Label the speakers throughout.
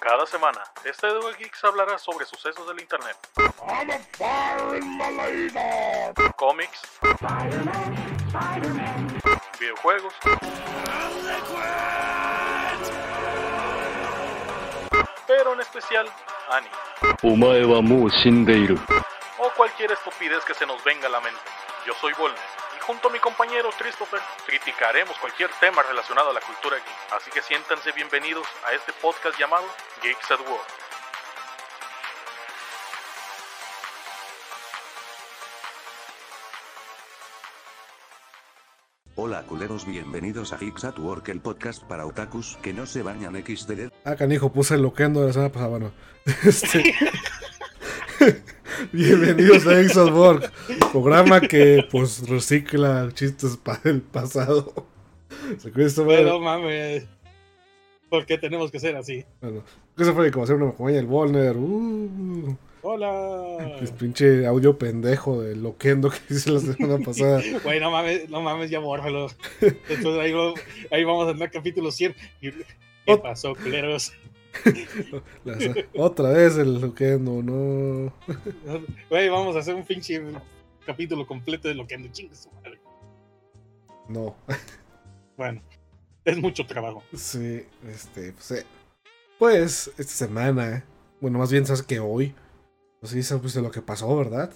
Speaker 1: Cada semana, este Dual Geeks hablará sobre sucesos del internet, cómics, videojuegos, pero en especial anime, o cualquier estupidez que se nos venga a la mente. Yo soy Volnes junto a mi compañero Christopher criticaremos cualquier tema relacionado a la cultura geek. Así que siéntanse bienvenidos a este podcast llamado Geeks at Work.
Speaker 2: Hola culeros, bienvenidos a Geeks at Work, el podcast para otakus que no se bañan XD.
Speaker 3: Ah, canijo, puse el loquendo de la semana pasada, bueno. Este... Bienvenidos a Exodwork, programa que pues recicla chistes para el pasado.
Speaker 4: Pero mames. ¿Por qué tenemos que ser así?
Speaker 3: Bueno, Christopher y como siempre me acompaña el Volner. Uh,
Speaker 4: Hola.
Speaker 3: el pinche audio pendejo de loquendo que hice la semana pasada.
Speaker 4: Güey, no mames, no mames, ya bórralo. Entonces ahí, ahí vamos a andar capítulo 100. ¿Qué pasó, culeros?
Speaker 3: Otra vez el loquendo, no.
Speaker 4: Güey, vamos a hacer un pinche capítulo completo de lo que ando chingue su madre.
Speaker 3: No.
Speaker 4: Bueno, es mucho trabajo.
Speaker 3: Sí, este, pues, eh, pues esta semana, bueno, más bien sabes que hoy, pues sí, sabes de lo que pasó, ¿verdad?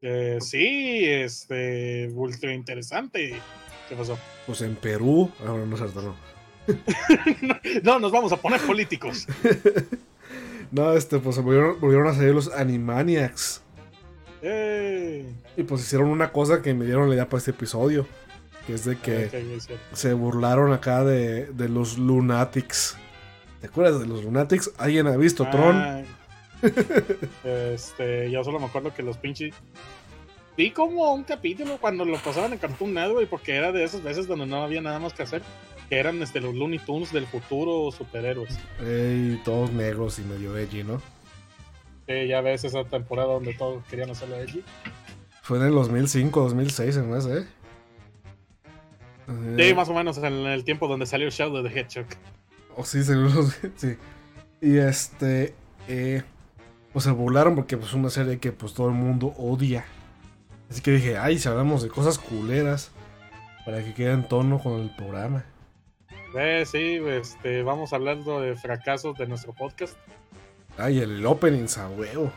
Speaker 4: Eh, sí, este, ultra interesante. ¿Qué pasó?
Speaker 3: Pues en Perú, ahora no es cierto, no.
Speaker 4: No, nos vamos a poner políticos.
Speaker 3: No, este, pues volvieron, volvieron a salir los Animaniacs.
Speaker 4: Eh,
Speaker 3: Y pues hicieron una cosa que me dieron la idea para este episodio. Que es de que se burlaron acá de, de los Lunatics. ¿Te acuerdas de los Lunatics? ¿Alguien ha visto Tron?
Speaker 4: Ah, este, yo solo me acuerdo que los pinches. Vi como un capítulo cuando lo pasaban en Cartoon Network, porque era de esas veces donde no había nada más que hacer. Que eran este, los Looney Tunes del futuro superhéroes.
Speaker 3: Ey, todos negros y medio edgy, ¿no?
Speaker 4: Eh, ya ves esa temporada donde todos querían hacerlo allí.
Speaker 3: Fue en el 2005, 2006, en ese, ¿eh?
Speaker 4: Sí,
Speaker 3: Eh,
Speaker 4: más o menos en el tiempo donde salió Shadow the Hedgehog.
Speaker 3: O sí, seguro, sí. Y este, eh, pues se burlaron porque pues, es una serie que pues todo el mundo odia. Así que dije, ay, si hablamos de cosas culeras, para que quede en tono con el programa.
Speaker 4: Eh, sí, este, vamos hablando de fracasos de nuestro podcast.
Speaker 3: Ay, el opening a huevo.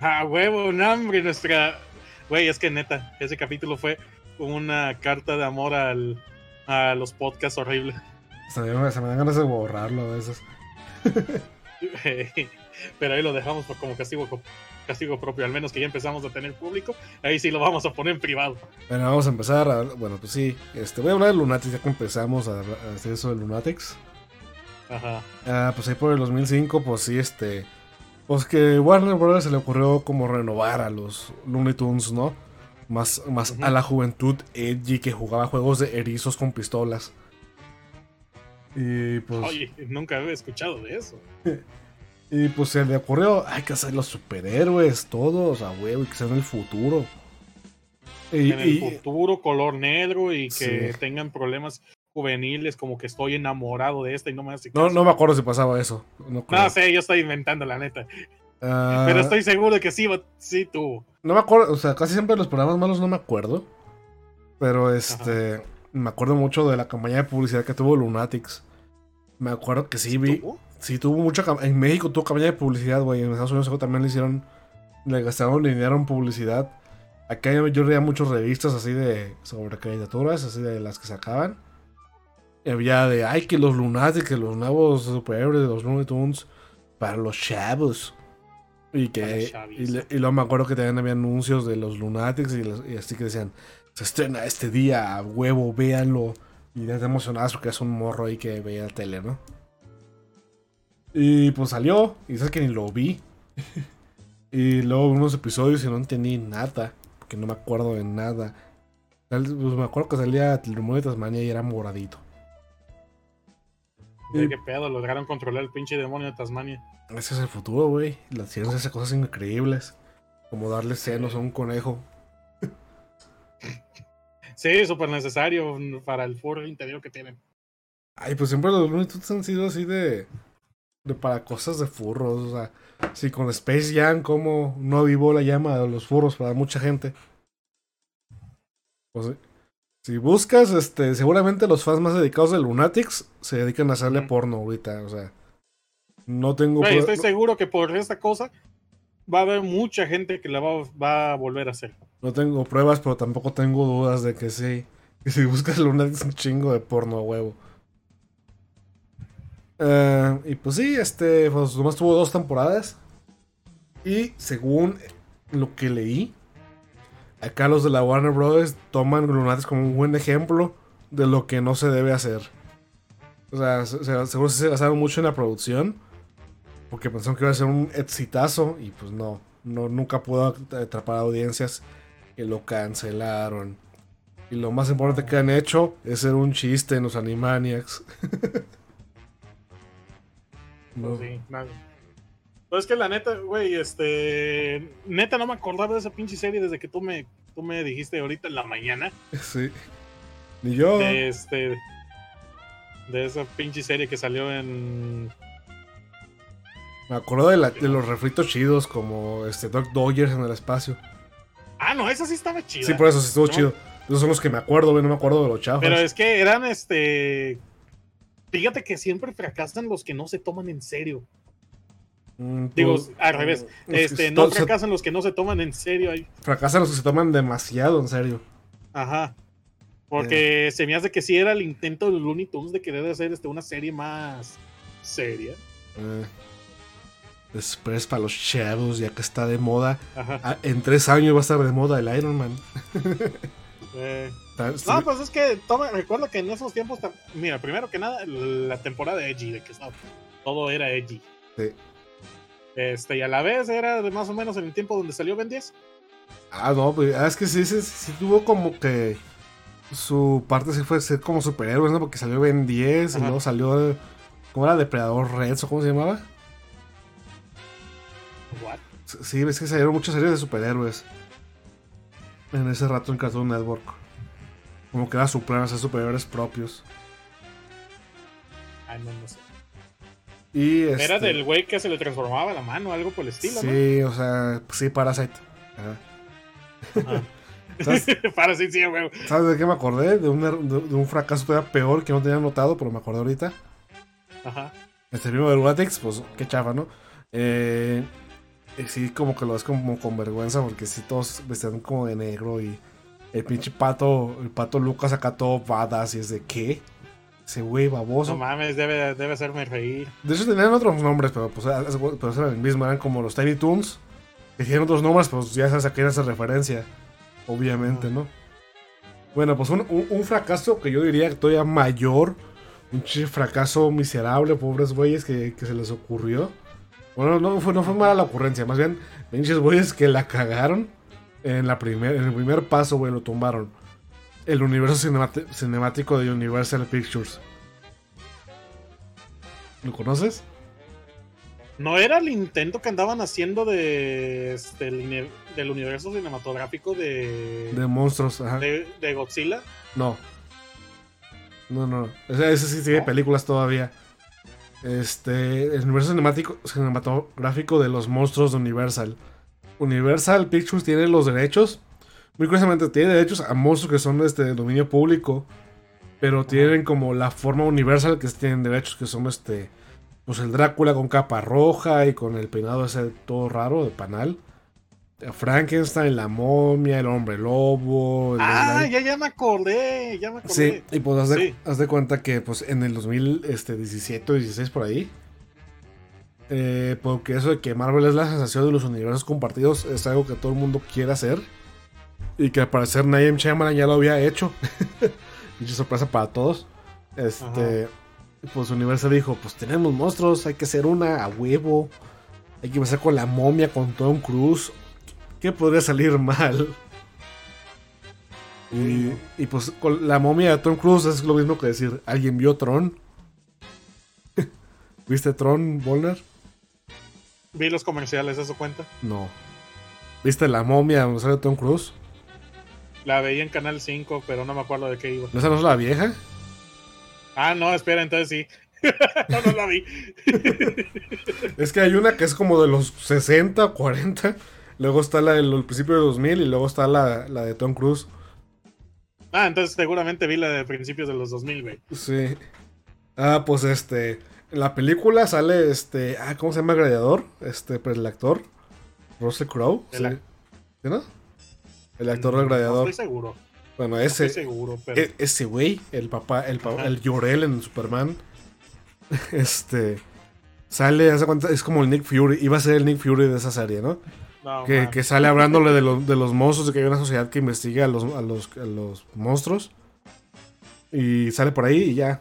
Speaker 4: Ah, huevo, un hambre, nuestra. Güey, es que neta, ese capítulo fue una carta de amor al, a los podcasts horribles.
Speaker 3: Se me, se me dan ganas de borrarlo a veces.
Speaker 4: Pero ahí lo dejamos por como castigo, castigo propio, al menos que ya empezamos a tener público. Ahí sí lo vamos a poner en privado.
Speaker 3: Bueno, vamos a empezar a, Bueno, pues sí, este, voy a hablar de Lunatics ya que empezamos a, a hacer eso de Lunatics.
Speaker 4: Ajá.
Speaker 3: Ah, pues ahí por el 2005, pues sí, este. Pues que Warner Bros. se le ocurrió como renovar a los Looney Tunes, ¿no? Más, más a la juventud edgy que jugaba juegos de erizos con pistolas. Y pues.
Speaker 4: Oye, nunca había escuchado de eso.
Speaker 3: Y pues se le ocurrió, hay que hacer los superhéroes todos a huevo y que sean el futuro. Y,
Speaker 4: en el
Speaker 3: y-
Speaker 4: futuro, color negro y que
Speaker 3: Sí.
Speaker 4: tengan problemas juveniles, como que estoy enamorado de esta y no me hace
Speaker 3: no,
Speaker 4: caso.
Speaker 3: no me acuerdo si pasaba eso. No.
Speaker 4: No sé, yo estoy inventando la neta.
Speaker 3: Ah,
Speaker 4: Pero estoy seguro de que sí, sí tuvo.
Speaker 3: No me acuerdo, o sea, casi siempre los programas malos no me acuerdo. Pero este. Me acuerdo mucho de la campaña de publicidad que tuvo Lunatics. Me acuerdo que sí vi.
Speaker 4: ¿Tuvo?
Speaker 3: Sí, tuvo mucha. En México tuvo campaña de publicidad, güey. En Estados Unidos también le hicieron. Le gastaron dinero en publicidad. Acá yo, leía muchas revistas así de. Sobre caricaturas, así de las que sacaban. Y había de. Ay, que los Lunatics, que los nuevos superhéroes de los Looney Tunes. Para los chavos. Y que. Y, le- y luego me acuerdo que también había anuncios de los Lunatics. Y, los- y así que decían. Se estrena este día, a huevo, véanlo. Y ya te emocionadas porque es un morro ahí que veía la tele, ¿no? Y pues salió, y sabes que ni lo vi. y luego unos episodios y no entendí nada, porque no me acuerdo de nada. Pues me acuerdo que salía el rumor de Tasmania y era moradito.
Speaker 4: ¿De qué pedo? Lograron controlar el pinche demonio de Tasmania.
Speaker 3: Ese es el futuro, güey. La ciencia hace cosas increíbles. Como darle senos a un conejo.
Speaker 4: Sí, súper necesario para el foro interior que tienen.
Speaker 3: Ay, pues siempre los Looney Tunes han sido así de, de para cosas de furros. O sea, sí, con Space Jam, como no avivó la llama de los furros para mucha gente. Pues, sí. si buscas, este, seguramente los fans más dedicados de Lunatics se dedican a hacerle porno ahorita. O sea, no tengo. Pro-
Speaker 4: estoy seguro que por esta cosa va a haber mucha gente que la va, va a volver a hacer.
Speaker 3: No tengo pruebas, pero tampoco tengo dudas de que sí. Que si buscas Lunatics, un chingo de porno a huevo. Eh, y pues sí, este, pues nomás tuvo dos temporadas. Y según lo que leí, acá los de la Warner Bros. toman Lunatics como un buen ejemplo de lo que no se debe hacer. O sea, se- se- seguro se gastaron mucho en la producción. Porque pensaron que iba a ser un exitazo. Y pues no, no nunca pudo atrapar audiencias que lo cancelaron. Y lo más importante que han hecho es ser un chiste en los Animaniacs. no.
Speaker 4: Pues sí, nada. Pues es que la neta, güey, este. Neta, no me acordaba de esa pinche serie desde que tú me, tú me dijiste ahorita en la mañana.
Speaker 3: Sí. Ni yo.
Speaker 4: De este. De esa pinche serie que salió en.
Speaker 3: Me acuerdo de, la- de los refritos chidos como este Doc Dodgers en el espacio.
Speaker 4: Ah, no, esa sí estaba chida.
Speaker 3: Sí, por eso sí estuvo
Speaker 4: No.
Speaker 3: chido. Esos son los que me acuerdo, güey. No me acuerdo de los chafas.
Speaker 4: Pero es que eran este. Fíjate que siempre fracasan los que no se toman en serio.
Speaker 3: Mm,
Speaker 4: Digo,
Speaker 3: pues,
Speaker 4: al revés.
Speaker 3: que
Speaker 4: Este, no fracasan los que no se toman en serio ahí.
Speaker 3: fracasan los que se toman demasiado en serio.
Speaker 4: Ajá. Porque se me hace que sí era el intento de Looney Tunes de querer hacer este, una serie más seria.
Speaker 3: Eh, después para los chavos, ya que está de moda.
Speaker 4: Ajá.
Speaker 3: Ah, en tres años va a estar de moda el Iron Man.
Speaker 4: Eh, No, pues es que toma, recuerdo que en esos tiempos, mira, primero que nada, la temporada Edgy, de que estaba, todo era Edgy.
Speaker 3: Sí.
Speaker 4: Este, y a la vez era de más o menos en el tiempo donde salió Ben 10.
Speaker 3: Ah, no, pues ah, es que sí, sí, sí tuvo como que su parte sí fue ser como superhéroes, ¿no? Porque salió Ben 10 y luego salió, ¿cómo era? Depredador Red o cómo se llamaba.
Speaker 4: What?
Speaker 3: Sí, ves que salieron muchas series de superhéroes en ese rato en Cartoon Network. Como que era supremo, hacer superhéroes propios.
Speaker 4: Ay, no, no sé.
Speaker 3: Y
Speaker 4: Era
Speaker 3: este,
Speaker 4: del güey que se le transformaba la mano, algo por el estilo,
Speaker 3: Sí, o sea, pues sí, Parasite. Ajá.
Speaker 4: Ajá.
Speaker 3: ¿Sabes,
Speaker 4: Para sí, sí, güey.
Speaker 3: sabes de qué me acordé? De un, er- de, de un fracaso todavía peor que no tenía notado, pero me acordé ahorita.
Speaker 4: Ajá.
Speaker 3: Este primo de Lunatics, pues qué chafa, ¿no? Eh, sí, como que lo ves como con vergüenza, porque sí, todos vestían como de negro y el pinche pato, el pato Lucas acá todo badass y es de ¿qué? Ese güey baboso.
Speaker 4: No mames, debe, debe hacerme reír.
Speaker 3: De hecho tenían otros nombres, pero pues ah, pero eran el mismo, eran como los Tiny Toons, que tienen otros nombres, pues ya sabes a qué hace referencia, obviamente, ¿no? Bueno, pues un, un- un fracaso que yo diría que todavía mayor, un fracaso miserable, pobres güeyes que, que se les ocurrió. Bueno, no fue, no fue mala la ocurrencia, más bien, pinches güeyes que la cagaron en, la primer, en el primer paso, güey, lo tumbaron. El universo cinemático de Universal Pictures. ¿Lo conoces?
Speaker 4: ¿No era el intento que andaban haciendo de este, el del universo cinematográfico de,
Speaker 3: De monstruos, ajá.
Speaker 4: de, de Godzilla?
Speaker 3: No. No, no. Ese, ese sí tiene
Speaker 4: ¿No?
Speaker 3: películas todavía. Este. El universo cinemático, cinematográfico de los monstruos de Universal. Universal Pictures tiene los derechos. Muy curiosamente, tiene derechos a monstruos que son este, de dominio público. Pero tienen como la forma Universal que tienen derechos que son este. Pues el Drácula con capa roja y con el peinado ese todo raro de panal. Frankenstein, la momia, el hombre lobo. el
Speaker 4: Ah,
Speaker 3: el-
Speaker 4: ya, ya me acordé, ya me acordé.
Speaker 3: Sí, y pues haz de,
Speaker 4: Sí.
Speaker 3: haz de cuenta que pues en el 2017 o 16 por ahí. eh, porque eso de que Marvel es la sensación de los universos compartidos es algo que todo el mundo quiere hacer. Y que al parecer Naim Shyamalan ya lo había hecho. Pinche sorpresa para todos. Este. Pues Universal dijo: Pues tenemos monstruos, hay que hacer una a huevo. Hay que empezar con la momia, con Tom Cruise. ¿Qué podría salir mal? Y, y, pues con la momia de Tom Cruise es lo mismo que decir, ¿alguien vio Tron? ¿Viste Tron, Volner?
Speaker 4: Vi los comerciales, ¿eso cuenta?
Speaker 3: No. ¿Viste la momia donde sale Tom Cruise?
Speaker 4: La veía en Canal 5, pero no me acuerdo de qué iba.
Speaker 3: ¿Esa no es la vieja?
Speaker 4: Ah, no, espera, entonces sí. no, no la vi.
Speaker 3: Es que hay una que es como de los 60, 40. Luego está la del principio de 2000 y luego está la, la de Tom Cruise.
Speaker 4: Ah, entonces seguramente vi la de principios de los 2000, güey.
Speaker 3: Sí. Ah, pues este. En la película sale este. Ah, ¿cómo se llama el gladiador? Este, pues el actor. Russell Crowe.
Speaker 4: El
Speaker 3: Sí.
Speaker 4: ac-
Speaker 3: ¿Sí, no? El actor del
Speaker 4: No
Speaker 3: gladiador.
Speaker 4: estoy seguro.
Speaker 3: Bueno,
Speaker 4: No
Speaker 3: ese.
Speaker 4: estoy seguro, pero.
Speaker 3: e- ese güey, el papá, el, papá, el Llorel en Superman. Este. Sale, hace cuenta, es como el Nick Fury. Iba a ser el Nick Fury de esa serie, ¿no?
Speaker 4: No,
Speaker 3: que, sale hablándole de, los- de los monstruos, de que hay una sociedad que investiga a los, a los, a los monstruos. Y sale por ahí y ya.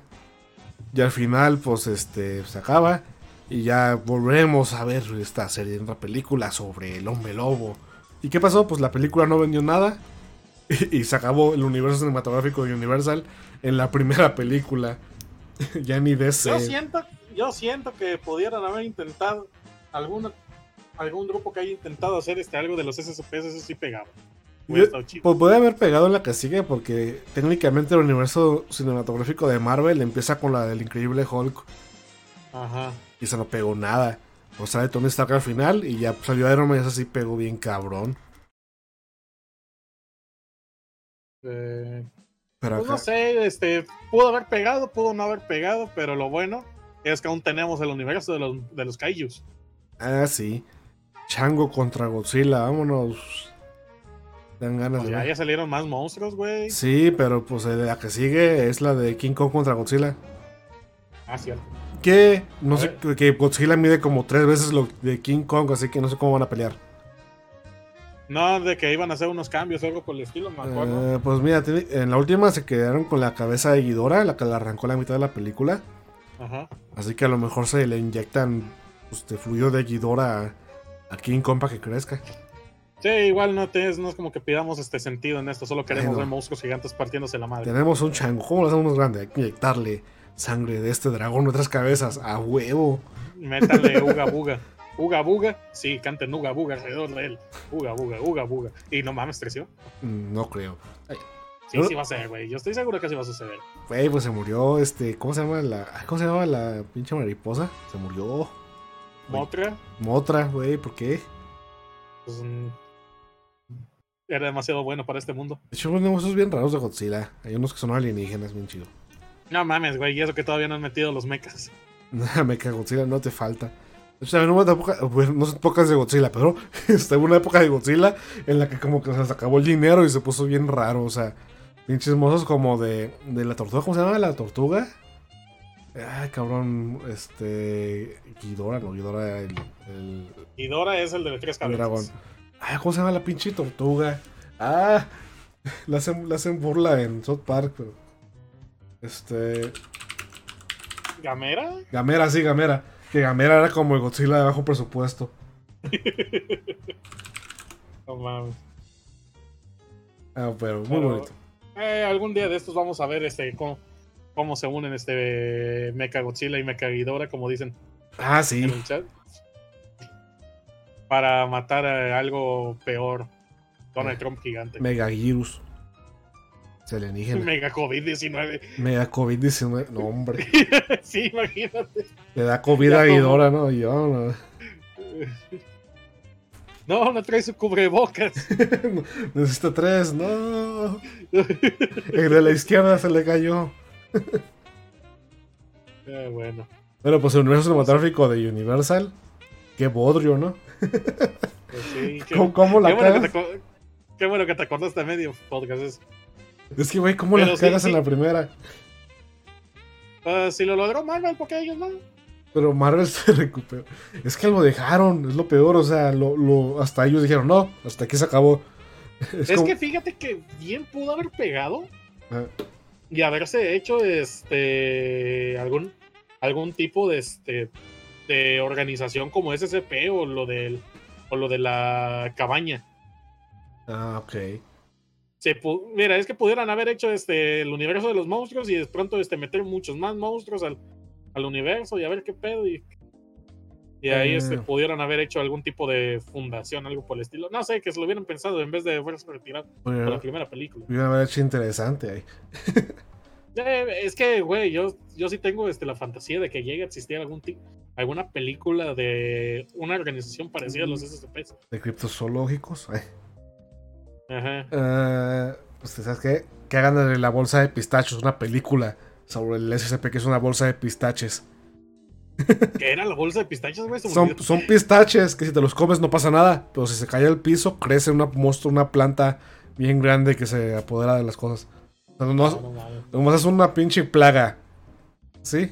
Speaker 3: Y al final, pues, este, se acaba. Y ya volvemos a ver esta serie, una película sobre el hombre lobo. ¿Y qué pasó? Pues la película no vendió nada. Y, y se acabó el universo cinematográfico de Universal en la primera película. ya ni DC.
Speaker 4: Yo siento, yo siento que pudieran haber intentado alguna, algún grupo que haya intentado hacer este algo de los SSPs, eso sí pegaba.
Speaker 3: Yo-. Pues puede haber pegado en la que sigue porque técnicamente el universo cinematográfico de Marvel empieza con la del increíble Hulk
Speaker 4: Ajá.
Speaker 3: y se no pegó nada. O sale Tony Stark al final y ya salió Iron Man y eso sí pegó bien cabrón.
Speaker 4: Eh,
Speaker 3: Pero
Speaker 4: pues no sé, este, pudo haber pegado, pudo no haber pegado, pero lo bueno es que aún tenemos el universo de los, de los kaijus.
Speaker 3: Ah, sí. Chango contra Godzilla, vámonos. Dan ganas
Speaker 4: Pues
Speaker 3: de
Speaker 4: ya,
Speaker 3: ver.
Speaker 4: ya salieron más monstruos, güey.
Speaker 3: Sí, pero pues eh, la que sigue es la de King Kong contra Godzilla.
Speaker 4: Ah, cierto.
Speaker 3: Que no
Speaker 4: A
Speaker 3: sé,
Speaker 4: ver.
Speaker 3: que- Godzilla mide como tres veces lo de King Kong, así que no sé cómo van a pelear.
Speaker 4: No, de que iban a hacer unos cambios o algo por el estilo, me acuerdo.
Speaker 3: Eh, pues mira, en la última se quedaron con la cabeza de Ghidorah, la que le arrancó la mitad de la película.
Speaker 4: Ajá.
Speaker 3: Así que a lo mejor se le inyectan pues, de fluido de Ghidorah a, a King Kong para que crezca.
Speaker 4: Sí, igual no, te- no es como que pidamos este sentido en esto, solo queremos
Speaker 3: Bueno.
Speaker 4: ver monstruos gigantes partiéndose la madre.
Speaker 3: Tenemos un chango, ¿cómo lo hacemos grande? Hay que inyectarle sangre de este dragón en otras cabezas, a huevo.
Speaker 4: Métanle uga buga. Uga buga, sí, canten uga buga alrededor de él. Uga buga, uga buga. Y no mames, creció.
Speaker 3: Mm, No creo.
Speaker 4: Sí, sí va a ser, güey. Yo estoy seguro que sí va a suceder.
Speaker 3: Güey, pues se murió este, ¿cómo se llama la, cómo se llama la pinche mariposa? Se murió.
Speaker 4: Motra,
Speaker 3: Motra, güey, ¿por qué?
Speaker 4: pues. mm, Era demasiado bueno para este mundo.
Speaker 3: De hecho, unos negocios bien raros de Godzilla. Hay unos que son alienígenas, bien chido.
Speaker 4: No mames, güey. Y eso que todavía no han metido los mechas.
Speaker 3: Me cago, Godzilla no te falta. De hecho, también hubo una época, bueno, no son épocas de Godzilla, pero hubo una época de Godzilla en la que como que se les acabó el dinero y se puso bien raro, o sea, pinches mozos como de, de la tortuga, ¿cómo se llama? ¿La tortuga? Ay, cabrón, este... Ghidorah, no, Ghidorah el, el,
Speaker 4: es el de tres
Speaker 3: el
Speaker 4: cabezas.
Speaker 3: dragón. Ay, ¿cómo se llama la pinche tortuga? Ah, le hacen, le hacen burla en South Park, pero... Este...
Speaker 4: ¿Gamera?
Speaker 3: Gamera, sí, Gamera. Que Gamera era como el Godzilla de bajo presupuesto.
Speaker 4: No mames.
Speaker 3: Ah, pero muy
Speaker 4: Pero-
Speaker 3: bonito.
Speaker 4: Eh, algún día de estos vamos a ver este cómo, cómo se unen este Mecha Godzilla y Mecha Ghidorah, como dicen
Speaker 3: Ah,
Speaker 4: en
Speaker 3: sí.
Speaker 4: el chat. Para matar a algo peor. Donald Trump gigante.
Speaker 3: Mega Virus. Se alienígena.
Speaker 4: Mega COVID-19.
Speaker 3: Mega COVID-19. No, hombre.
Speaker 4: sí, imagínate.
Speaker 3: Le da COVID
Speaker 4: Ya
Speaker 3: a. Ghidorah, ¿no? Yo, no.
Speaker 4: No, no trae su cubrebocas.
Speaker 3: Necesita tres, no. El de la izquierda se le cayó.
Speaker 4: Eh, bueno,
Speaker 3: Pero pues el universo cinematográfico de Universal. Qué bodrio, ¿no?
Speaker 4: pues sí. Qué,
Speaker 3: ¿Cómo, cómo la
Speaker 4: qué bueno que te, qué bueno que te acordaste de medio podcast. Es,
Speaker 3: Es que, güey, ¿cómo la
Speaker 4: Pero sí,
Speaker 3: cagas en la primera?
Speaker 4: Ah, si lo logró Marvel, porque ellos no.
Speaker 3: Pero Marvel se recuperó. Es que lo dejaron, es lo peor. O sea, lo, lo, hasta ellos dijeron, no, hasta aquí se acabó. Es,
Speaker 4: Es
Speaker 3: como-
Speaker 4: que fíjate que bien pudo haber pegado
Speaker 3: Ah,
Speaker 4: y haberse hecho este algún algún tipo de este de organización como SCP o lo del o lo de la cabaña.
Speaker 3: ah, ok.
Speaker 4: Se mira, es que pudieran haber hecho este el universo de los monstruos y de pronto este meter muchos más monstruos al, al universo y a ver qué pedo y, Y ahí este,
Speaker 3: Eh.
Speaker 4: pudieron haber hecho algún tipo de fundación, algo por el estilo. No sé, que se lo hubieran pensado en vez de haberse retirado por la primera película.
Speaker 3: hubiera haber hecho interesante ahí.
Speaker 4: Eh, es que, güey, yo, yo sí tengo este, la fantasía de que llegue a existir algún tipo, alguna película de una organización parecida a los SCPs.
Speaker 3: De criptozoológicos. Ay.
Speaker 4: Ajá.
Speaker 3: Eh, pues, ¿sabes qué? Que hagan de la bolsa de pistachos una película sobre el SCP, que es una bolsa de pistaches.
Speaker 4: ¿Qué era la bolsa de pistachos, güey?
Speaker 3: Son, son pistaches que si te los comes no pasa nada, pero si se cae al piso, crece una monstruo, una planta bien grande que se apodera de las cosas. O sea, no,
Speaker 4: No, no mames.
Speaker 3: Nomás es una pinche plaga. ¿Sí?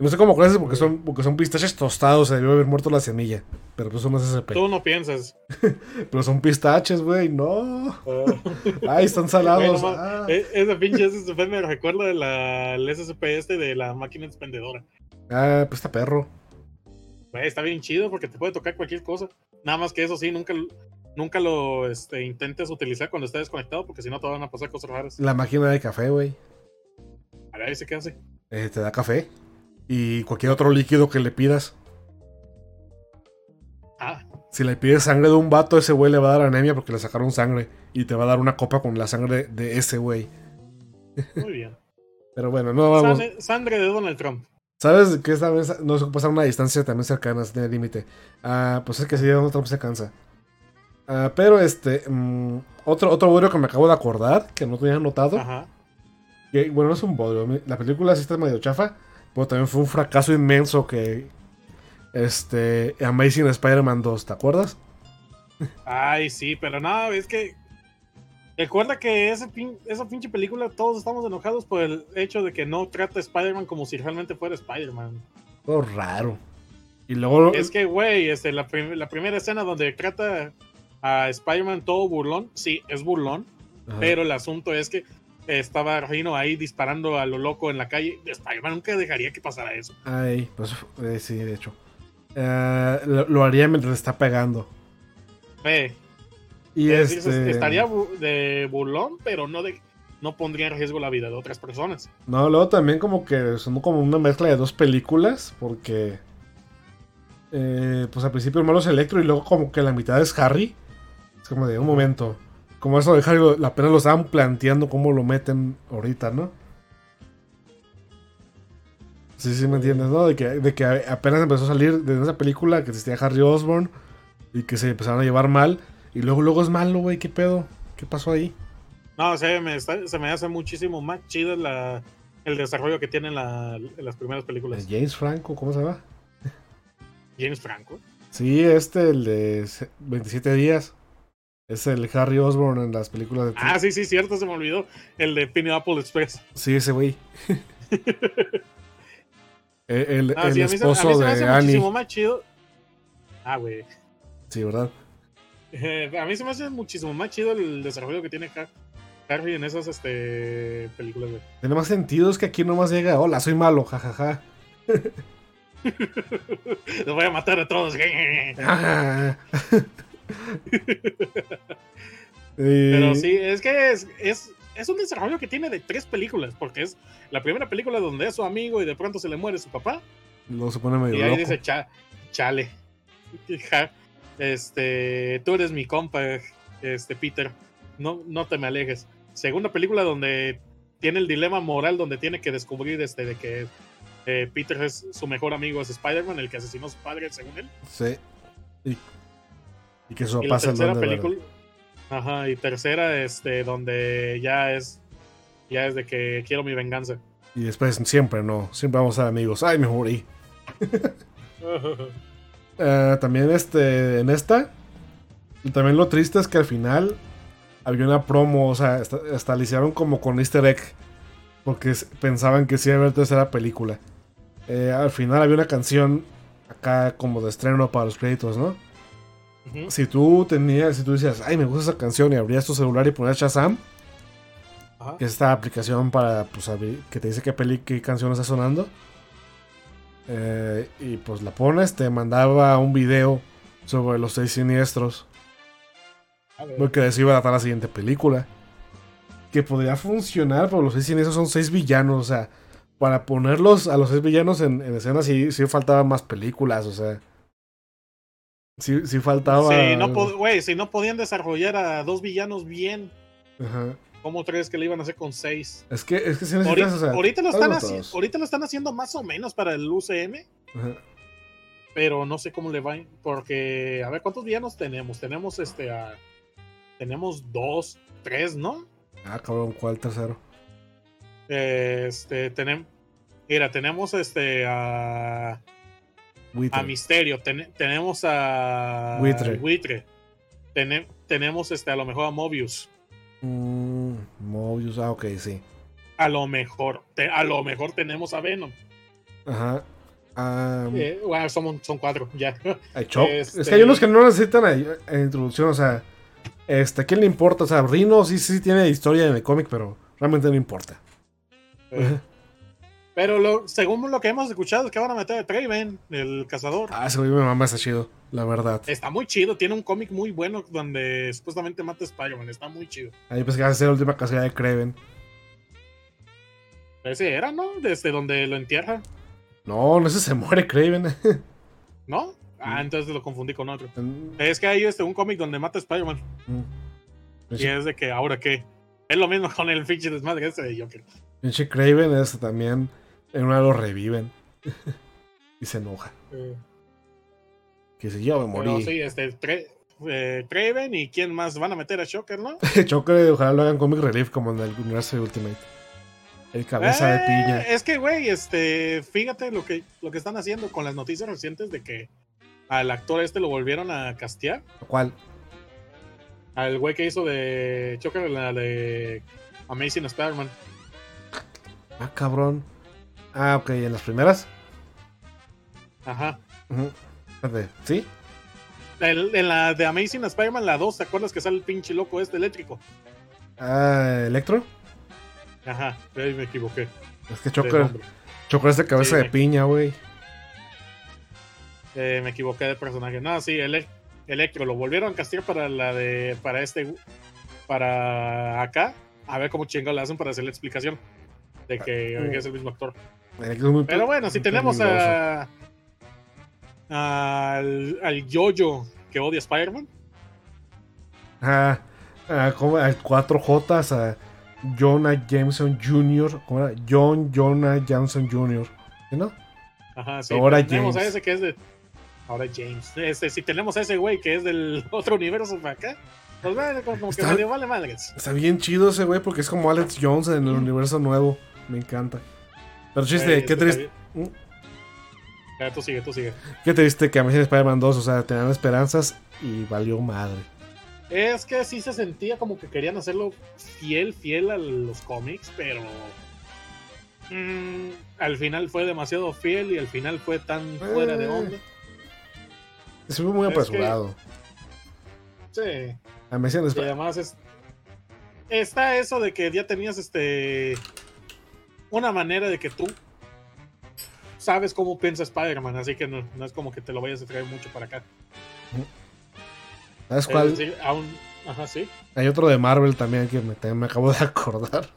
Speaker 3: No sé cómo crece porque son, porque son pistaches tostados. Se debió haber muerto la semilla. Pero pues son SCP.
Speaker 4: Tú no piensas.
Speaker 3: Pero son pistaches, güey. No.
Speaker 4: Ah.
Speaker 3: Ay, están salados.
Speaker 4: no mames,
Speaker 3: Ah.
Speaker 4: e- Ese pinche SCP me recuerda de la, el SCP este de la máquina expendedora.
Speaker 3: Ah, pues está perro.
Speaker 4: Güey, está bien chido porque te puede tocar cualquier cosa. Nada más que eso sí, nunca, nunca lo este, intentes utilizar cuando estés desconectado porque si no te van a pasar cosas raras.
Speaker 3: La máquina de café, güey.
Speaker 4: A ver, ¿ese qué hace?
Speaker 3: Eh, te da café. Y cualquier otro líquido que le pidas.
Speaker 4: Ah,
Speaker 3: Si le pides sangre de un vato, ese güey le va a dar anemia porque le sacaron sangre. Y te va a dar una copa con la sangre de ese güey.
Speaker 4: muy bien.
Speaker 3: Pero bueno, no vamos.
Speaker 4: Sangre, sangre de Donald Trump.
Speaker 3: ¿Sabes que esta vez no se puede pasar una distancia también cercana, tiene límite? Ah, pues es que si Donald Trump se cansa. Ah, pero este, mm, otro, otro bodrio que me acabo de acordar, que no tenía notado.
Speaker 4: Ajá.
Speaker 3: que, bueno, no es un bodrio. La película sí está medio chafa, pero también fue un fracaso inmenso que. Este, Amazing Spider-Man 2, ¿te acuerdas?
Speaker 4: Ay, sí, pero no, es que. Recuerda que ese pin- esa pinche película todos estamos enojados por el hecho de que no trata a Spider-Man como si realmente fuera Spider-Man.
Speaker 3: Todo raro. Y luego.
Speaker 4: Es que, güey, este, la, prim- la primera escena donde trata a Spider-Man todo burlón, sí, es burlón,
Speaker 3: Ajá.
Speaker 4: pero el asunto es que estaba Rino ahí disparando a lo loco en la calle. Spider-Man nunca dejaría que pasara eso.
Speaker 3: Ay, pues eh, sí, de hecho. Eh, lo, lo haría mientras está pegando.
Speaker 4: Ve,
Speaker 3: Y
Speaker 4: es
Speaker 3: este.
Speaker 4: estaría bu- de burlón, pero no de no pondría en riesgo la vida de otras personas.
Speaker 3: No, luego también como que son como una mezcla de dos películas, porque eh, pues al principio el malo es Electro y luego como que la mitad es Harry. Es como de un momento. Como eso de Harry, apenas lo estaban planteando cómo lo meten ahorita, ¿no? Sí, sí, me entiendes, ¿no? De que, de que apenas empezó a salir de esa película que existía Harry Osborn y que se empezaron a llevar mal. Y luego, luego es malo, güey, ¿qué pedo? ¿Qué pasó ahí?
Speaker 4: No, o sea, me está- se me hace muchísimo más chido la, el desarrollo que tienen la- las primeras películas.
Speaker 3: James Franco, ¿cómo se llama?
Speaker 4: James Franco.
Speaker 3: Sí, este, el de se- 27 días. Es el Harry Osborn en las películas de...
Speaker 4: Ah, sí, sí, cierto, se me olvidó. El de Pineapple Express.
Speaker 3: Sí, ese güey. el el-
Speaker 4: Ah,
Speaker 3: el
Speaker 4: sí, a mí, se, a mí
Speaker 3: esposo
Speaker 4: se me hace muchísimo más chido. Ah, güey.
Speaker 3: Sí, ¿verdad?
Speaker 4: Eh, a mí se me hace muchísimo más chido el desarrollo que tiene Har- Harry en esas este, películas, güey.
Speaker 3: Tiene más sentido, es que aquí nomás llega, hola, soy malo, jajaja.
Speaker 4: Los voy a matar a todos.
Speaker 3: Ah.
Speaker 4: Pero sí, es que es, es, es un desarrollo que tiene de tres películas, porque es la primera película donde es su amigo y de pronto se le muere su papá.
Speaker 3: Luego se pone medio
Speaker 4: Y ahí
Speaker 3: loco.
Speaker 4: dice, "Cha- chale. Este, tú eres mi compa, este, Peter. No, no te me alejes. Segunda película donde tiene el dilema moral donde tiene que descubrir este, de que eh, Peter es su mejor amigo, es Spider-Man, el que asesinó a su padre, según él.
Speaker 3: Sí. Y, y que su
Speaker 4: Y la
Speaker 3: papá se
Speaker 4: tercera película. Ajá, y tercera, este, donde ya es. Ya es de que quiero mi venganza.
Speaker 3: Y después siempre no, siempre vamos a ser amigos. Ay, me morí. Eh, también este, en esta. Y también lo triste es que al final había una promo, o sea, hasta, hasta le hicieron como con easter egg. Porque pensaban que sí iba a haber tercera película. Eh, al final había una canción acá como de estreno para los créditos, ¿no? Si tú tenías, si tú decías, ay, me gusta esa canción y abrías tu celular y ponías Shazam,
Speaker 4: Ajá.
Speaker 3: que es esta aplicación para pues, que te dice qué peli, qué canción está sonando. Eh, y pues la pones, te mandaba un video sobre los seis siniestros.
Speaker 4: A ver.
Speaker 3: Porque de eso iba a tratar la siguiente película. Que podría funcionar, pero los seis siniestros son seis villanos. O sea, para ponerlos a los seis villanos en, en escena sí, sí faltaban más películas, o sea. Sí, sí faltaba.
Speaker 4: Sí, no si no podían desarrollar a dos villanos bien,
Speaker 3: Ajá.
Speaker 4: ¿cómo crees que le iban a hacer con seis?
Speaker 3: Es que, es que sí
Speaker 4: Ahorita,
Speaker 3: o sea.
Speaker 4: ahorita lo están
Speaker 3: hazlos
Speaker 4: haci-
Speaker 3: todos.
Speaker 4: ahorita lo están haciendo más o menos para el UCM,
Speaker 3: Ajá.
Speaker 4: pero no sé cómo le va, porque a ver cuántos villanos tenemos. Tenemos este a tenemos dos, tres, ¿no?
Speaker 3: Ah, cabrón, ¿cuál tercero?
Speaker 4: Este tenemos Mira, tenemos este a
Speaker 3: Buitre.
Speaker 4: a Misterio, ten- tenemos a
Speaker 3: Buitre.
Speaker 4: Buitre. Tene- tenemos este a lo mejor a Mobius.
Speaker 3: Mm, Mobius, ah, ok, sí.
Speaker 4: A lo mejor, te- a lo mejor tenemos a Venom.
Speaker 3: Ajá.
Speaker 4: Eh, bueno, son, son cuatro, ya. este-
Speaker 3: Es que hay unos que no necesitan introducción, o sea. Este, ¿a quién le importa? O sea, Rino sí, sí tiene historia en el cómic, pero realmente no importa.
Speaker 4: Eh, Pero lo, según lo que hemos escuchado es que van a meter a Traven, el cazador.
Speaker 3: Ah, ese güey mi mamá está chido, la verdad.
Speaker 4: Está muy chido, tiene un cómic muy bueno donde supuestamente mata a Spider-Man, está muy chido.
Speaker 3: Ahí pues que va a ser la última casilla de Kraven.
Speaker 4: Ese era, ¿no? Desde donde lo entierra,
Speaker 3: No, no sé, se muere Kraven.
Speaker 4: ¿no? Ah, entonces lo confundí con otro.
Speaker 3: Mm,
Speaker 4: Es que hay este, un cómic donde mata a Spider-Man.
Speaker 3: mm.
Speaker 4: Y es de que, ¿ahora qué? Es lo mismo con el pinche desmadre ese de Joker.
Speaker 3: Pinche Kraven, este también. En una lo reviven. y se enoja. Que si yo me
Speaker 4: Pero
Speaker 3: morí.
Speaker 4: sí, este, Tre- eh, Kraven y quién más van a meter a Shocker, ¿no?
Speaker 3: Choque, ojalá lo hagan comic relief como en el universo de Ultimate. El cabeza de
Speaker 4: Eh,
Speaker 3: piña.
Speaker 4: Es que, güey, este, fíjate lo que, lo que están haciendo con las noticias recientes de que al actor este lo volvieron a castear.
Speaker 3: ¿Cuál?
Speaker 4: Al güey que hizo de Choker, la de Amazing Spider-Man.
Speaker 3: Ah, cabrón. Ah, ok, en las primeras.
Speaker 4: Ajá.
Speaker 3: Espérate, ¿Sí?
Speaker 4: El- en la de Amazing Spider-Man, la 2, ¿te acuerdas que sale el pinche loco este eléctrico?
Speaker 3: Ah, Electro.
Speaker 4: Ajá, ahí me equivoqué.
Speaker 3: Es que Choker. Choker es de cabeza
Speaker 4: Sí,
Speaker 3: de
Speaker 4: me-
Speaker 3: piña, güey.
Speaker 4: Eh, me equivoqué de personaje. No, sí, Ele- Electro. Lo volvieron a castear para la de. Para este. Para acá. A ver cómo chingo le hacen para hacer la explicación. De que, que es el mismo actor. Pero bueno, si tenemos
Speaker 3: peligroso.
Speaker 4: a. Al, al Yoyo que odia a Spider-Man.
Speaker 3: Ah, ah, ¿cómo? A 4J, a Jonah Jameson Jr. ¿Cómo era? John Jonah Jameson Jr. ¿Sí, no?
Speaker 4: Ajá, sí.
Speaker 3: Ahora
Speaker 4: tenemos
Speaker 3: James.
Speaker 4: a ese que es de. Ahora James. Este, si tenemos a ese güey que es del otro universo para acá. Pues bueno, como, como que
Speaker 3: Está-
Speaker 4: medio vale madres.
Speaker 3: Está bien chido ese güey porque es como Alex Jones en el universo nuevo. Me encanta. Pero chiste, qué triste.
Speaker 4: Ya, tú sigue, tú sigue.
Speaker 3: Qué triste que Amazing Spider-Man 2, o sea, tenían esperanzas y valió madre.
Speaker 4: Es que sí se sentía como que querían hacerlo fiel, fiel a los cómics, pero mm, al final fue demasiado fiel y al final fue tan fuera de onda.
Speaker 3: Se fue muy
Speaker 4: que-
Speaker 3: apresurado.
Speaker 4: Sí.
Speaker 3: Amazing
Speaker 4: Y
Speaker 3: Spider-
Speaker 4: además es, está eso de que ya tenías este una manera de que tú sabes cómo piensa Spider-Man, así que no, no es como que te lo vayas a traer mucho para acá.
Speaker 3: ¿Sabes
Speaker 4: Es
Speaker 3: cuál?
Speaker 4: decir, aún, ajá, sí.
Speaker 3: Hay otro de Marvel también que me, me acabo de acordar.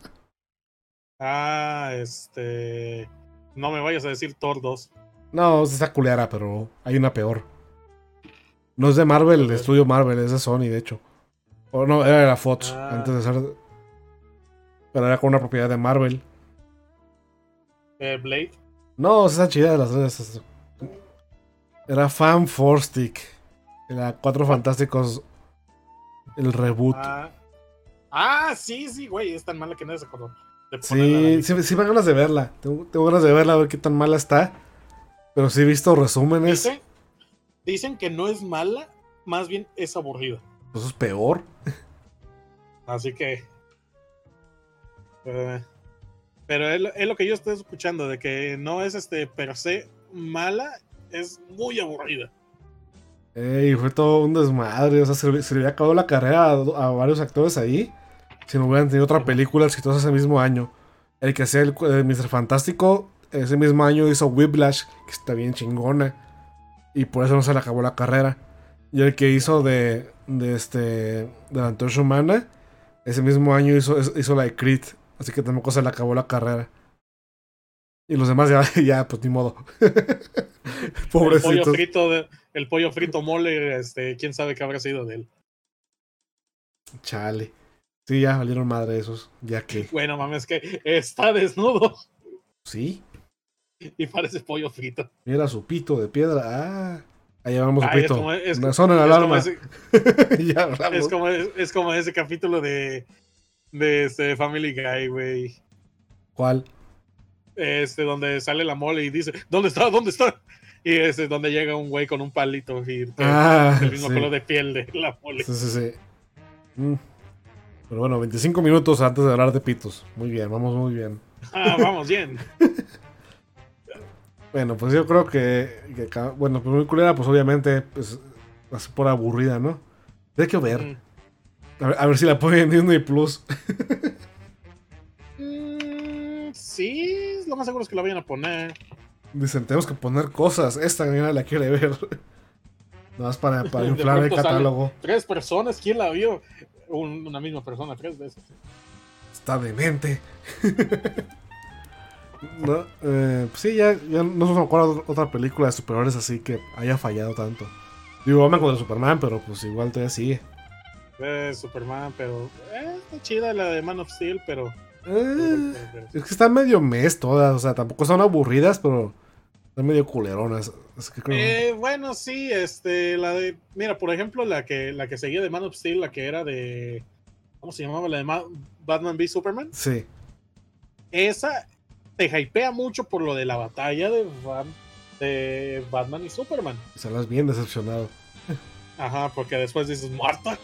Speaker 4: Ah, este. No me vayas a decir Thor 2.
Speaker 3: No, es esa culera, pero hay una peor. No es de Marvel, de estudio Marvel, es de Sony, de hecho. O no, era de la Fox,
Speaker 4: Ah.
Speaker 3: antes de ser. Pero era con una propiedad de Marvel.
Speaker 4: Eh, Blade.
Speaker 3: No, esa chida de las tres. es- Era Fan Four Stick. Era Cuatro Fantásticos. El reboot.
Speaker 4: Ah, ah, sí, sí, güey, es tan mala que no se acordó.
Speaker 3: sí, sí, sí me ganas de verla. Tengo, tengo ganas de verla, a ver qué tan mala está. Pero sí he visto resúmenes.
Speaker 4: Dicen, dicen que no es mala, más bien es aburrida.
Speaker 3: Eso es peor.
Speaker 4: Así que. eh, pero es, lo- es lo que yo estoy escuchando, de que no es este per se mala, es muy aburrida.
Speaker 3: Ey, fue todo un desmadre. O sea, se, le- se le había acabado la carrera a, a varios actores ahí. Si no hubieran tenido otra película exitosa ese mismo año. El que hacía el, el Mr. Fantástico, ese mismo año hizo Whiplash, que está bien chingona. Y por eso no se le acabó la carrera. Y el que hizo de, de este de la Antorcha Humana, ese mismo año hizo, hizo la de Creed. Así que tampoco se le acabó la carrera. Y los demás ya, ya pues ni modo.
Speaker 4: El pollo
Speaker 3: Pobrecitos.
Speaker 4: frito, de- el pollo frito mole, este, quién sabe qué habrá sido de él.
Speaker 3: Chale. Sí, ya valieron madre esos. Ya que.
Speaker 4: Bueno, mames, que está desnudo
Speaker 3: Sí.
Speaker 4: y parece pollo frito.
Speaker 3: Mira su pito de piedra. Ah. Ahí vamos su
Speaker 4: Ay, es
Speaker 3: pito.
Speaker 4: como- es-
Speaker 3: Me suena la
Speaker 4: Es como,
Speaker 3: alarma.
Speaker 4: ese,
Speaker 3: ya hablamos.
Speaker 4: es, como, es como ese capítulo de, de este Family Guy, güey.
Speaker 3: ¿Cuál?
Speaker 4: Este, donde sale la mole y dice, ¿dónde está? ¿Dónde está? Y ese es donde llega un güey con un palito y que-
Speaker 3: Ah,
Speaker 4: el mismo
Speaker 3: sí.
Speaker 4: color de piel de la mole.
Speaker 3: Sí, sí, sí. Mm. Pero bueno, 25 minutos antes de hablar de pitos. Muy bien, vamos muy bien.
Speaker 4: Ah, vamos, bien.
Speaker 3: Bueno, pues yo creo que, bueno, pues muy culera, pues obviamente, pues, así por aburrida, ¿no? Hay que ver.
Speaker 4: Mm.
Speaker 3: A ver, a ver si la ponen en Disney Plus.
Speaker 4: Mm, sí, lo más seguro es que la vayan a poner.
Speaker 3: Dicen, tenemos que poner cosas. Esta niña la quiere ver. Nada más para, para inflar el catálogo.
Speaker 4: Tres personas, ¿quién la vio? Un- una misma persona, tres veces.
Speaker 3: Está demente. no, eh, pues sí, ya, ya no se me acuerdo otra película de superhéroes así que haya fallado tanto. Digo, Batman contra Superman, pero pues igual todavía sigue.
Speaker 4: Eh, Superman, pero eh, está chida la de Man of Steel, pero,
Speaker 3: Eh, es que están medio mes todas, o sea, tampoco son aburridas, pero están medio culeronas. Es que creo-
Speaker 4: Eh, bueno, sí, este, la de, mira, por ejemplo, la que, la que seguía de Man of Steel, la que era de, ¿cómo se llamaba? La de Ma- Batman v Superman.
Speaker 3: Sí,
Speaker 4: Esa te hypea mucho por lo de la batalla de, Bat- de Batman y Superman.
Speaker 3: sales bien decepcionado.
Speaker 4: Ajá, porque después dices, Marta.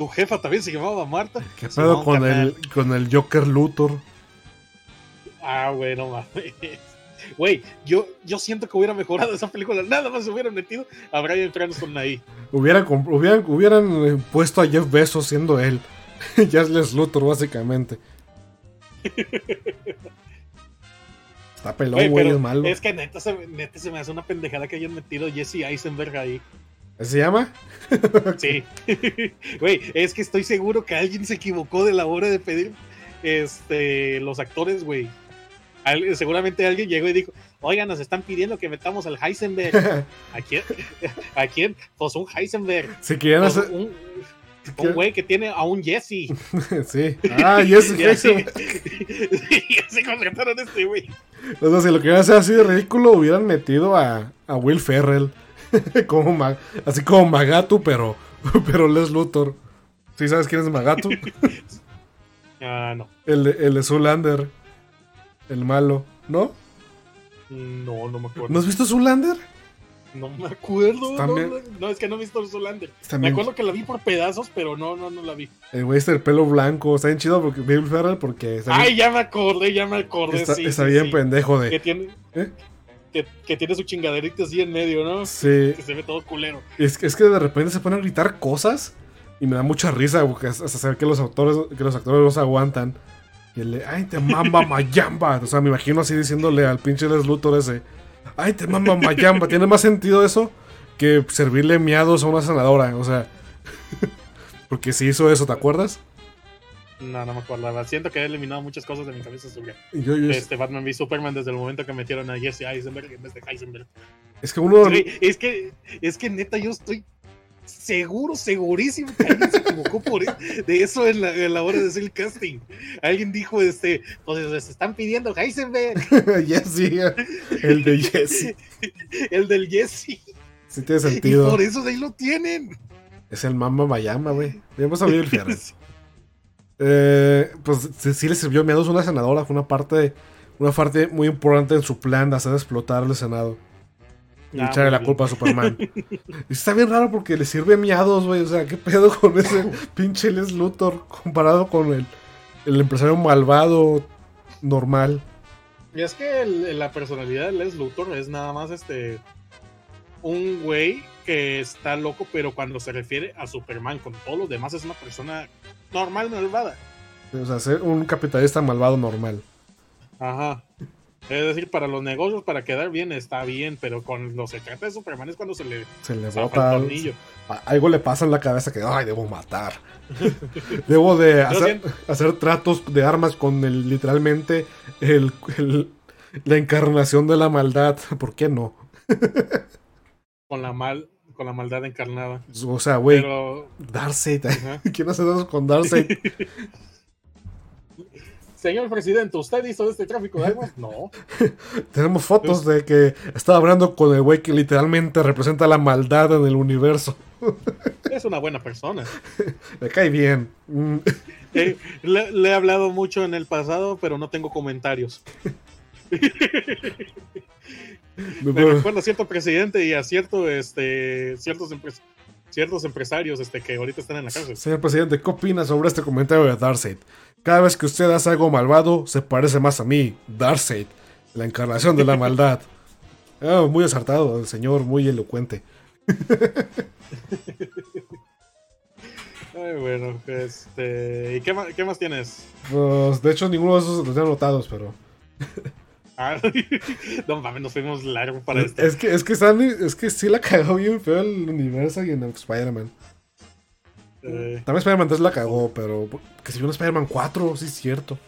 Speaker 4: Tu jefa también se llamaba Marta.
Speaker 3: ¿Qué pedo con el, con el Joker Luthor?
Speaker 4: Ah, güey, no mames. Güey, yo, yo siento que hubiera mejorado esa película. Nada más se hubieran metido a Brian Cranston ahí.
Speaker 3: Hubieran, hubieran, hubieran eh, puesto a Jeff Bezos siendo él. ya es Luthor, básicamente. Está pelón,
Speaker 4: Güey,
Speaker 3: es malo.
Speaker 4: es que neta se, neta se me hace una pendejada que hayan metido Jesse Eisenberg ahí.
Speaker 3: ¿Se llama?
Speaker 4: Sí. Güey, es que estoy seguro que alguien se equivocó de la hora de pedir este, los actores, güey. Al- seguramente alguien llegó y dijo, oigan, nos están pidiendo que metamos al Heisenberg. ¿A quién? ¿A quién? Pues un Heisenberg.
Speaker 3: si querían
Speaker 4: Pues
Speaker 3: hacer.
Speaker 4: un, un güey que tiene a un Jesse.
Speaker 3: quieren- sí. Ah,
Speaker 4: así,
Speaker 3: Jason.
Speaker 4: y así contrataron a este güey.
Speaker 3: O sea, si lo querían hacer así de ridículo, hubieran metido a, a Will Ferrell. como así como Magatu, pero, pero Les Luthor. ¿Sí sabes quién es Magatu?
Speaker 4: Ah, no.
Speaker 3: el, de, el de Zoolander. El malo. ¿No?
Speaker 4: No, no me acuerdo.
Speaker 3: ¿No has visto Zoolander?
Speaker 4: No me acuerdo.
Speaker 3: Está
Speaker 4: No,
Speaker 3: bien.
Speaker 4: no, no, es que no he visto Zolander. Me acuerdo que la vi por pedazos, pero no, no, no la vi.
Speaker 3: el güey este del pelo blanco. Está bien chido porque Will Ferrell porque está bien,
Speaker 4: Ay, ya me acordé, ya me acordé.
Speaker 3: está,
Speaker 4: sí,
Speaker 3: está
Speaker 4: sí,
Speaker 3: bien
Speaker 4: sí.
Speaker 3: pendejo
Speaker 4: Que
Speaker 3: de...
Speaker 4: tiene,
Speaker 3: ¿Eh?
Speaker 4: Que, que tiene su chingaderita así en medio, ¿no?
Speaker 3: Sí.
Speaker 4: Que se ve todo culero.
Speaker 3: Es, que- es que de repente se pone a gritar cosas y me da mucha risa porque hasta saber que los autores que los actores no se aguantan. Y le, ay, te mamba mayamba. O sea, me imagino así diciéndole al pinche Les Luthor ese, ay, te mamba mayamba. Tiene más sentido eso que servirle miados a una senadora. O sea, porque si hizo eso, ¿te acuerdas?
Speaker 4: No, no me acordaba. Siento que he eliminado muchas cosas de mi cabeza sobre
Speaker 3: yo- yo-
Speaker 4: este Batman v Superman desde el momento que metieron a Jesse Eisenberg en vez de Heisenberg.
Speaker 3: es que uno...
Speaker 4: Es que, es que neta, yo estoy seguro, segurísimo que alguien se equivocó por e- de eso en la, en la hora de hacer el casting. Alguien dijo, este, pues les están pidiendo Heisenberg,
Speaker 3: Jesse, el de Jesse.
Speaker 4: el del Jesse.
Speaker 3: Sí tiene
Speaker 4: Y
Speaker 3: sentido.
Speaker 4: por eso de ahí lo tienen.
Speaker 3: Es el Mamba Mayama, güey. Hemos sabido el Ferrer. Eh, pues sí, sí le sirvió miedos a una senadora. Fue una parte, una parte muy importante en su plan de hacer explotar el Senado. Y
Speaker 4: Ah,
Speaker 3: echarle la
Speaker 4: bien.
Speaker 3: culpa a Superman. y está bien raro porque le sirve miados, güey. O sea, ¿qué pedo con ese pinche Les Luthor comparado con el, el empresario malvado normal?
Speaker 4: Y es que el- la personalidad de Les Luthor es nada más este un güey que está loco, pero cuando se refiere a Superman con todos los demás es una persona normal, malvada.
Speaker 3: O sea, ser un capitalista malvado normal.
Speaker 4: Ajá. Es decir, para los negocios, para quedar bien, está bien, pero con los secretos de Superman es cuando se le
Speaker 3: Se le bota.
Speaker 4: el tornillo.
Speaker 3: Algo le pasa en la cabeza que, ay, debo matar. debo de hacer, tratos de armas con el literalmente el, el- la encarnación de la maldad. ¿Por qué no?
Speaker 4: Con la mal, con la maldad encarnada.
Speaker 3: O sea, güey,
Speaker 4: Pero.
Speaker 3: Darkseid.
Speaker 4: ajá.
Speaker 3: ¿Quién hace eso con Darkseid?
Speaker 4: Señor presidente, ¿usted hizo este tráfico de armas? No.
Speaker 3: Tenemos fotos de que estaba hablando con el güey que literalmente representa la maldad en el universo.
Speaker 4: Es una buena persona.
Speaker 3: Me cae bien. Mm,
Speaker 4: Eh, le, le he hablado mucho en el pasado, pero no tengo comentarios. Me recuerdo a cierto presidente y a cierto, este, ciertos, empres- ciertos empresarios este, que ahorita están en la cárcel.
Speaker 3: Señor presidente, ¿qué opina sobre este comentario de Darkseid? Cada vez que usted hace algo malvado, se parece más a mí, Darkseid, la encarnación de la maldad. Ah, muy acertado, el señor, muy elocuente.
Speaker 4: Ay, bueno, este, ¿y qué más, qué más tienes?
Speaker 3: Pues, de hecho, ninguno de esos los tengo anotados, pero.
Speaker 4: Ah, no mames, nos fuimos largo para esto.
Speaker 3: Es que, es que, Sandy, es que sí la cagó bien feo el universo y en el Spider-Man.
Speaker 4: Eh,
Speaker 3: También Spider-Man 3 la cagó, pero. Que si vio un Spider-Man 4, sí es cierto.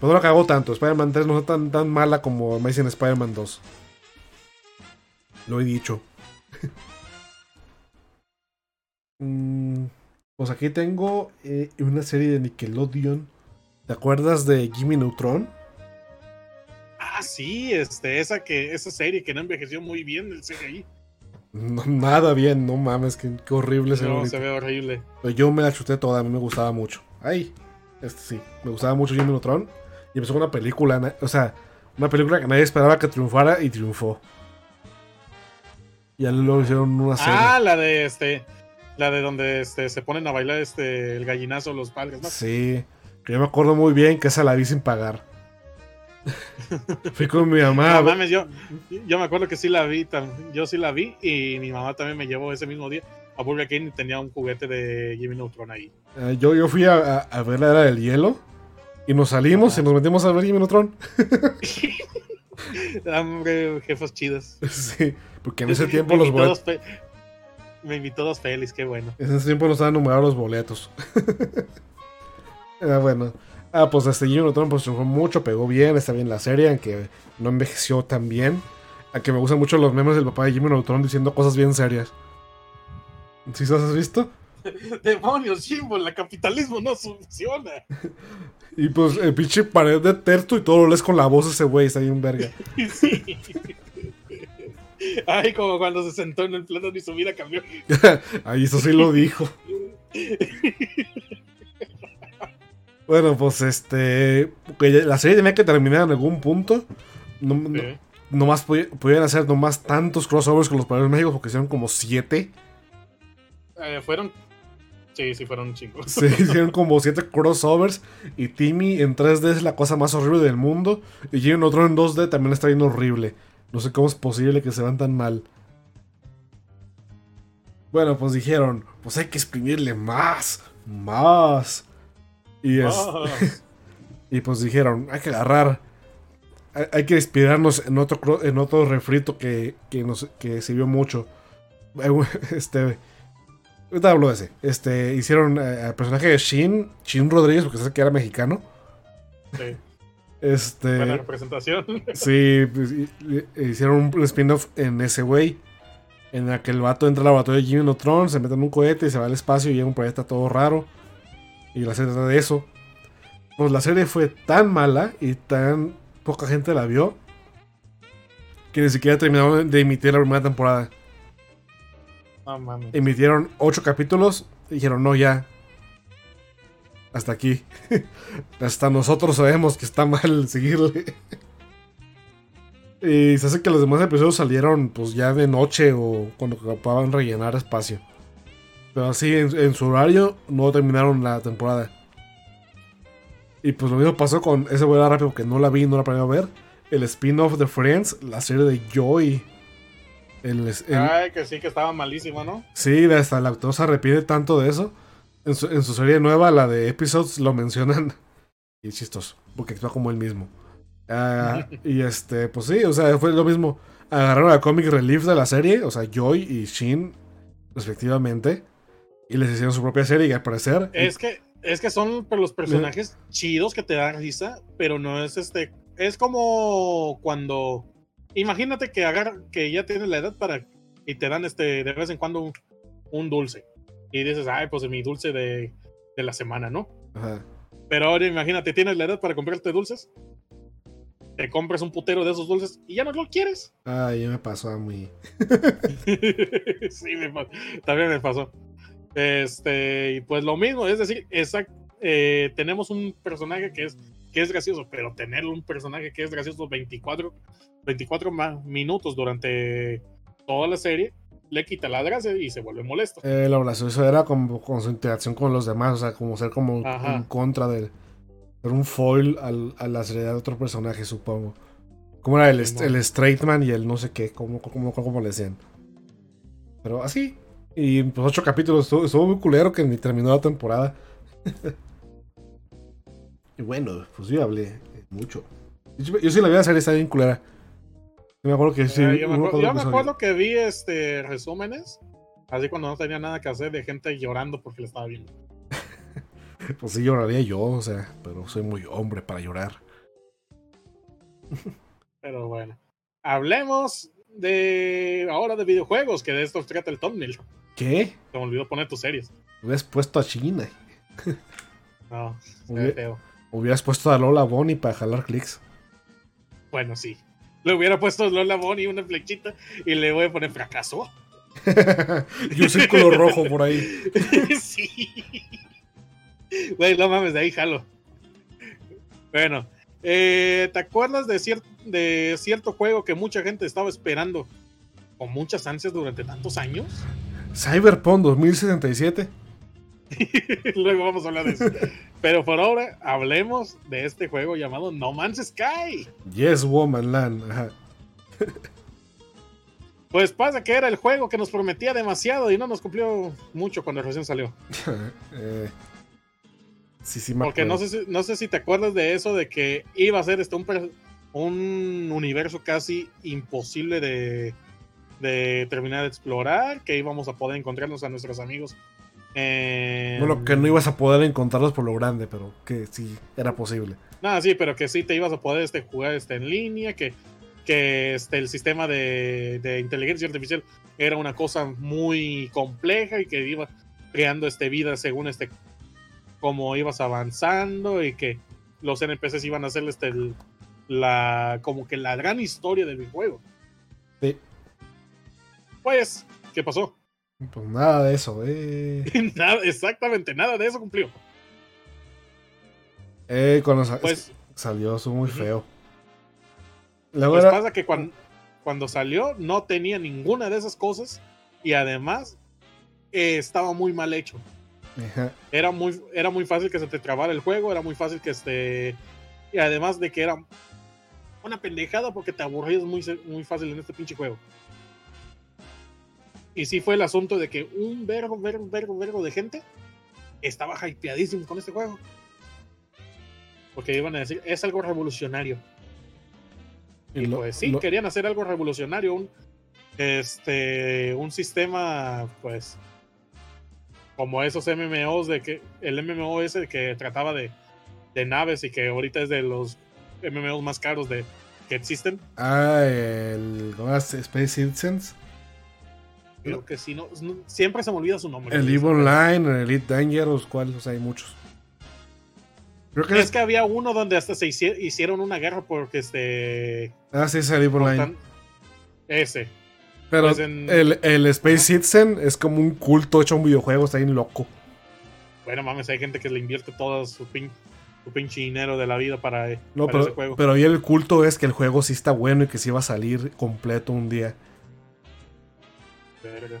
Speaker 3: Pero no la cagó tanto. Spider-Man 3 no es tan, tan mala como dicen Spider-Man 2. Lo he dicho. Mm, pues aquí tengo eh, una serie de Nickelodeon. ¿Te acuerdas de Jimmy Neutron?
Speaker 4: Ah, sí, este, esa que, esa serie que no envejeció muy bien el CGI.
Speaker 3: No, nada bien, no mames, qué, qué horrible se ve
Speaker 4: No, se ve horrible.
Speaker 3: Pero yo me la chuté toda, a mí me gustaba mucho. Ay, este sí, me gustaba mucho Jimmy Neutron. Y empezó una película, o sea, una película que nadie esperaba que triunfara y triunfó. Y ya luego hicieron una serie.
Speaker 4: Ah, la de este, la de donde este, se ponen a bailar este, el gallinazo los padres, ¿no?
Speaker 3: Sí, que yo me acuerdo muy bien que esa la vi sin pagar. Fui con mi mamá.
Speaker 4: No mames, yo, yo me acuerdo que sí la vi, yo sí la vi y mi mamá también me llevó ese mismo día a Burger King y tenía un juguete de Jimmy Neutron ahí.
Speaker 3: eh, yo, yo fui a, a- a ver la era del hielo. Y nos salimos
Speaker 4: Ajá.
Speaker 3: y nos metimos a ver Jimmy Neutron.
Speaker 4: Hombre, jefas chidas.
Speaker 3: sí, porque en ese tiempo los boletos.
Speaker 4: Me invitó dos pelis, qué bueno.
Speaker 3: En ese tiempo no estaban numerados los boletos. ah, bueno. Ah, pues este Jimmy Neutron pues mucho, pegó bien, está bien la serie, aunque no envejeció tan bien. Aunque me gustan mucho los memes del papá de Jimmy Neutron diciendo cosas bien serias. ¿Sí los has visto?
Speaker 4: Demonios, Jimbo, el capitalismo no funciona.
Speaker 3: Y pues el pinche pared de terto y todo lo lees con la voz ese güey, está bien verga.
Speaker 4: Sí. Ay, como cuando se sentó en el plano y su vida cambió.
Speaker 3: Ahí eso sí lo dijo. Bueno, pues este. La serie tenía que terminar en algún punto. No, no-
Speaker 4: Sí.
Speaker 3: nomás pudi- pudieran hacer nomás tantos crossovers con los Padres México porque hicieron como siete.
Speaker 4: Eh, fueron. Sí, sí, fueron chingos.
Speaker 3: Se hicieron como siete crossovers. Y Timmy en 3D es la cosa más horrible del mundo. Y Jimmy Neutron en 2D también está bien horrible. No sé cómo es posible que se van tan mal. Bueno, pues dijeron, pues hay que exprimirle más, más. Y es, Y pues dijeron, hay que agarrar, hay, hay que inspirarnos en otro, en otro refrito que, que, nos, que sirvió mucho. Este, ahorita hablo de ese. Este, hicieron eh, al personaje de Shin, Shin Rodríguez, porque sé que era mexicano.
Speaker 4: sí.
Speaker 3: Este,
Speaker 4: Buena representación.
Speaker 3: sí, pues, y- hicieron un spin-off en ese güey. En la que el vato entra al laboratorio de Jimmy Neutron, se mete en un cohete y se va al espacio y llega un planeta todo raro. Y la serie trata de eso. Pues la serie fue tan mala y tan poca gente la vio que ni siquiera terminaron de emitir la primera temporada. Emitieron ocho capítulos y dijeron, no, ya. Hasta aquí. Hasta nosotros sabemos que está mal seguirle. y se hace que los demás episodios salieron pues ya de noche o cuando ocupaban rellenar espacio. Pero así en, en su horario no terminaron la temporada. Y pues lo mismo pasó con ese dar rápido porque no la vi, no la planeo ver. El spin-off de Friends, la serie de Joy. El, el-
Speaker 4: Ay, que sí, que estaba malísimo, ¿no?
Speaker 3: Sí, hasta el actor se arrepiente tanto de eso. En su, en su serie nueva, la de Episodes, lo mencionan. Y es chistoso, porque actúa como él mismo. Ah, y este, pues sí, o sea, fue lo mismo. Agarraron a Comic Relief de la serie, o sea, Joy y Shin, respectivamente. Y les hicieron su propia serie, y al parecer.
Speaker 4: Es que, es que son los personajes chidos que te dan risa, pero no es este es como cuando. Imagínate que agarra, que ya tienes la edad para. Y te dan este de vez en cuando un, un dulce. Y dices, ay, pues mi dulce de, de la semana, ¿no?
Speaker 3: Ajá.
Speaker 4: Pero ahora imagínate, tienes la edad para comprarte dulces. Te compras un putero de esos dulces y ya no lo quieres.
Speaker 3: Ah, ya me pasó a mí.
Speaker 4: sí, me también me pasó. Este, y pues lo mismo, es decir, exact- eh, tenemos un personaje que es, que es gracioso, pero tener un personaje que es gracioso 24, 24 ma- minutos durante toda la serie le quita la gracia y se vuelve molesto.
Speaker 3: Eh, lo gracioso era como con su interacción con los demás, o sea, como ser como
Speaker 4: Ajá.
Speaker 3: en contra de ser un foil al- a la seriedad de otro personaje, supongo. Como era el, el straight man y el no sé qué, como, como, como le decían. Pero así. Y pues ocho capítulos, estuvo, estuvo muy culero que ni terminó la temporada. y bueno, pues yo hablé eh, mucho. Yo, yo sí la vi a serie, está bien culera. Yo me acuerdo que sí.
Speaker 4: Ah, yo me
Speaker 3: no
Speaker 4: acuerdo,
Speaker 3: el
Speaker 4: yo me
Speaker 3: episodio.
Speaker 4: acuerdo que vi este resúmenes, así cuando no tenía nada que hacer, de gente llorando porque le estaba viendo.
Speaker 3: Pues sí lloraría yo, o sea, pero soy muy hombre para llorar.
Speaker 4: Pero bueno, hablemos de ahora de videojuegos, que de esto trata el thumbnail.
Speaker 3: ¿Qué?
Speaker 4: Se me olvidó poner tus series.
Speaker 3: Hubieras puesto a China.
Speaker 4: No,
Speaker 3: Hubiera-
Speaker 4: feo.
Speaker 3: Hubieras puesto a Lola Bonnie para jalar clics.
Speaker 4: Bueno, sí. Le hubiera puesto Lola Bonnie una flechita y le voy a poner fracaso.
Speaker 3: y un círculo rojo por ahí.
Speaker 4: sí. Güey, no mames, de ahí jalo. Bueno, eh, ¿te acuerdas de, cier- de cierto juego que mucha gente estaba esperando con muchas ansias durante tantos años?
Speaker 3: Cyberpunk 2077.
Speaker 4: Luego vamos a hablar de eso. Pero por ahora, hablemos de este juego llamado No Man's Sky.
Speaker 3: Yes, Woman Land. Ajá.
Speaker 4: Pues pasa que era el juego que nos prometía demasiado y no nos cumplió mucho cuando recién salió.
Speaker 3: Eh, sí, sí, me
Speaker 4: Porque no sé, si, no sé si te acuerdas de eso, de que iba a ser este un, un universo casi imposible de, de terminar de explorar, que íbamos a poder encontrarnos a nuestros amigos. en-
Speaker 3: Bueno, que no ibas a poder encontrarlos por lo grande, pero que sí, era posible.
Speaker 4: No, sí, pero que sí te ibas a poder este, jugar este, en línea, que, que este, el sistema de, de inteligencia artificial era una cosa muy compleja y que iba creando este, vida según este cómo ibas avanzando y que los NPCs iban a hacer este, el- la, como que la gran historia del juego.
Speaker 3: Sí.
Speaker 4: Pues, ¿qué pasó?
Speaker 3: Pues nada de eso, eh.
Speaker 4: nada, exactamente nada de eso cumplió.
Speaker 3: Eh, cuando
Speaker 4: Pues,
Speaker 3: salió, muy feo. Luego
Speaker 4: Pues
Speaker 3: era-
Speaker 4: pasa que cuando, cuando salió no tenía ninguna de esas cosas y además eh, estaba muy mal hecho.
Speaker 3: Ajá.
Speaker 4: Era muy, era muy fácil que se te trabara el juego, era muy fácil que este... Y además de que era una pendejada porque te aburrías muy, muy fácil en este pinche juego. Y sí fue el asunto de que un vergo, vergo, vergo, vergo de gente estaba hypeadísimo con este juego. Porque iban a decir, es algo revolucionario. Y,
Speaker 3: lo-
Speaker 4: pues sí,
Speaker 3: lo-
Speaker 4: querían hacer algo revolucionario, un, este, un sistema, pues, como esos MMOs de que, el MMO ese que trataba de, de naves y que ahorita es de los MMOs más caros de, que existen.
Speaker 3: Ah, el. ¿Cómo es? Space Citizens.
Speaker 4: Creo que sí, no, no- siempre se me olvida su nombre.
Speaker 3: El EVE Online, el Elite Dangerous, ¿cuál? O sea, hay muchos. Creo que
Speaker 4: Es
Speaker 3: es.
Speaker 4: que había uno donde hasta se hici- hicieron una guerra porque este.
Speaker 3: Ah, sí, es el EVE Online.
Speaker 4: ese.
Speaker 3: Pero
Speaker 4: pues en-
Speaker 3: el, el Space Citizen es como un culto hecho a un videojuego, está bien loco.
Speaker 4: Bueno, mames, hay gente que le invierte todo su, pin, su pinche dinero de la vida para,
Speaker 3: No,
Speaker 4: para ese
Speaker 3: pero,
Speaker 4: juego.
Speaker 3: pero ahí el culto es que el juego sí está bueno y que sí va a salir completo un día.
Speaker 4: Verga.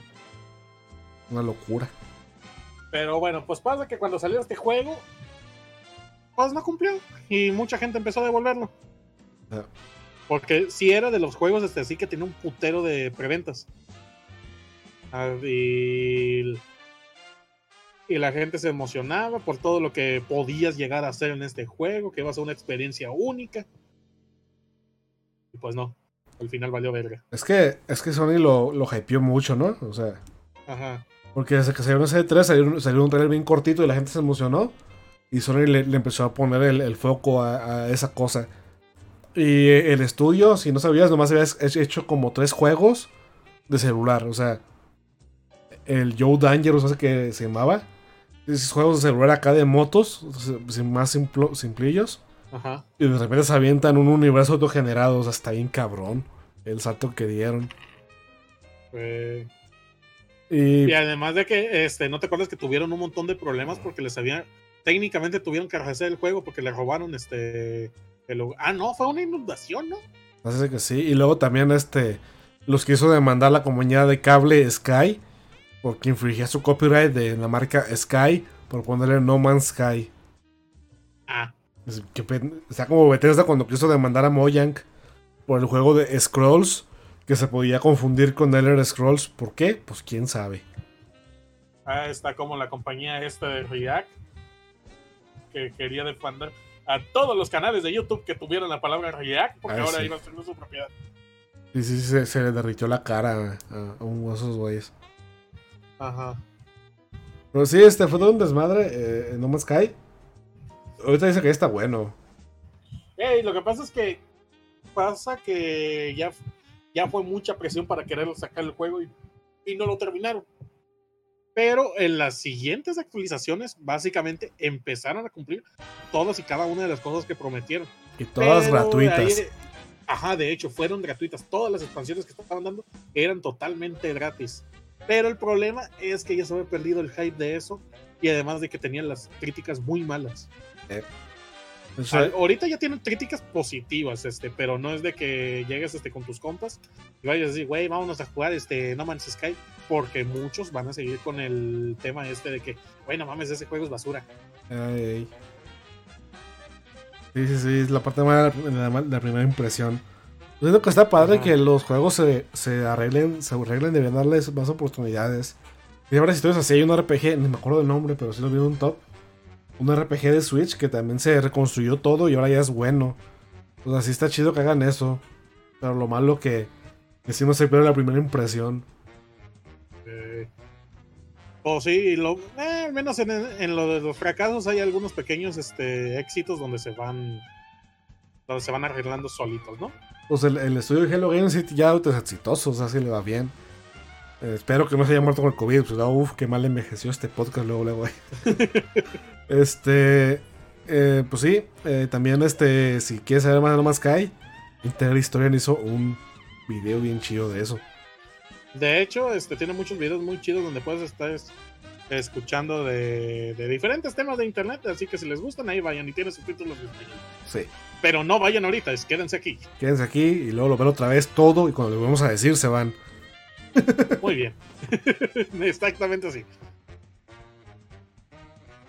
Speaker 3: Una locura.
Speaker 4: Pero bueno, pues pasa que cuando salió este juego, pues no cumplió. Y mucha gente empezó a devolverlo.
Speaker 3: Ah.
Speaker 4: Porque sí era de los juegos este así que tenía un putero de preventas. Ah, Y, y la gente se emocionaba por todo lo que podías llegar a hacer en este juego, que iba a ser una experiencia única. Y pues no, al final valió verga.
Speaker 3: Es que, es que Sony lo, lo hypeó mucho, ¿no? O sea,
Speaker 4: Ajá.
Speaker 3: porque desde que salió en C3 salió, un- salió un trailer bien cortito y la gente se emocionó. Y Sony le, le empezó a poner el, el foco a, a esa cosa. Y el estudio, si no sabías, nomás habías hecho como tres juegos de celular. O sea, el Joe Dangerous, sé qué se llamaba. Esos juegos de celular acá de motos, sin más simplo- simplillos.
Speaker 4: Ajá.
Speaker 3: Y de repente se avientan un universo autogenerado. O sea, está bien cabrón el salto que dieron.
Speaker 4: Eh,
Speaker 3: Y
Speaker 4: Y además de que este, no te acuerdas que tuvieron un montón de problemas porque les habían. Técnicamente tuvieron que rehacer el juego porque le robaron este. el ah, no, fue una inundación, ¿no?
Speaker 3: Parece que sí. Y luego también este. Los quiso demandar la compañía de cable Sky. Porque infringía su copyright de la marca Sky. Por ponerle No Man's Sky.
Speaker 4: Ah,
Speaker 3: Es que pen- Está como Bethesda cuando quiso demandar a Mojang. Por el juego de Scrolls. Que se podía confundir con Elder Scrolls. ¿Por qué? Pues quién sabe.
Speaker 4: ah, está como la compañía esta de React que quería defender a todos los canales de YouTube que tuvieran la palabra React porque
Speaker 3: Ah,
Speaker 4: ahora
Speaker 3: sí.
Speaker 4: iba a ser su propiedad.
Speaker 3: Sí, sí, se, se le derritió la cara a, uno de esos güeyes.
Speaker 4: Ajá.
Speaker 3: Pero sí, este fue todo un desmadre. eh, No Man's Sky. Ahorita dice que está bueno.
Speaker 4: Ey, lo que pasa es que pasa que ya, ya fue mucha presión para querer sacar el juego y, y no lo terminaron. Pero en las siguientes actualizaciones, básicamente empezaron a cumplir todas y cada una de las cosas que prometieron.
Speaker 3: Y todas
Speaker 4: Pero
Speaker 3: gratuitas.
Speaker 4: ahí- ajá, de hecho, fueron gratuitas. Todas las expansiones que estaban dando eran totalmente gratis. Pero el problema es que ya se había perdido el hype de eso. Y además de que tenían las críticas muy malas.
Speaker 3: O sea,
Speaker 4: Al- ahorita ya tienen críticas positivas, este, pero no es de que llegues este, con tus compas y vayas a decir, güey, vámonos a jugar este No Man's Sky, porque muchos van a seguir con el tema este de que, güey, no mames, ese juego es basura.
Speaker 3: Ay, ay. Sí, sí, sí, es la parte mala de la, primera impresión. Yo Siento que está padre
Speaker 4: Ajá.
Speaker 3: que los juegos se, se arreglen, se arreglen, deberían darles más oportunidades. Y ahora si historias así, hay un RPG, ni me acuerdo del nombre, pero sí lo vi en un top. Un RPG de Switch que también se reconstruyó todo y ahora ya es bueno. O sea, sí está chido que hagan eso. Pero lo malo que, que sí no se pierde la primera impresión.
Speaker 4: Eh, o sí, lo, eh, al menos en, en lo de los fracasos hay algunos pequeños este, éxitos donde se van donde se van arreglando solitos, ¿no?
Speaker 3: Pues el, el estudio de Hello Games ya es exitoso, o sea, sí le va bien. Eh, espero que no se haya muerto con el COVID, pues uff, qué mal envejeció este podcast luego, luego. este, eh, pues sí, eh, también este, si quieres saber más de No Man's Sky, Integral Historian hizo un video bien chido de eso.
Speaker 4: De hecho, este tiene muchos videos muy chidos donde puedes estar es- escuchando de, de diferentes temas de internet, así que si les gustan ahí vayan y tiene subtítulos en español.
Speaker 3: Sí.
Speaker 4: Pero no vayan ahorita, es, quédense aquí.
Speaker 3: Quédense aquí y luego lo ven otra vez todo y cuando lo vamos a decir se van.
Speaker 4: Muy bien. Exactamente así.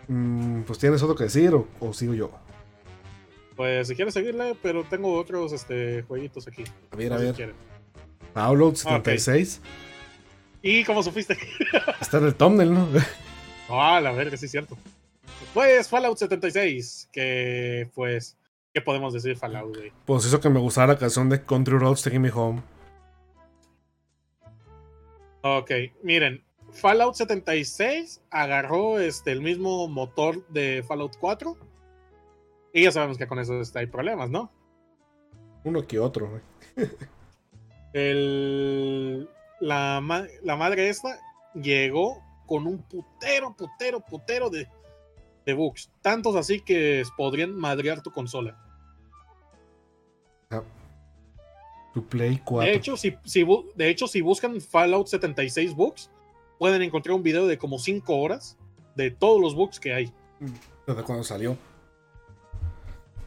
Speaker 3: Mm, pues tienes otro que decir o, o sigo yo.
Speaker 4: Pues si quieres seguirle, pero tengo otros este, jueguitos aquí.
Speaker 3: A ver, a
Speaker 4: si
Speaker 3: ver.
Speaker 4: quieren.
Speaker 3: Download 76.
Speaker 4: ¿Y cómo supiste?
Speaker 3: Está en el thumbnail, ¿no?
Speaker 4: Ah, la verga, sí es cierto. Pues Fallout 76, que pues, ¿qué podemos decir Fallout, güey?
Speaker 3: Pues hizo que me gustara la canción de Country Roads Taking Me Home.
Speaker 4: Ok, miren, Fallout 76 agarró este, el mismo motor de Fallout 4. Y ya sabemos que con eso este, hay problemas, ¿no?
Speaker 3: Uno que otro, güey.
Speaker 4: El, la, ma- la madre esta llegó con un putero, putero, putero de, de bugs. Tantos así que podrían madrear tu consola.
Speaker 3: Tu Play 4.
Speaker 4: De hecho, si, si de hecho, si buscan Fallout 76 bugs, pueden encontrar un video de como 5 horas de todos los bugs que hay.
Speaker 3: Desde cuando salió.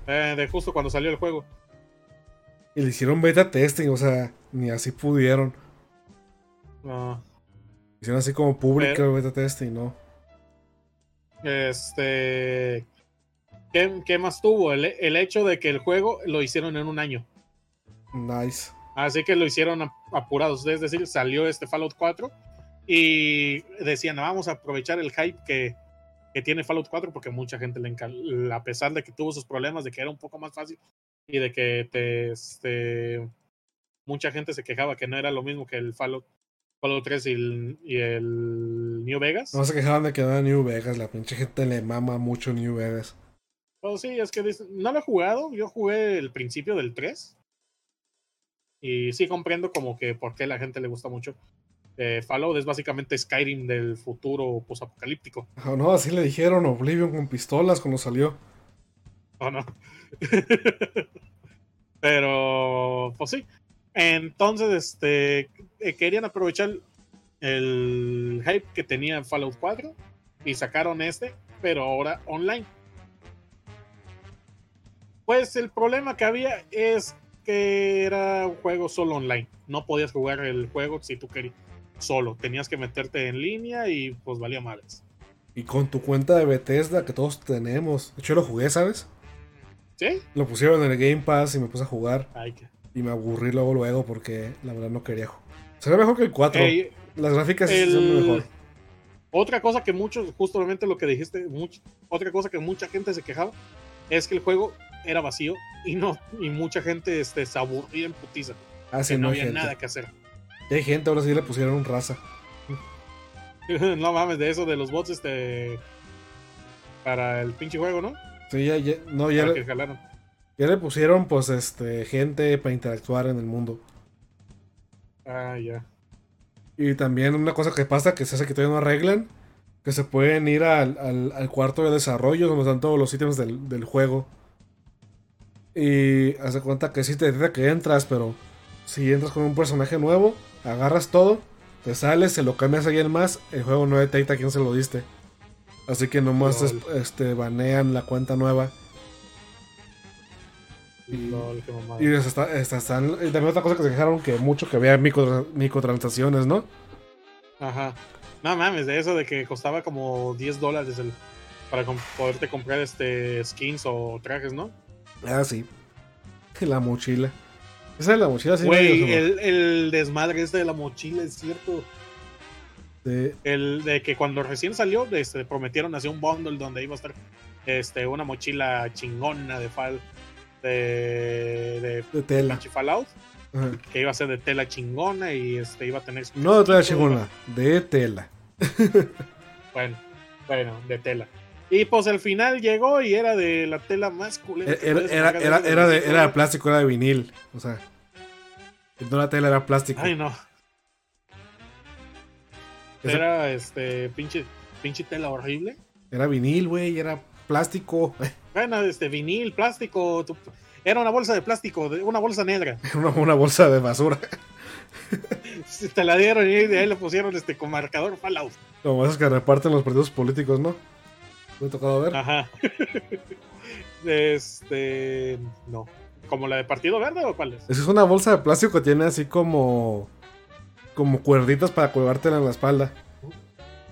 Speaker 4: eh, de justo cuando salió el juego.
Speaker 3: Y le hicieron beta testing, o sea, ni así pudieron.
Speaker 4: Ah,
Speaker 3: Hicieron así como público beta testing, ¿no?
Speaker 4: este. ¿qué, qué más tuvo? El, el hecho de que el juego lo hicieron en un año.
Speaker 3: Nice.
Speaker 4: Así que lo hicieron ap- apurados. Es decir, salió este Fallout 4 y decían, vamos a aprovechar el hype que, que tiene Fallout 4 porque mucha gente le encanta, a pesar de que tuvo sus problemas, de que era un poco más fácil y de que te, este, mucha gente se quejaba que no era lo mismo que el Fallout, Fallout 3 y el, y el New Vegas.
Speaker 3: No se quejaban de que no era New Vegas. La pinche gente le mama mucho New Vegas.
Speaker 4: Oh, sí, es que no lo he jugado. Yo jugué el principio del 3. Y sí comprendo como que por qué la gente le gusta mucho. Eh, Fallout es básicamente Skyrim del futuro posapocalíptico.
Speaker 3: Ah, no, así le dijeron Oblivion con pistolas cuando salió.
Speaker 4: ¿O no? Pero, pues sí. Entonces, este, eh, querían aprovechar el hype que tenía Fallout 4 y sacaron este, pero ahora online. Pues el problema que había es que era un juego solo online. No podías jugar el juego si tú querías solo. Tenías que meterte en línea y pues valía madres.
Speaker 3: Y con tu cuenta de Bethesda que todos tenemos. De hecho, yo lo jugué, ¿sabes?
Speaker 4: ¿Sí?
Speaker 3: Lo pusieron en el Game Pass y me puse a jugar.
Speaker 4: Ay, que-
Speaker 3: Y me aburrí luego, luego, porque la verdad no quería jugar. Se ve mejor que el 4.
Speaker 4: Ey,
Speaker 3: Las gráficas
Speaker 4: el-
Speaker 3: son mejor.
Speaker 4: Otra cosa que muchos, justamente lo que dijiste, much- otra cosa que mucha gente se quejaba es que el juego era vacío y no y mucha gente este, se aburría en putiza.
Speaker 3: Ah, sí,
Speaker 4: que no había
Speaker 3: gente.
Speaker 4: nada que hacer.
Speaker 3: Y hay gente, ahora sí le pusieron raza.
Speaker 4: no mames, de eso de los bots este para el pinche juego, ¿no?
Speaker 3: Sí, ya, ya- no, ya, le- ya pusieron, pues, este, gente para interactuar en el mundo.
Speaker 4: Ah, ya.
Speaker 3: Y también una cosa que pasa que se hace que todavía no arreglan, que se pueden ir al, al- al cuarto de desarrollo donde están todos los ítems del, del juego. Y hace cuenta que sí te detecta que entras, pero si entras con un personaje nuevo, agarras todo, te sales, se lo cambias a alguien más, el juego no detecta a quién se lo diste. Así que nomás es- este, banean la cuenta nueva. Y-
Speaker 4: Lol.
Speaker 3: Y también otra cosa que se quejaron que mucho que había micro, microtransacciones, ¿no?
Speaker 4: Ajá. No mames, de eso de que costaba como 10 dólares el, para poderte comprar este skins o trajes, ¿no?
Speaker 3: Ah, sí. La mochila. Esa de la mochila sí.
Speaker 4: Güey, el, el desmadre este de la mochila, es cierto. El de que cuando recién salió, este, prometieron hacer un bundle donde iba a estar este, una mochila chingona de Fall de, de
Speaker 3: de tela.
Speaker 4: Fallout,
Speaker 3: Ajá.
Speaker 4: que iba a ser de tela chingona y este iba a tener
Speaker 3: No de tela chingona, de tela.
Speaker 4: Bueno, bueno, de tela. Y pues al final llegó y era de la tela más culera.
Speaker 3: Era, era, era,
Speaker 4: de
Speaker 3: era de, era de plástico, era de vinil. O sea, no era tela, era plástico.
Speaker 4: Ay, no. Era este pinche, pinche tela horrible.
Speaker 3: Era vinil, güey, era plástico.
Speaker 4: Bueno, este vinil, plástico. tu- Era una bolsa de plástico, de- una bolsa negra.
Speaker 3: Una, una bolsa de basura.
Speaker 4: Te la dieron y de ahí le pusieron este con marcador Fallout.
Speaker 3: Como esas que reparten los partidos políticos, ¿no? ¿Me ha tocado ver?
Speaker 4: Ajá. Este. No. ¿Como la de Partido Verde o cuál es?
Speaker 3: Es una bolsa de plástico que tiene así como. Como cuerditas para colgártela en la espalda.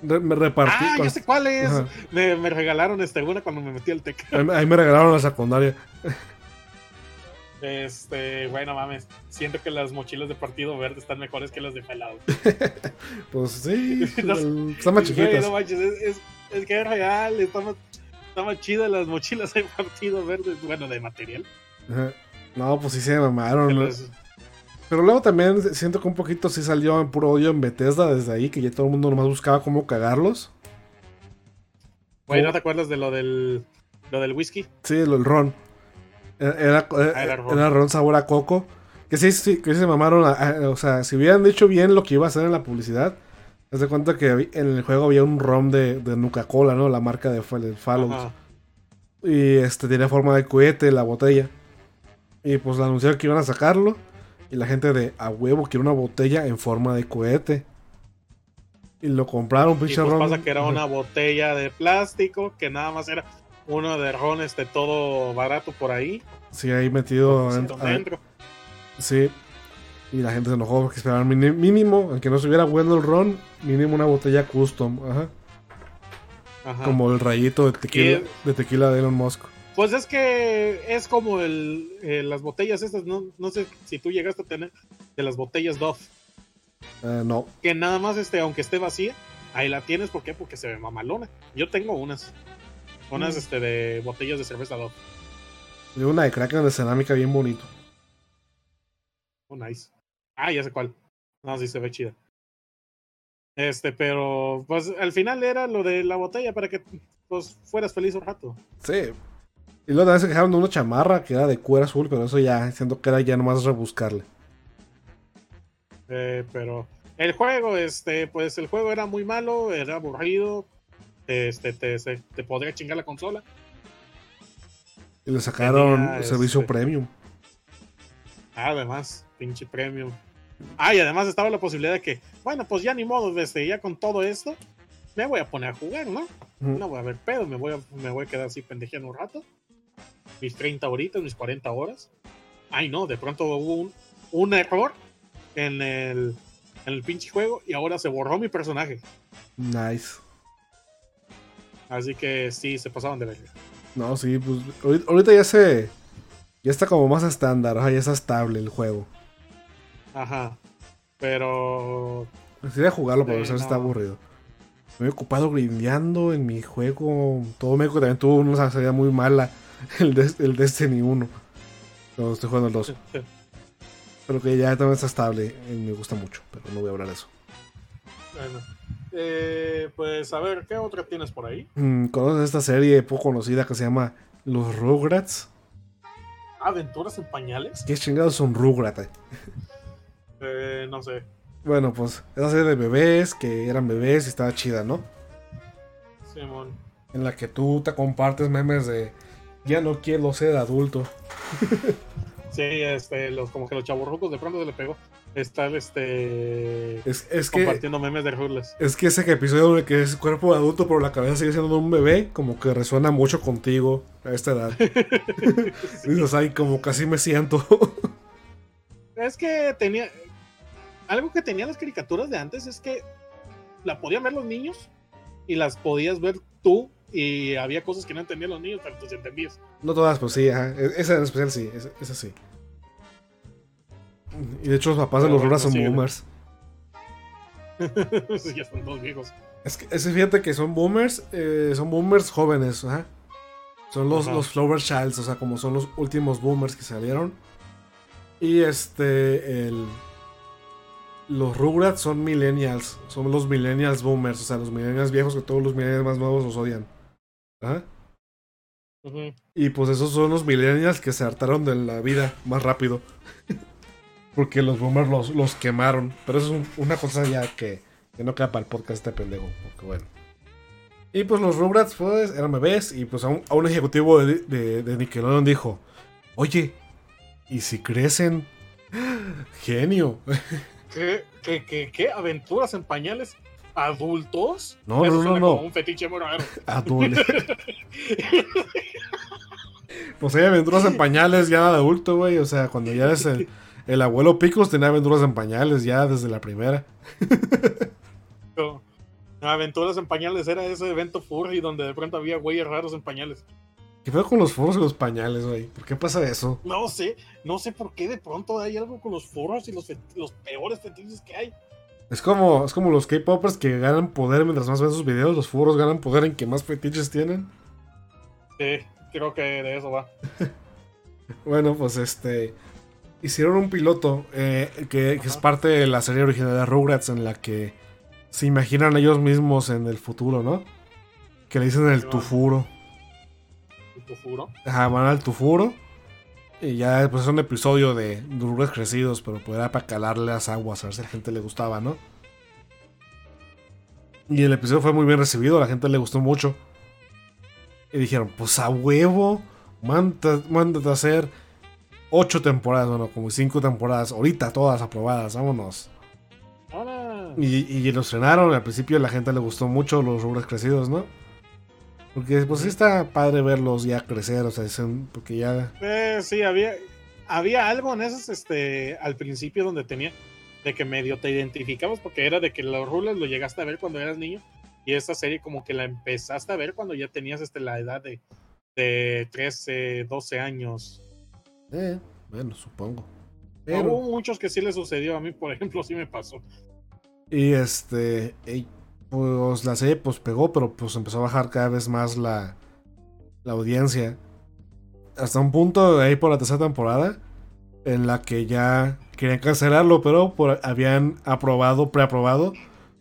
Speaker 3: Re- me repartí.
Speaker 4: Ah,
Speaker 3: con-
Speaker 4: ya sé cuál es. Me, me regalaron este una cuando me metí al TEC.
Speaker 3: Ahí, me- ahí me regalaron la secundaria.
Speaker 4: Este, bueno, mames. Siento que las mochilas de Partido Verde están mejores que las de Fallout.
Speaker 3: Pues sí, están más chiquitas.
Speaker 4: no manches, es, es, es que es real. Está más, está más chida las mochilas de Partido Verde. Bueno, de material.
Speaker 3: No, pues sí se mamaron.
Speaker 4: Las-
Speaker 3: Pero luego también siento que un poquito sí salió en puro odio en Bethesda desde ahí, que ya todo el mundo nomás buscaba cómo cagarlos.
Speaker 4: Güey, ¿no te acuerdas de lo del, lo del whisky?
Speaker 3: Sí, lo- el ron. Era, era,
Speaker 4: Ah, era ron.
Speaker 3: era ron sabor a coco. Que sí, sí, que sí se mamaron. a- a- o sea, si hubieran dicho bien lo que iba a hacer en la publicidad, haz de cuenta que en el juego había un ron de, de Nuca-Cola, ¿no? La marca de Fall- de Fallout.
Speaker 4: Ajá.
Speaker 3: Y este tenía forma de cohete la botella. Y pues anunciaron que iban a sacarlo. Y la gente de a huevo quiere una botella en forma de cohete. Y lo compraron, pinche
Speaker 4: pues
Speaker 3: ron.
Speaker 4: pasa que era una botella de plástico que nada más era uno de ron este todo barato por ahí.
Speaker 3: Sí, ahí metido
Speaker 4: pusieron
Speaker 3: adentro.
Speaker 4: dentro.
Speaker 3: Sí. Y la gente se enojó porque esperaban mínimo, aunque no estuviera bueno el ron, mínimo una botella custom. Ajá.
Speaker 4: Ajá.
Speaker 3: Como el rayito de tequila,
Speaker 4: ¿Qué?
Speaker 3: de tequila de Elon Musk.
Speaker 4: Pues es que es como el, eh, las botellas estas, no, no sé si tú llegaste a tener de las botellas Dove,
Speaker 3: Eh, no.
Speaker 4: que nada más este, aunque esté vacía, ahí la tienes, ¿por qué? Porque se ve mamalona. Yo tengo unas, unas
Speaker 3: Mm.
Speaker 4: este, de botellas de cerveza Dove.
Speaker 3: Y una de Kraken de cerámica bien bonito.
Speaker 4: Oh, nice. Ah, ya sé cuál. No, sí se ve chida. Este, pero pues al final era lo de la botella para que pues fueras feliz un rato.
Speaker 3: Sí. Y luego también se quejaron de una chamarra que era de cuero azul, pero eso ya, siento que era ya nomás rebuscarle.
Speaker 4: Eh, pero el juego, este, pues el juego era muy malo, era aburrido. Este, te, se- te podría chingar la consola.
Speaker 3: Y le sacaron
Speaker 4: Tenía,
Speaker 3: servicio
Speaker 4: este,
Speaker 3: premium.
Speaker 4: Además, pinche premium. Ah, y además estaba la posibilidad de que, bueno, pues ya ni modo, este, ya con todo esto, me voy a poner a jugar, ¿no? No voy a ver pedo, me voy a, me voy a quedar así pendejeando un rato. Mis 30 horitas, mis 40 horas. Ay, no, de pronto hubo un, un error en el, en el pinche juego y ahora se borró mi personaje.
Speaker 3: Nice.
Speaker 4: Así que sí, se pasaban de verga.
Speaker 3: No, sí, pues ahorita, ya se. Ya está como más estándar, ya está estable el juego.
Speaker 4: Ajá. Pero
Speaker 3: Quería jugarlo, pero
Speaker 4: Sí, no.
Speaker 3: está aburrido. Me he ocupado grindeando en mi juego. Todo México también tuvo una salida muy mala. El, Des- el Destiny 1. No, estoy jugando el 2. Pero que ya también está estable. Y me gusta mucho, pero no voy a hablar de eso.
Speaker 4: Bueno, eh, pues a ver, ¿qué otra tienes por ahí?
Speaker 3: Mm, ¿Conoces esta serie poco conocida que se llama Los Rugrats?
Speaker 4: ¿Aventuras en pañales?
Speaker 3: ¿Qué chingados son Rugrats?
Speaker 4: Eh, no sé.
Speaker 3: Bueno, pues esa serie de bebés que eran bebés y estaba chida, ¿no?
Speaker 4: Simón.
Speaker 3: En la que tú te compartes memes de ya no quiero ser adulto.
Speaker 4: Sí, este, los, como que los chaburrucos de pronto se le pegó. Estar este
Speaker 3: Es, es que
Speaker 4: compartiendo memes de Hurles.
Speaker 3: es que ese episodio de que es cuerpo de adulto pero la cabeza sigue siendo de un bebé, como que resuena mucho contigo a esta edad. Dices, ay, como casi me siento.
Speaker 4: Es que tenía. Algo que tenían las caricaturas de antes es que la podían ver los niños y las podías ver tú. Y había cosas que no entendían los niños, pero tú sí entendías.
Speaker 3: no todas, pues sí, ajá. E- Esa en especial sí, esa, esa sí. Y de hecho los papás de los
Speaker 4: bueno,
Speaker 3: Rugrats son boomers.
Speaker 4: ya están todos viejos.
Speaker 3: Es que fíjate que son boomers, eh, son boomers jóvenes, ajá. Son los,
Speaker 4: Ajá.
Speaker 3: los Flower Childs, o sea, como son los últimos boomers que salieron. Y este, el, los Rugrats son millennials, son los millennials boomers, o sea, los millennials viejos que todos los millennials más nuevos los odian. Ajá.
Speaker 4: Ujú.
Speaker 3: Y pues esos son los millennials que se hartaron de la vida más rápido. Porque los boomers los, los quemaron. Pero eso es un- una cosa ya que, que no queda para el podcast este pendejo. Porque bueno. Y pues los Rugrats pues eran bebés. Y pues a un, a un ejecutivo de, de- de Nickelodeon dijo: Oye, ¿y si crecen? Genio.
Speaker 4: ¿Qué, qué, qué, qué? ¿Aventuras en pañales? ¿Adultos?
Speaker 3: No,
Speaker 4: Eso
Speaker 3: no, no, no.
Speaker 4: como un fetiche muy raro.
Speaker 3: Adulto. pues hay aventuras en pañales ya de adulto, güey. O sea, cuando ya eres el, el abuelo Picos tenía aventuras en pañales ya desde la primera.
Speaker 4: No. Aventuras en pañales era ese evento furry donde de pronto había güeyes raros en pañales.
Speaker 3: ¿Qué fue con los foros y los pañales, güey? ¿Por qué pasa eso?
Speaker 4: No sé, no sé por qué de pronto hay algo con los foros y los, peores fetiches que hay.
Speaker 3: Es como, es como los K-popers que ganan poder mientras más ven sus videos. Los foros ganan poder en que más fetiches tienen.
Speaker 4: Sí, creo que de eso va.
Speaker 3: Bueno, pues este. Hicieron un piloto eh, que, que es parte de la serie original de Rugrats en la que se imaginan ellos mismos en el futuro, ¿no? Que le dicen el
Speaker 4: Sí, va.
Speaker 3: Tufuro.
Speaker 4: Tu furo.
Speaker 3: Ajá, van al tufuro. Y ya pues es un episodio de Rugrats crecidos, pero pues era para calarle las aguas, a ver si a la gente le gustaba, ¿no? Y el episodio fue muy bien recibido, a la gente le gustó mucho. Y dijeron, pues a huevo, mándate, a hacer ocho temporadas, bueno, como cinco temporadas, ahorita todas aprobadas, vámonos.
Speaker 4: Ahora.
Speaker 3: Y, y lo estrenaron, al principio a la gente le gustó mucho los Rugrats crecidos, ¿no? Porque pues sí está padre verlos ya crecer, o sea, dicen- porque ya...
Speaker 4: Eh, sí, había, había algo en esos, este, al principio donde tenía, de que medio te identificabas, porque era de que los rules lo llegaste a ver cuando eras niño, y esta serie como que la empezaste a ver cuando ya tenías este, la edad de, de 13, 12 años.
Speaker 3: Eh, bueno, supongo.
Speaker 4: Hubo
Speaker 3: Pero,
Speaker 4: muchos que sí le sucedió, a mí por ejemplo sí me pasó.
Speaker 3: y este, pues la serie pues pegó, pero pues empezó a bajar cada vez más la, la audiencia. Hasta un punto ahí por la tercera temporada, en la que ya querían cancelarlo, pero por- habían aprobado, preaprobado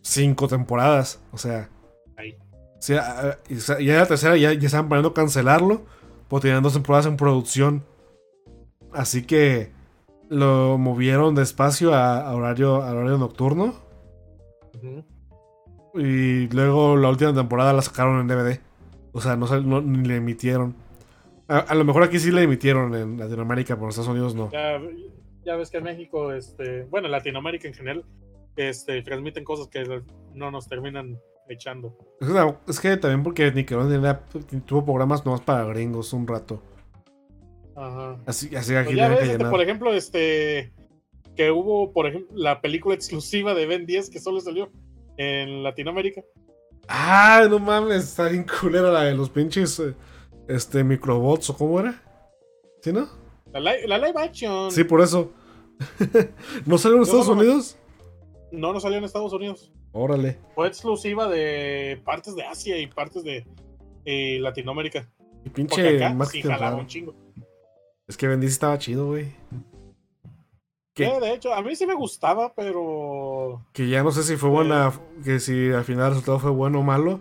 Speaker 3: cinco temporadas. O sea,
Speaker 4: Ahí.
Speaker 3: sí, a- a- y sa- ya en la tercera ya, ya estaban planeando cancelarlo, pues tenían dos temporadas en producción. Así que lo movieron de espacio a, a horario, a horario nocturno.
Speaker 4: Ujú.
Speaker 3: Y luego la última temporada la sacaron en DVD. O sea, no, no- ni le emitieron. A, a lo mejor aquí sí la emitieron en Latinoamérica, pero en Estados Unidos no.
Speaker 4: Ya, ya ves que en México, este, bueno, en Latinoamérica en general, este, transmiten cosas que no nos terminan echando.
Speaker 3: Es que, es que también porque Nickelodeon tuvo programas nomás para gringos un rato.
Speaker 4: Ajá.
Speaker 3: Así, así aquí
Speaker 4: Pues ya ves, este, por ejemplo, este, que hubo, por ejemplo, la película exclusiva de Ben 10 que solo salió en Latinoamérica.
Speaker 3: Ah, no mames, está bien culera la de los pinches eh, este, microbots o cómo era. ¿Sí, no?
Speaker 4: La, li- la live action.
Speaker 3: Sí, por eso. ¿No salió en Estados Unidos?
Speaker 4: No, no salió en Estados Unidos.
Speaker 3: Órale.
Speaker 4: Fue exclusiva de partes de Asia y partes de eh, Latinoamérica.
Speaker 3: Y
Speaker 4: Porque
Speaker 3: pinche
Speaker 4: acá sí
Speaker 3: raro.
Speaker 4: un chingo.
Speaker 3: Es que Bendice estaba chido, güey. ¿Qué?
Speaker 4: Eh, de hecho, a mí sí me gustaba, pero
Speaker 3: Que ya no sé si fue buena, que si al final el resultado fue bueno o malo,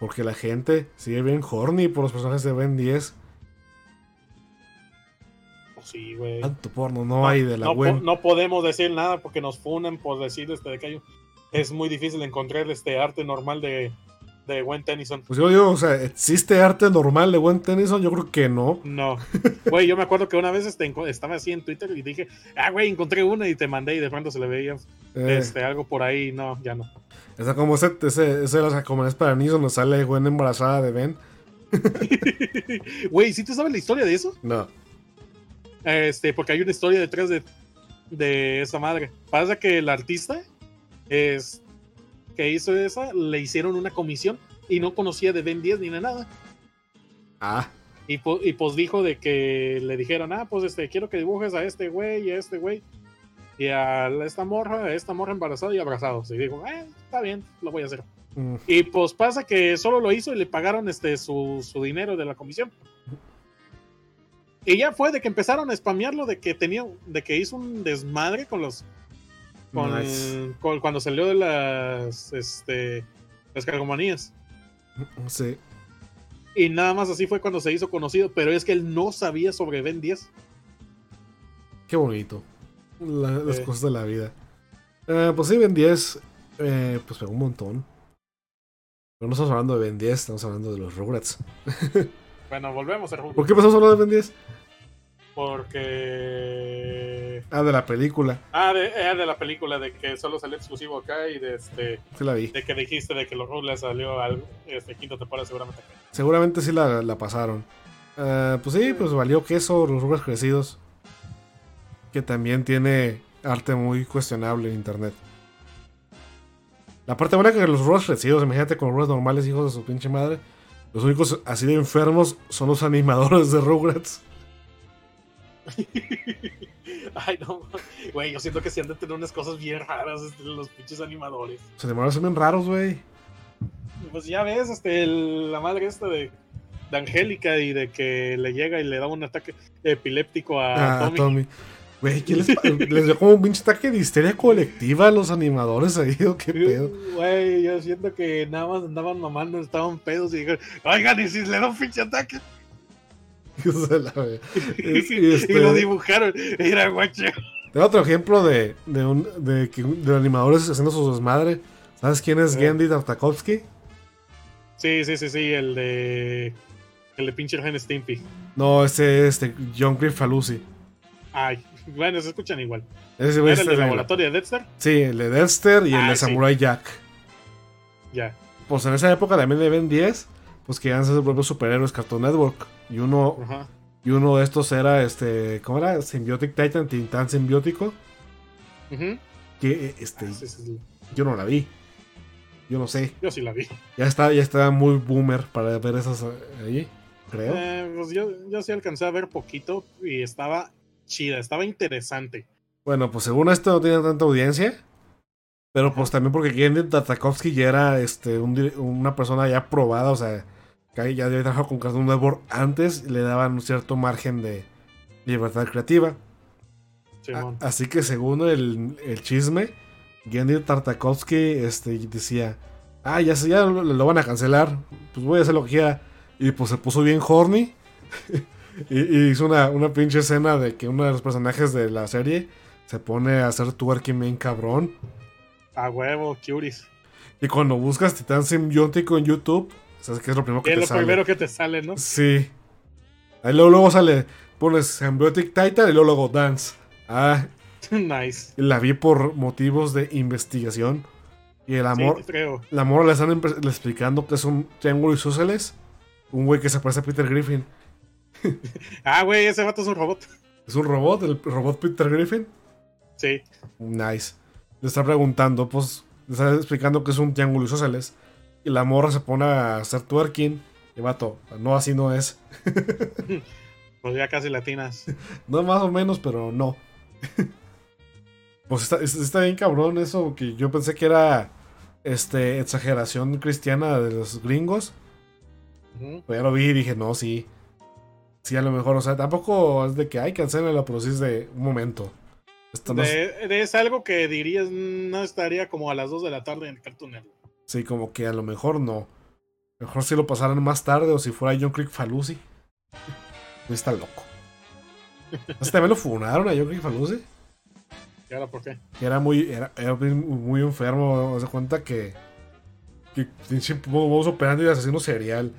Speaker 3: porque la gente sigue bien horny por los personajes de Ben 10.
Speaker 4: pues, sí, güey.
Speaker 3: Tanto porno no hay de la
Speaker 4: no, po-
Speaker 3: web.
Speaker 4: no podemos decir nada porque nos funan por decir este de que hay- es muy difícil encontrar este arte normal de, de Gwen Tennyson.
Speaker 3: Pues yo digo, o sea, ¿existe arte normal de Gwen Tennyson? Yo creo que no.
Speaker 4: No. Güey, yo me acuerdo que una vez este, estaba así en Twitter y dije, ah, güey, encontré una y te mandé y de pronto se le veía
Speaker 3: Eh,
Speaker 4: este, algo por ahí. No, ya no.
Speaker 3: O sea, como ese, ese, ese de las para niños donde sale Gwen embarazada de Ben.
Speaker 4: Güey, ¿sí te sabes la historia de eso?
Speaker 3: No.
Speaker 4: Este, porque hay una historia detrás de, de esa madre. Pasa que el artista es, que hizo esa le hicieron una comisión y no conocía de Ben 10 ni de nada.
Speaker 3: Ah,
Speaker 4: Y, y pues dijo de que le dijeron, ah, pues este, quiero que dibujes a este güey y a este güey. Y a esta morra, a esta morra embarazada y abrazados. Y dijo, ah, está bien, lo voy a hacer.
Speaker 3: mm,
Speaker 4: Y pues pasa que solo lo hizo y le pagaron este su, su dinero de la comisión. Y ya fue de que empezaron a spamearlo de que tenía, de que hizo un desmadre con los con,
Speaker 3: nice.
Speaker 4: con- cuando salió de las este las cargomanías.
Speaker 3: Sí.
Speaker 4: Y nada más así fue cuando se hizo conocido, pero es que él no sabía sobre Ben 10.
Speaker 3: Qué bonito. La- las cosas de la vida. Eh, pues sí, Ben 10. eh, pues pegó un montón. Pero no estamos hablando de Ben 10, estamos hablando de los Rugrats.
Speaker 4: Bueno, volvemos a
Speaker 3: ¿Por qué empezamos a hablar de Ben 10?
Speaker 4: Porque
Speaker 3: Ah, de la película.
Speaker 4: ah de, eh, de la película de que solo salió exclusivo acá y de este
Speaker 3: Sí la vi.
Speaker 4: de que dijiste de que los Rugrats salió al este quinto temporada seguramente.
Speaker 3: Seguramente sí la, la pasaron. Eh, pues sí, pues valió queso los Rugrats crecidos. Que también tiene arte muy cuestionable en internet. La parte buena es que los Rugrats crecidos, imagínate con los Rugrats normales, hijos de su pinche madre. Los únicos así de enfermos son los animadores de Rugrats.
Speaker 4: Ay, no, güey, yo siento que sí han de tener unas cosas bien raras este, los pinches animadores.
Speaker 3: Los animadores son bien raros, güey.
Speaker 4: Pues ya ves, este, el- la madre esta de, de Angélica y de que le llega y le da un ataque epiléptico a
Speaker 3: Ah,
Speaker 4: Tommy.
Speaker 3: Güey, ¿quién les, les dio como un pinche ataque de histeria colectiva a los animadores ahí? ¿o ¿Qué pedo?
Speaker 4: Güey, yo siento que nada más andaban mamando, estaban pedos y dijeron, oigan, y si le da un pinche ataque.
Speaker 3: Y
Speaker 4: y
Speaker 3: este-
Speaker 4: lo dibujaron. Mira, guacho.
Speaker 3: Tengo otro ejemplo de, de, un, de, animadores haciendo su desmadre. ¿Sabes quién es
Speaker 4: Eh.
Speaker 3: Gendy Tartakovsky?
Speaker 4: Sí, sí, sí, sí, el de. El de pinche Ren Stimpy.
Speaker 3: No, ese es este, John Griffaluzzi.
Speaker 4: Ay, bueno, se escuchan igual.
Speaker 3: Ese
Speaker 4: ¿Era el de laboratorio de Dexter?
Speaker 3: Sí, el de Dexter y el
Speaker 4: Ah,
Speaker 3: de
Speaker 4: sí.
Speaker 3: Samurai Jack.
Speaker 4: Ya.
Speaker 3: Pues en esa época también de Ben 10, pues querían ser sus propios superhéroes Cartoon Network. Y uno,
Speaker 4: Ajá.
Speaker 3: y uno de estos era este. ¿Cómo era? Symbiotic Titan, Tintán Simbiótico.
Speaker 4: Ujú.
Speaker 3: Que eh, este.
Speaker 4: Sí, sí, sí.
Speaker 3: Yo no la vi. Yo no sé.
Speaker 4: Yo sí la vi.
Speaker 3: Ya está, ya está muy boomer para ver esas eh, ahí, creo.
Speaker 4: Eh, pues yo, yo sí alcancé a ver poquito y estaba chida, estaba interesante.
Speaker 3: Bueno, pues según esto no tiene tanta audiencia. Pero pues también porque Gendy Tartakovsky ya era este, un una persona ya probada, o sea, que ya había trabajado con Cartoon Network antes y le daban un cierto margen de libertad creativa. A- así que según el, el chisme, Gendy Tartakovsky este, decía, ah, ya, se- ya lo, lo van a cancelar, pues voy a hacer lo que quiera. Y pues se puso bien horny y, y hizo una, una pinche escena de que uno de los personajes de la serie se pone a hacer twerking bien cabrón.
Speaker 4: A huevo, curis.
Speaker 3: Y cuando buscas Titán Simbiótico en YouTube, ¿sabes qué es lo primero que
Speaker 4: Es
Speaker 3: te
Speaker 4: lo
Speaker 3: sale?
Speaker 4: primero que te sale, ¿no?
Speaker 3: Sí. Ahí luego, luego sale, pones Symbiotic Titan y luego, luego Dance. Ah,
Speaker 4: nice.
Speaker 3: la vi por motivos de investigación. Y el amor,
Speaker 4: Sí, creo.
Speaker 3: el amor le están explicando que es un triángulo isósceles. Un güey que se parece a Peter Griffin.
Speaker 4: Ah, güey, ese vato es un robot.
Speaker 3: Es un robot, el robot Peter Griffin.
Speaker 4: Sí.
Speaker 3: Nice. Le está preguntando, pues, le está explicando que es un triángulo isósceles. Y la morra se pone a hacer twerking. Y vato, no, así no es.
Speaker 4: Pues ya casi latinas.
Speaker 3: No, más o menos, pero no. pues está, es- está bien cabrón eso, que yo pensé que era este exageración cristiana de los gringos.
Speaker 4: Ujú.
Speaker 3: Pero ya lo vi y dije, no, sí. Sí, a lo mejor, o sea, tampoco es de que hay pero sí es de un momento. Esto no es-
Speaker 4: De- de- es algo que dirías no estaría como a las 2 de la tarde en Cartoon Network.
Speaker 3: Sí, como que a lo mejor no. Mejor si lo pasaran más tarde o si fuera John Creek Falusi. Está loco. Entonces también lo funaron a John Creek Falusi.
Speaker 4: ¿Y ahora por qué?
Speaker 3: Que era muy, era, era muy, enfermo. Se cuenta que. Que modus operandi de asesino serial.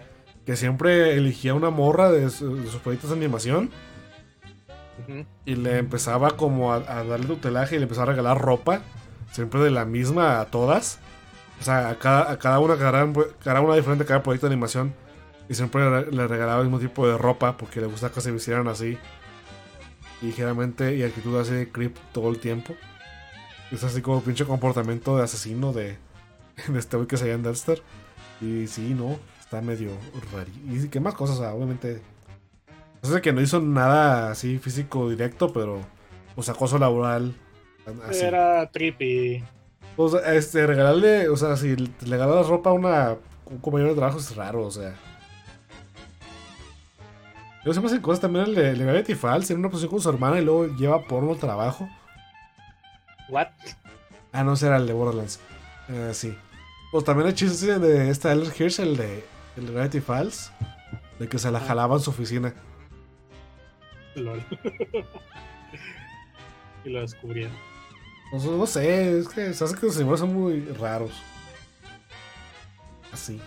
Speaker 3: Que siempre elegía una morra de, su- de sus proyectos de animación. Y le empezaba como a, a darle tutelaje y le empezaba a regalar ropa. Siempre de la misma a todas. O sea, a cada, a cada una, cada, cada una diferente cada proyecto de animación. Y siempre le, regalaba el mismo tipo de ropa porque le gusta que se vistieran así. Ligeramente y actitud así de creep todo el tiempo. Es así como pinche comportamiento de asesino de, de este güey que se llama Dexter. Y sí, no, está medio raro. Y qué más cosas, o sea, obviamente. No sé que no hizo nada así físico directo, pero pues acoso laboral.
Speaker 4: Era trippy.
Speaker 3: O sea, este, regalarle, o sea, si le regalas ropa a una, un compañero de trabajo es raro, o sea. Yo siempre hacen cosas también el de, el de Gravity Falls, en una posición con su hermana y luego lleva porno al trabajo.
Speaker 4: What?
Speaker 3: Ah, no, ese era el de Borderlands. Eh, sí. Pues también hay chistes de esta Eller Hirsch, el de, el de Gravity Falls, de que se la jalaba en su oficina.
Speaker 4: Lol. y lo descubrieron.
Speaker 3: No, sé- no sé, es que se hace que los animales son muy raros. Así.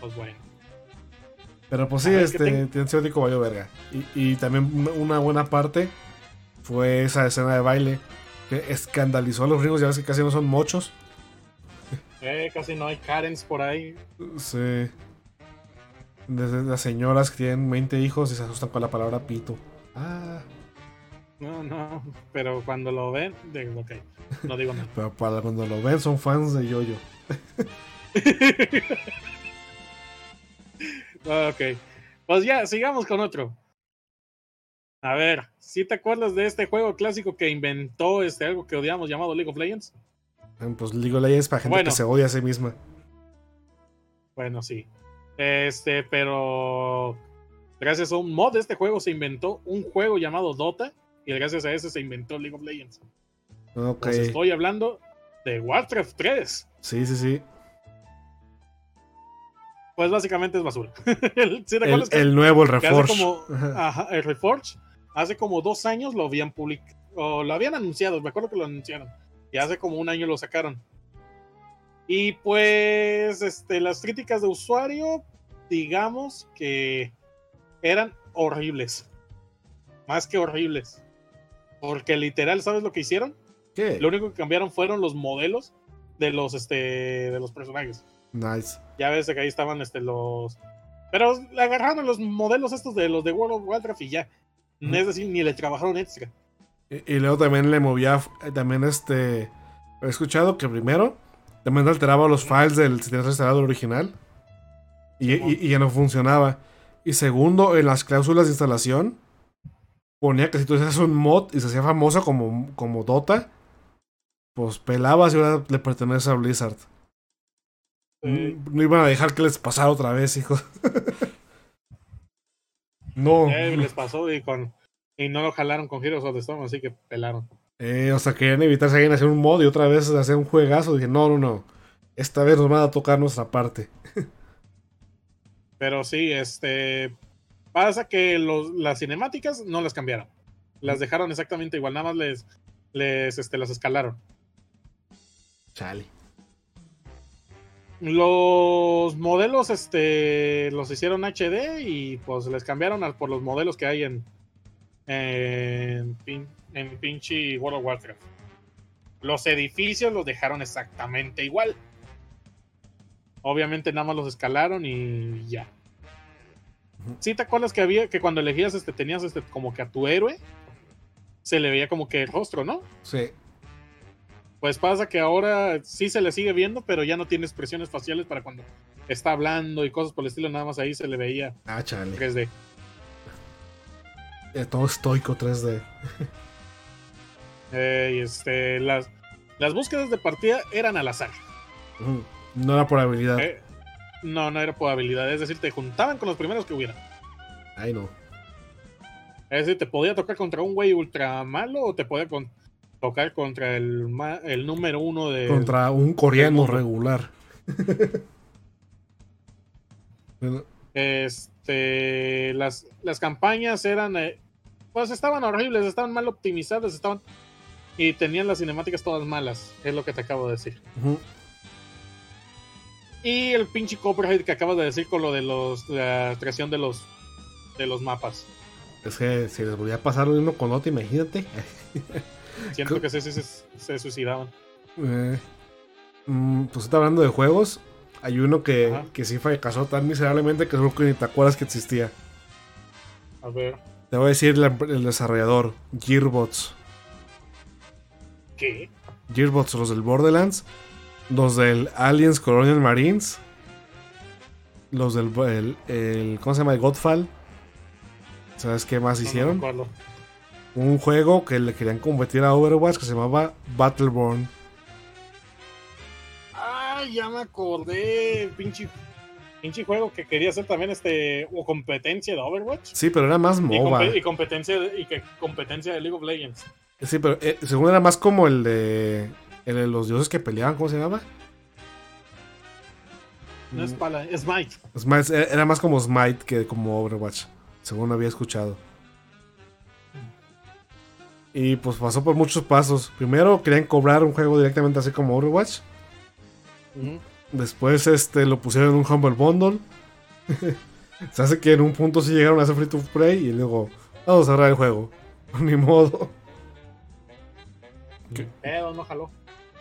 Speaker 4: Pues bueno.
Speaker 3: Pero pues sí,
Speaker 4: ver, ¿qué
Speaker 3: este,
Speaker 4: ten-
Speaker 3: tiene Cinético valió verga. Y, y también una- una buena parte fue esa escena de baile que escandalizó a los gringos, ya ves que casi no son mochos.
Speaker 4: Eh, casi no hay Karens por ahí.
Speaker 3: Sí. Desde las señoras que tienen 20 hijos y se asustan con la palabra pito. Ah,
Speaker 4: No, no. Pero cuando lo ven, digo, ok. No digo nada.
Speaker 3: pero para cuando lo ven son fans de Yoyo.
Speaker 4: ok. Pues ya, sigamos con otro. A ver, si te acuerdas de este juego clásico que inventó este algo que odiamos llamado League of Legends?
Speaker 3: Pues League of Legends para gente
Speaker 4: Bueno.
Speaker 3: que se odia a sí misma.
Speaker 4: Bueno, sí. Este, pero gracias a un mod de este juego se inventó un juego llamado Dota y gracias a ese se inventó League of Legends.
Speaker 3: Ok.
Speaker 4: Pues estoy hablando de Warcraft 3.
Speaker 3: Sí, sí, sí.
Speaker 4: Pues básicamente es basura. El- ¿sí te
Speaker 3: El, nuevo, el Reforge.
Speaker 4: como,
Speaker 3: ajá,
Speaker 4: el Reforge, hace como dos años lo habían publicado, o lo habían anunciado, me acuerdo que lo anunciaron, y hace como un año lo sacaron. Y pues, este, las críticas de usuario, digamos que eran horribles, más que horribles, porque literal, ¿sabes lo que hicieron?
Speaker 3: ¿Qué?
Speaker 4: Lo único que cambiaron fueron los modelos de los, este, de los personajes.
Speaker 3: Nice.
Speaker 4: Ya ves que ahí estaban este, los. Pero le agarraron los modelos estos de los de World of Warcraft y ya. Es decir, ni le trabajaron extra.
Speaker 3: Y, y luego también le movía, eh, también este, he escuchado que primero también alteraba los files del si tenías instalado original y, y- y ya no funcionaba. Y segundo, en las cláusulas de instalación ponía que si tú hacías un mod y se hacía famoso como, como Dota, pues pelabas y ahora le pertenece a Blizzard. Mm, No iban a dejar que les pasara otra vez, hijos. no.
Speaker 4: eh, les pasó y con. Y no lo jalaron con Heroes of the Storm, así que pelaron.
Speaker 3: Eh, o sea, querían evitar seguir hacer un mod y otra vez hacer un juegazo. Dije, no, no, no. Esta vez nos van a tocar nuestra parte.
Speaker 4: Pero sí, este. Pasa que los, las cinemáticas no las cambiaron. Las dejaron exactamente igual, nada más les, les este, las escalaron.
Speaker 3: Chale.
Speaker 4: Los modelos este, los hicieron HD y pues les cambiaron a- por los modelos que hay en, en, pin- en pinche World of Warcraft. Los edificios los dejaron exactamente igual. Obviamente nada más los escalaron y ya.
Speaker 3: Ujú.
Speaker 4: ¿Sí te acuerdas que había que cuando elegías este tenías este como que a tu héroe se le veía como que el rostro, ¿no?
Speaker 3: Sí.
Speaker 4: Pues pasa que ahora sí se le sigue viendo, pero ya no tiene expresiones faciales para cuando está hablando y cosas por el estilo, nada más ahí se le veía
Speaker 3: Ah, chale.
Speaker 4: 3D.
Speaker 3: Eh, todo estoico 3D.
Speaker 4: Eh, y este, las, las búsquedas de partida eran al azar.
Speaker 3: Ujú. No era por habilidad.
Speaker 4: Eh, no, no era por habilidad, es decir, te juntaban con los primeros que hubiera.
Speaker 3: Ay, no.
Speaker 4: Es decir, te podía tocar contra un güey ultra malo o te podía con- tocar contra el, ma- el número uno de...
Speaker 3: Contra un coreano regular. Bueno,
Speaker 4: Este, las, las campañas eran, eh, pues estaban horribles, estaban mal optimizadas, estaban y tenían las cinemáticas todas malas, es lo que te acabo de decir. Y el pinche copyright que acabas de decir con lo de los la creación de los de los mapas.
Speaker 3: Es que si les volvía a pasar lo mismo con Oti, imagínate.
Speaker 4: Siento que se, se, se suicidaban.
Speaker 3: Eh, mm, pues está hablando de juegos. Hay uno que,
Speaker 4: Ajá.
Speaker 3: que sí fracasó tan miserablemente que creo que ni te acuerdas que existía.
Speaker 4: A ver,
Speaker 3: Te voy a decir la- el desarrollador, Gearbots.
Speaker 4: ¿qué?
Speaker 3: Gearbots, los del Borderlands, los del Aliens Colonial Marines, los del el, el- ¿cómo se llama? El Godfall. ¿Sabes qué más
Speaker 4: No, no
Speaker 3: hicieron? Un juego que le querían competir a Overwatch que se llamaba Battleborn.
Speaker 4: Ah, ya me acordé, pinche pinche juego que quería hacer también este o competencia de Overwatch.
Speaker 3: Sí, pero era más
Speaker 4: Y,
Speaker 3: MOBA.
Speaker 4: y competencia de, y que competencia de League of Legends.
Speaker 3: Sí, pero eh, según era más como el de, el de los dioses que peleaban, ¿cómo se llama?
Speaker 4: No es para es Smite.
Speaker 3: Smite, era más como Smite que como Overwatch, según había escuchado. Y pues pasó por muchos pasos. Primero querían cobrar un juego directamente así como Overwatch. Después este, lo pusieron en un Humble Bundle. Se hace que en un punto sí llegaron a hacer free to play y luego vamos a cerrar el juego. Ni modo.
Speaker 4: Pedo, no jaló.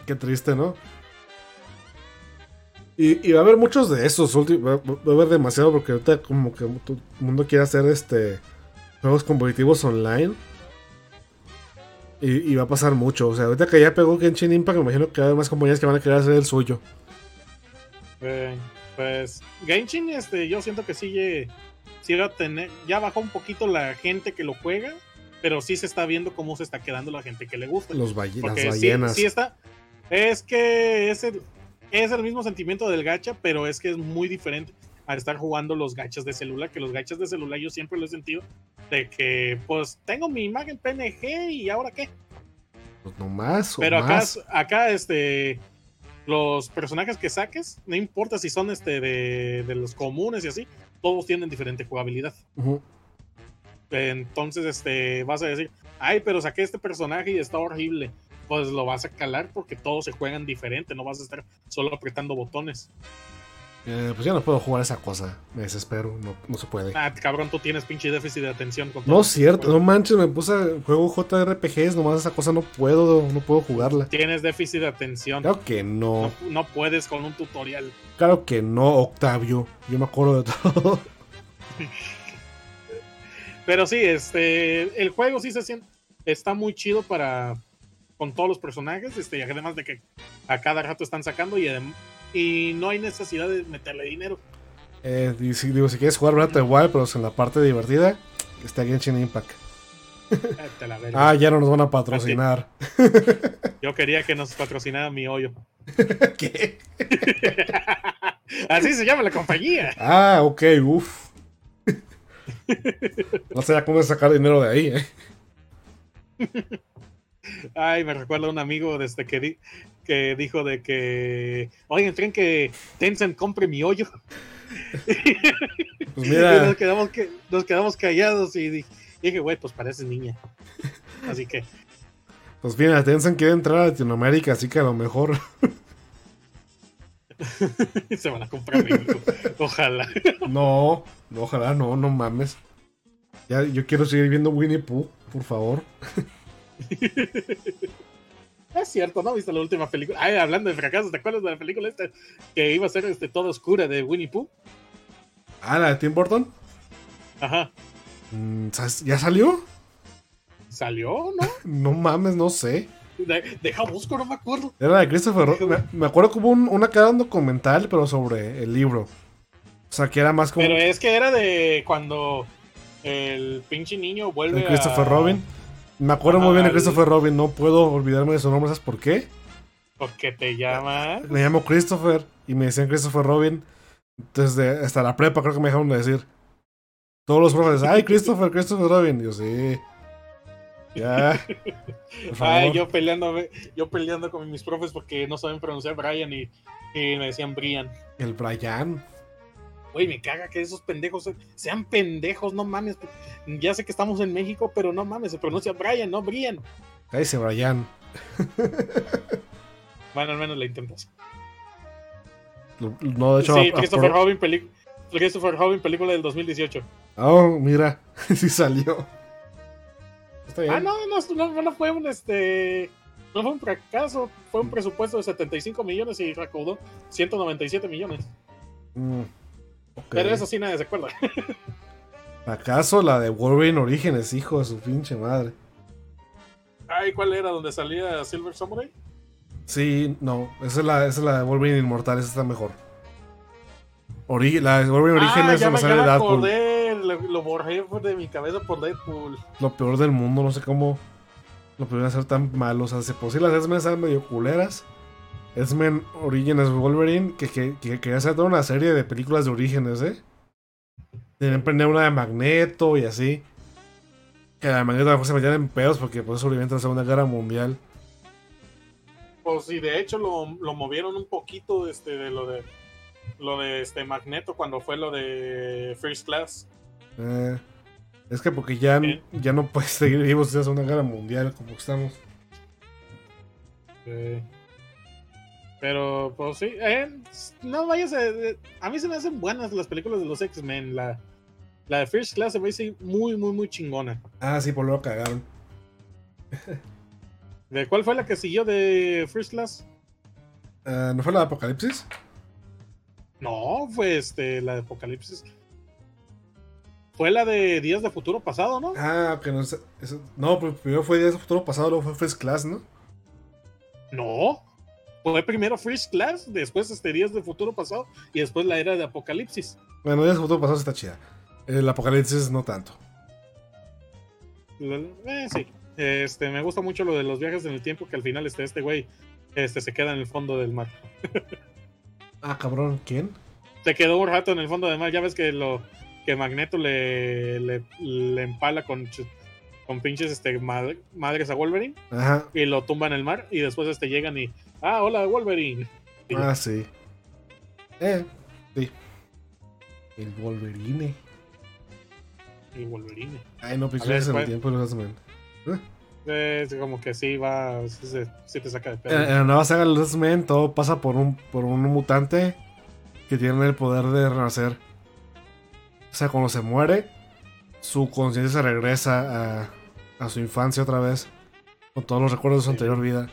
Speaker 3: Qué triste, ¿no? Y, y va a haber muchos de esos. Va, a haber demasiado porque ahorita como que todo el mundo quiere hacer este juegos competitivos online. Y, y va a pasar mucho. O sea, ahorita que ya pegó Genshin Impact, me imagino que va a haber más compañías que van a querer hacer el suyo.
Speaker 4: Eh, pues Genshin, este, yo siento que sigue, va a tener, ya bajó un poquito la gente que lo juega, pero sí se está viendo cómo se está quedando la gente que le gusta.
Speaker 3: Los balle- las
Speaker 4: Porque sí,
Speaker 3: ballenas.
Speaker 4: sí está, es que es el, es el mismo sentimiento del gacha, pero es que es muy diferente a estar jugando los gachas de celular, que los gachas de celular yo siempre lo he sentido de que pues tengo mi imagen PNG y ahora qué.
Speaker 3: Pues no más o
Speaker 4: Pero acá,
Speaker 3: más.
Speaker 4: acá, este, los personajes que saques, no importa si son este de, de los comunes y así, todos tienen diferente jugabilidad. Entonces, este, vas a decir, ay, pero saqué este personaje y está horrible. Pues lo vas a calar porque todos se juegan diferente, no vas a estar solo apretando botones.
Speaker 3: Eh, pues ya no puedo jugar esa cosa. Me desespero. No, no se puede.
Speaker 4: Ah, cabrón, tú tienes pinche déficit de atención. Con
Speaker 3: No es cierto, no manches, me puse a juego JRPGs, nomás esa cosa no puedo, no puedo jugarla.
Speaker 4: Tienes déficit de atención.
Speaker 3: Claro que no,
Speaker 4: No, no puedes con un tutorial.
Speaker 3: claro que no, Octavio. Yo me acuerdo de todo.
Speaker 4: Pero sí, este, el juego sí se siente, está muy chido para con todos los personajes, este, y además de que a cada rato están sacando y, y no hay necesidad de meterle dinero.
Speaker 3: Eh, y si, digo, si quieres jugar Breath of the Wild, pero en la parte divertida, está Genshin Impact.
Speaker 4: Vete a la verga.
Speaker 3: Ah, ya no nos van a patrocinar.
Speaker 4: Yo quería que nos patrocinara mi hoyo.
Speaker 3: ¿Qué?
Speaker 4: Así se llama la compañía.
Speaker 3: Ah, ok, uff. No sé ya cómo sacar dinero de ahí, eh.
Speaker 4: Ay, me recuerda un amigo desde que, di- que dijo de que, oigan, ¿creen que Tencent compre mi hoyo?
Speaker 3: Pues
Speaker 4: Y
Speaker 3: mira,
Speaker 4: nos quedamos, que, nos quedamos callados y di- dije, güey, pues pareces niña. Así que,
Speaker 3: pues mira, Tencent quiere entrar a Latinoamérica, así que a lo mejor.
Speaker 4: se van a comprar México. Ojalá.
Speaker 3: No, no, ojalá no, no mames. Ya, yo quiero seguir viendo Winnie Pooh, por favor.
Speaker 4: Es cierto, ¿no? ¿Viste la última película? Ay, hablando de fracasos, ¿te acuerdas de la película esta que iba a ser este, toda oscura de Winnie Pooh?
Speaker 3: Ah, la de Tim Burton.
Speaker 4: Ajá.
Speaker 3: Mm. ¿Ya salió?
Speaker 4: ¿Salió, no?
Speaker 3: No mames, no sé.
Speaker 4: De- deja busco, no me acuerdo.
Speaker 3: Era de Christopher me, me acuerdo que hubo un, una que era un documental, pero sobre el libro. O sea, que era más como
Speaker 4: Pero es que era de cuando el pinche niño vuelve
Speaker 3: de Christopher
Speaker 4: a...
Speaker 3: Robin. Me acuerdo muy bien de Christopher Robin, no puedo olvidarme de su nombre, ¿sabes por qué?
Speaker 4: Porque te llama...
Speaker 3: Me llamo Christopher y me decían Christopher Robin. Desde hasta la prepa creo que me dejaron de decir. Todos los profes, ay, Christopher, Christopher Robin. Y yo, sí. Ya.
Speaker 4: Ay, yo peleando, yo peleando con mis profes porque no saben pronunciar Brian y, y me decían Brian.
Speaker 3: El Brian.
Speaker 4: Güey, me caga que esos pendejos sean pendejos, no mames. Ya sé que estamos en México, pero no mames, se pronuncia Brian, no Brian.
Speaker 3: Cállese, Brian.
Speaker 4: Bueno, al menos le intentas.
Speaker 3: No, de hecho.
Speaker 4: sí,
Speaker 3: a-
Speaker 4: Christopher Robin, peli- Christopher Robin, película del 2018.
Speaker 3: Oh, mira. sí salió. Está bien.
Speaker 4: Ah, no, no, no, no fue un este. No fue un fracaso, fue un presupuesto de 75 millones y recaudó 197 millones.
Speaker 3: Mm,
Speaker 4: Pero eso sí nadie se acuerda.
Speaker 3: ¿Acaso la de Wolverine Orígenes, hijo de su pinche madre?
Speaker 4: Ay, ¿cuál era donde salía Silver Samurai?
Speaker 3: Sí, no. Esa es la, esa es la de Wolverine Inmortal, esa está mejor. Ori- la de Wolverine
Speaker 4: ah,
Speaker 3: Orígenes
Speaker 4: ya
Speaker 3: donde
Speaker 4: me, ya
Speaker 3: sale
Speaker 4: me
Speaker 3: Deadpool.
Speaker 4: acordé, lo, lo borré de mi cabeza por Deadpool.
Speaker 3: Lo peor del mundo, no sé cómo lo pudieron hacer tan malo. O sea, si por sí las X-Men estaban medio culeras. X-Men Orígenes Wolverine, que, que, que quería hacer toda una serie de películas de orígenes, ¿eh? Tenían prender una de Magneto y así. Que la de Magneto a lo mejor se metían en pedos porque pues sobreviviente en la Segunda Guerra Mundial.
Speaker 4: Pues sí, de hecho lo, lo movieron un poquito este, de lo de lo de este Magneto cuando fue lo de First Class.
Speaker 3: Eh, es que porque ya, ya no puedes seguir vivos en la Segunda Guerra Mundial como estamos.
Speaker 4: Eh, pero, pues sí, eh, no vayas a, eh, a mí se me hacen buenas las películas de los X-Men. La, la de First Class se me dice muy, muy, muy chingona.
Speaker 3: Ah, sí, por luego cagaron.
Speaker 4: ¿De cuál fue la que siguió de First Class?
Speaker 3: Ah, ¿No fue la de Apocalipsis?
Speaker 4: No, fue este, la de Apocalipsis. Fue la de Días de Futuro Pasado, ¿no?
Speaker 3: Ah, que no sé. eso- no, pero primero fue Días de Futuro Pasado, luego fue First Class, ¿no?
Speaker 4: No. Fue primero First Class, después este Días de Futuro Pasado y después la era de Apocalipsis.
Speaker 3: Bueno, Días de Futuro Pasado está chida. El Apocalipsis no tanto.
Speaker 4: Eh, sí. Este, me gusta mucho lo de los viajes en el tiempo, que al final este, este güey este, se queda en el fondo del mar.
Speaker 3: Ah, cabrón, ¿quién?
Speaker 4: Se quedó un rato en el fondo del mar. Ya ves que lo que Magneto le, le, le empala con, con pinches este, ma- madres a Wolverine
Speaker 3: Ajá.
Speaker 4: y lo tumba en el mar y después este, llegan y... Ah, hola Wolverine.
Speaker 3: Ah, sí. Eh, sí. El Wolverine.
Speaker 4: Y Wolverine.
Speaker 3: Ay, no, viajes en el tiempo de X-Men.
Speaker 4: Es como que sí va, sí, te saca de pedo.
Speaker 3: En, la nueva saga de los X-Men todo pasa por un, por un mutante que tiene el poder de renacer. O sea, cuando se muere, su conciencia se regresa a, a su infancia otra vez, con todos los recuerdos de su anterior vida.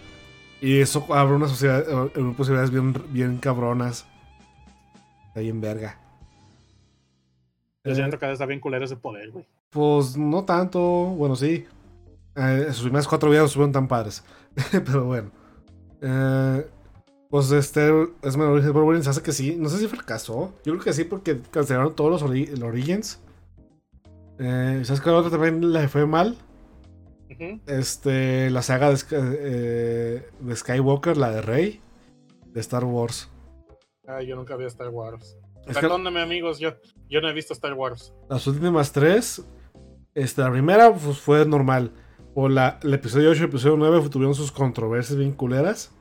Speaker 3: Y eso abre una sociedad, eh, unas posibilidades bien, bien cabronas. Está bien verga.
Speaker 4: Yo
Speaker 3: Eh,
Speaker 4: siento que está bien culero ese poder, güey.
Speaker 3: pues no tanto, bueno, sí. Eh, sus primeras cuatro videos estuvieron tan padres. Pero bueno. Eh, pues este es menor se hace que sí. No sé si fracasó. Yo creo que sí porque cancelaron todos los ori- Origins. Eh, ¿Sabes qué otra también le fue mal? Este, la saga de, eh, de Skywalker, la de Rey, de Star Wars.
Speaker 4: Ah, yo nunca vi Star Wars.
Speaker 3: Es que
Speaker 4: Perdóname, amigos, yo, yo no he visto Star Wars.
Speaker 3: las últimas tres, este, la primera pues, fue normal. O la, el episodio 8 y el episodio 9 tuvieron sus controversias bien culeras.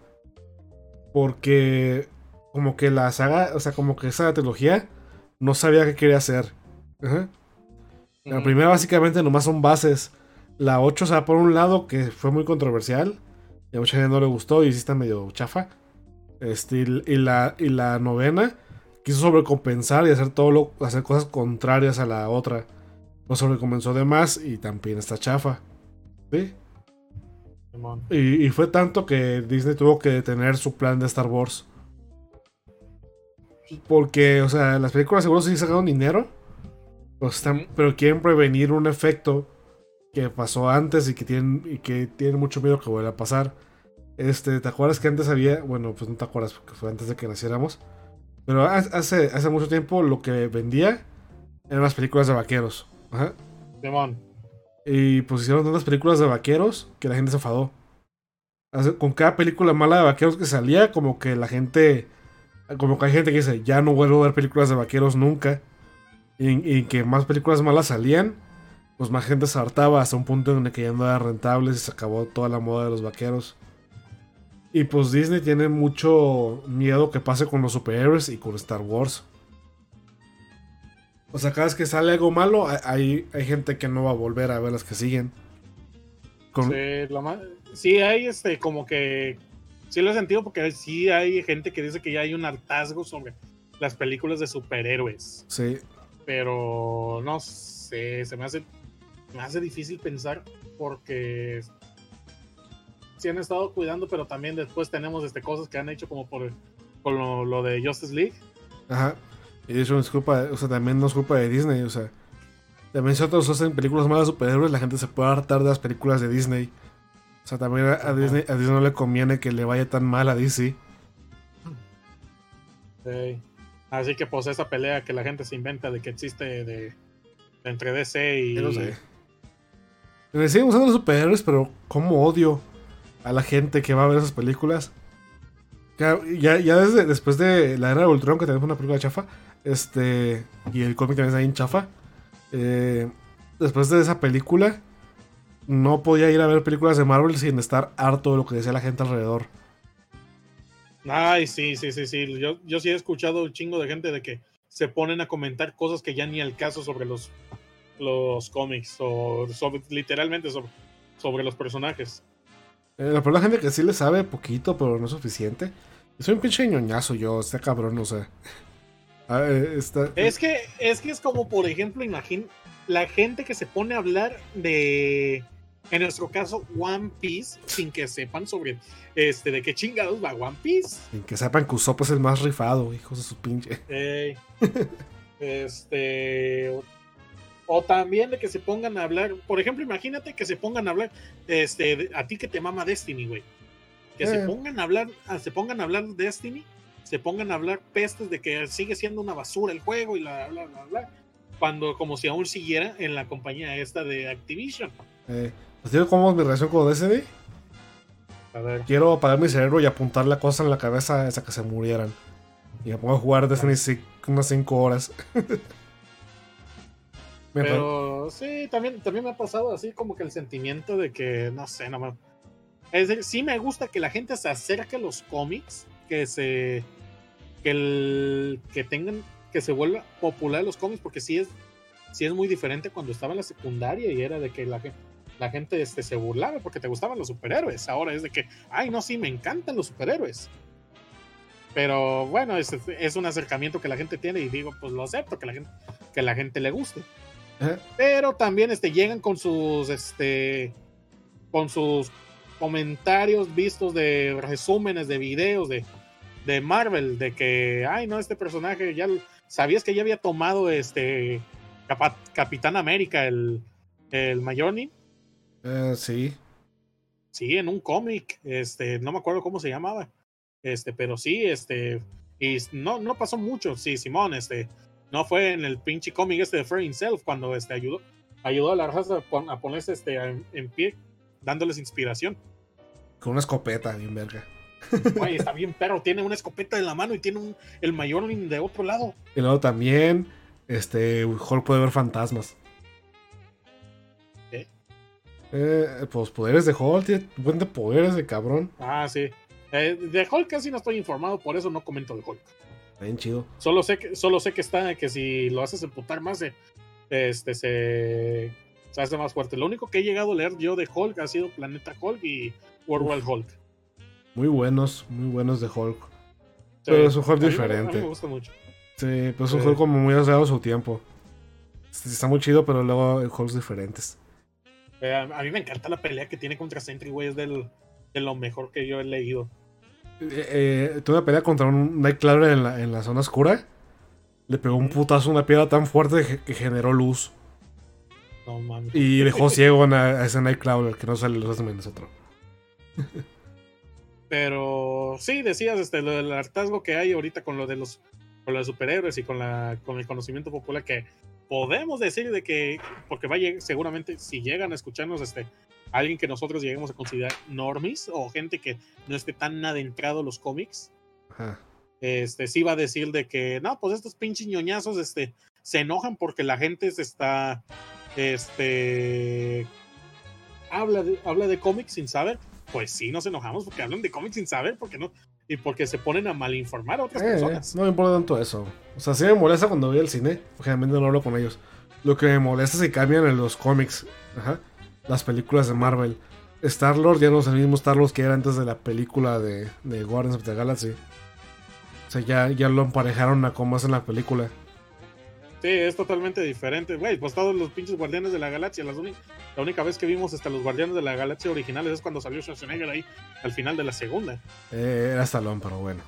Speaker 3: Porque como que la saga, o sea, como que esa trilogía no sabía qué quería hacer. Ajá. La primera básicamente nomás son bases. La 8 se va por un lado que fue muy controversial. Y a mucha gente no le gustó y sí está medio chafa. Este, y, y la, y la novena quiso sobrecompensar y hacer todo lo, hacer cosas contrarias a la otra. Lo sobrecompensó de más y también está chafa. ¿Sí? Y, y fue tanto que Disney tuvo que detener su plan de Star Wars. Porque, o sea, las películas seguro sí sacaron dinero. Pues están- pero quieren prevenir un efecto que pasó antes y que tienen, y que tienen mucho miedo que vuelva a pasar. Este, ¿te acuerdas que antes había? Bueno, pues no te acuerdas porque fue antes de que naciéramos. Pero ha- hace, hace mucho tiempo lo que vendía eran las películas de vaqueros. Ajá.
Speaker 4: Simón.
Speaker 3: Y pues hicieron tantas películas de vaqueros que la gente se enfadó. Con cada película mala de vaqueros que salía, como que la gente. Como que hay gente que dice, ya no vuelvo a ver películas de vaqueros nunca. Y, y que más películas malas salían, pues más gente se hartaba hasta un punto en el que ya no era rentable y se acabó toda la moda de los vaqueros. Y pues Disney tiene mucho miedo que pase con los superhéroes y con Star Wars. O sea, cada vez que sale algo malo, hay- hay, gente que no va a volver a ver las que siguen. Con-
Speaker 4: Sí, sí, hay este, como que. Sí lo he sentido porque sí hay gente que dice que ya hay un hartazgo sobre las películas de superhéroes.
Speaker 3: sí.
Speaker 4: Pero no sé, se me hace, me hace difícil pensar porque sí han estado cuidando, pero también después tenemos este, cosas que han hecho como por con lo, lo de Justice League.
Speaker 3: Ajá. Y de hecho, es culpa, o sea, también no es culpa de Disney, o sea. También si otros hacen películas malas de superhéroes, la gente se puede hartar de las películas de Disney. O sea, también a. Disney, a Disney no le conviene que le vaya tan mal a DC.
Speaker 4: Sí. Así que pues esa pelea que la gente se inventa de que existe de, de entre DC y...
Speaker 3: Yo no sé. Me siguen usando los superhéroes, pero como odio a la gente que va a ver esas películas. Ya, ya, ya desde después de la era de Ultron, que tenemos una película chafa, este, y el cómic también está bien chafa. eh, después de esa película, no podía ir a ver películas de Marvel sin estar harto de lo que decía la gente alrededor.
Speaker 4: Ay, sí, sí, sí, sí. Yo, yo sí he escuchado un chingo de gente de que se ponen a comentar cosas que ya ni al caso sobre los, los cómics o sobre, literalmente sobre, sobre los personajes.
Speaker 3: Eh, la gente que sí le sabe poquito, pero no es suficiente. Soy un pinche ñoñazo yo, está cabrón, o sea. Ah, eh, está-
Speaker 4: Es que, es que es como, por ejemplo, imagín la gente que se pone a hablar de, en nuestro caso, One Piece, sin que sepan sobre este, de qué chingados va One Piece.
Speaker 3: Sin que sepan que Usopp es el más rifado, hijos de su pinche.
Speaker 4: Ey. este. O, también de que se pongan a hablar. Por ejemplo, imagínate que se pongan a hablar. Este, a ti que te mama Destiny, güey. Que se
Speaker 3: Eh.
Speaker 4: pongan a hablar. se pongan a hablar de Destiny. Se pongan a hablar pestes de que sigue siendo una basura el juego y la bla bla bla. Cuando como si aún siguiera en la compañía esta de Activision.
Speaker 3: Eh, ¿Os digo cómo es mi relación con Destiny?
Speaker 4: A ver.
Speaker 3: Quiero apagar mi cerebro y apuntarle cosas en la cabeza hasta que se murieran. Y me pongo a jugar Destiny ci- unas 5 horas.
Speaker 4: Pero sí, también, también me ha pasado así como que el sentimiento de que, no sé, no me... Es decir, sí me gusta que la gente se acerque a los cómics, que se... que el... que tengan... que se vuelva popular los cómics, porque sí es, sí es muy diferente cuando estaba en la secundaria y era de que la gente... La gente este, se burlaba porque te gustaban los superhéroes. Ahora es de que, ay, no, sí, me encantan los superhéroes. Pero bueno, es, es un acercamiento que la gente tiene y digo, pues lo acepto, que la gente, que la gente le guste Pero también este, llegan con sus este con sus comentarios vistos de resúmenes de videos de, de Marvel de que ay no este personaje ya sabías que ya había tomado este Capa- Capitán América el el Mayoni
Speaker 3: eh, sí.
Speaker 4: sí en un cómic este no me acuerdo cómo se llamaba. Este pero sí este y no no pasó mucho. Sí Simón este no fue en el pinche cómic este de Free Himself cuando este ayudó ayudó a la raza a, pon- a ponerse este en, en pie dándoles inspiración
Speaker 3: Con una escopeta, bien verga.
Speaker 4: Güey, está bien perro tiene una escopeta en la mano y tiene un, el mayor de otro lado
Speaker 3: Y luego también, este, Hulk puede ver fantasmas.
Speaker 4: ¿Qué?
Speaker 3: Eh, pues poderes de Hulk, tiene buen de poderes de cabrón.
Speaker 4: ah sí Eh, de Hulk casi no estoy informado por eso no comento de Hulk
Speaker 3: Está bien chido.
Speaker 4: Solo sé que, solo sé que está, que si lo haces emputar más, se- este se, se hace más fuerte. Lo único que he llegado a leer yo de Hulk ha sido Planeta Hulk y World War Hulk.
Speaker 3: Muy buenos, muy buenos de Hulk. Pero es un Hulk
Speaker 4: me-
Speaker 3: diferente.
Speaker 4: me gusta mucho.
Speaker 3: Sí, pues es un
Speaker 4: Sí.
Speaker 3: juego como muy asociado a su tiempo. Está muy chido, pero luego juegos diferentes.
Speaker 4: Eh, a, a mí me encanta la pelea que tiene contra Sentry, güey. Es del, de lo mejor que yo he leído.
Speaker 3: Eh, tuve una pelea contra un Nightcrawler en la, en la zona oscura. Le pegó un putazo una piedra tan fuerte que, generó luz.
Speaker 4: No mames.
Speaker 3: Y dejó ciego a, ese Nightcrawler que no sale los menos otro.
Speaker 4: Pero sí, decías este, lo del hartazgo que hay ahorita con lo de los, con los superhéroes y con, la, con el conocimiento popular que podemos decir de que, porque va a llegar, seguramente si llegan a escucharnos este, alguien que nosotros lleguemos a considerar normies o gente que no esté tan adentrado en los cómics,
Speaker 3: Ajá.
Speaker 4: este, sí va a decir de que, no, pues estos pinches ñoñazos este, se enojan porque la gente se está, este, habla de, habla de cómics sin saber. Pues sí, nos enojamos porque hablan de cómics sin saber, porque no, y porque se ponen a malinformar a otras
Speaker 3: Eh,
Speaker 4: personas.
Speaker 3: no me importa tanto eso. O sea, sí me molesta cuando voy al cine. Generalmente no hablo con ellos. Lo que me molesta es que cambian en los cómics. Ajá. Las películas de Marvel. Star-Lord ya no es el mismo Star-Lord que era antes de la película de, de Guardians of the Galaxy. O sea, ya, ya lo emparejaron a como es en la película.
Speaker 4: Sí, es totalmente diferente. Güey, pues todos los pinches Guardianes de la Galaxia, las la única vez que vimos hasta los Guardianes de la Galaxia originales es cuando salió Schwarzenegger ahí al final de la segunda.
Speaker 3: Eh, era Stallone, pero bueno.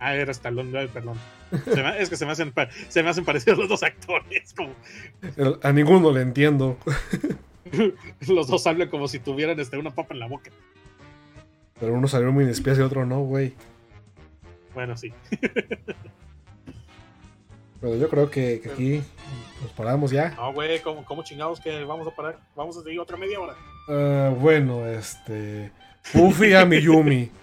Speaker 4: Ah, era Stallone, perdón. Se me- es que se me, hacen, se me hacen parecidos los dos actores. Como,
Speaker 3: A ninguno le entiendo.
Speaker 4: los dos hablan como si tuvieran este, una papa en la boca.
Speaker 3: Pero uno salió muy inespioso y otro no, güey.
Speaker 4: Bueno, sí.
Speaker 3: Pero yo creo que, que aquí nos paramos ya.
Speaker 4: No, güey, ¿cómo, ¿cómo chingados que vamos a parar? Vamos a seguir otra media hora.
Speaker 3: Ah, bueno, este. Puffy a Miyumi.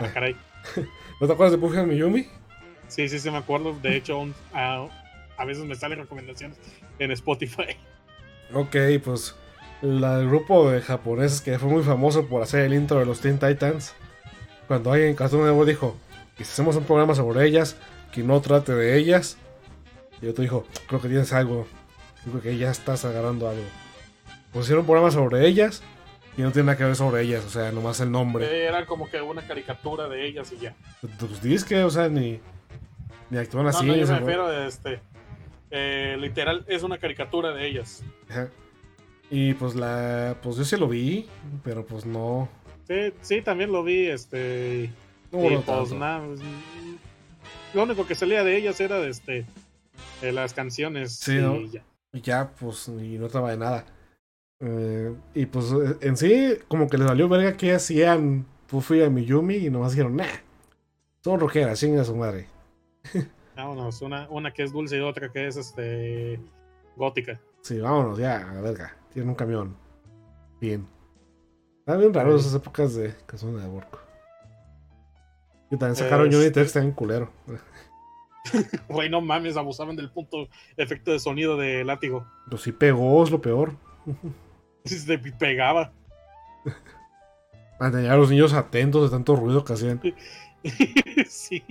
Speaker 4: Ah, caray.
Speaker 3: ¿No te acuerdas de Puffy a Miyumi?
Speaker 4: Sí, sí, sí, me acuerdo. De hecho, aún- a, a veces me salen recomendaciones en Spotify.
Speaker 3: Ok, pues la- el grupo de japoneses que fue muy famoso por hacer el intro de los Teen Titans. Cuando alguien en Cartoon Network dijo, y si hacemos un programa sobre ellas, que no trate de ellas. Y otro dijo, creo que tienes algo. Creo que ya estás agarrando algo. Pues hicieron un programa sobre ellas y no tiene nada que ver sobre ellas, o sea, nomás el nombre.
Speaker 4: Eh, Era como que una caricatura de ellas y ya.
Speaker 3: Pues dices que, o sea, ni, ni actúan
Speaker 4: No,
Speaker 3: así.
Speaker 4: no, yo me refiero a este. Eh, literal, es una caricatura de ellas.
Speaker 3: Ajá. Y pues la. Pues yo sí lo vi, pero pues no.
Speaker 4: Sí, sí, también lo vi, este.
Speaker 3: No
Speaker 4: y pues nada. pues, Lo único que salía de ellas era de este. de las canciones.
Speaker 3: Sí,
Speaker 4: y
Speaker 3: ¿no?
Speaker 4: ya.
Speaker 3: Y ya, pues, y no traba de nada. Eh, y pues en sí, como que les valió verga que hacían Puffy y Miyumi y nomás dijeron, nah, son rockeras, chinga a su madre.
Speaker 4: Vámonos, una, una que es dulce y otra que es este. gótica.
Speaker 3: Sí, vámonos, ya, a la verga. Tienen un camión. Bien. Está bien raro esas épocas de Cartoon Network. Y también sacaron
Speaker 4: Este-
Speaker 3: Johnny Text también culero.
Speaker 4: Güey, no mames, abusaban del punto efecto de sonido de látigo.
Speaker 3: Pero sí pegó, es lo peor.
Speaker 4: Se pegaba.
Speaker 3: Mantener a los niños atentos de tanto ruido que hacían.
Speaker 4: sí.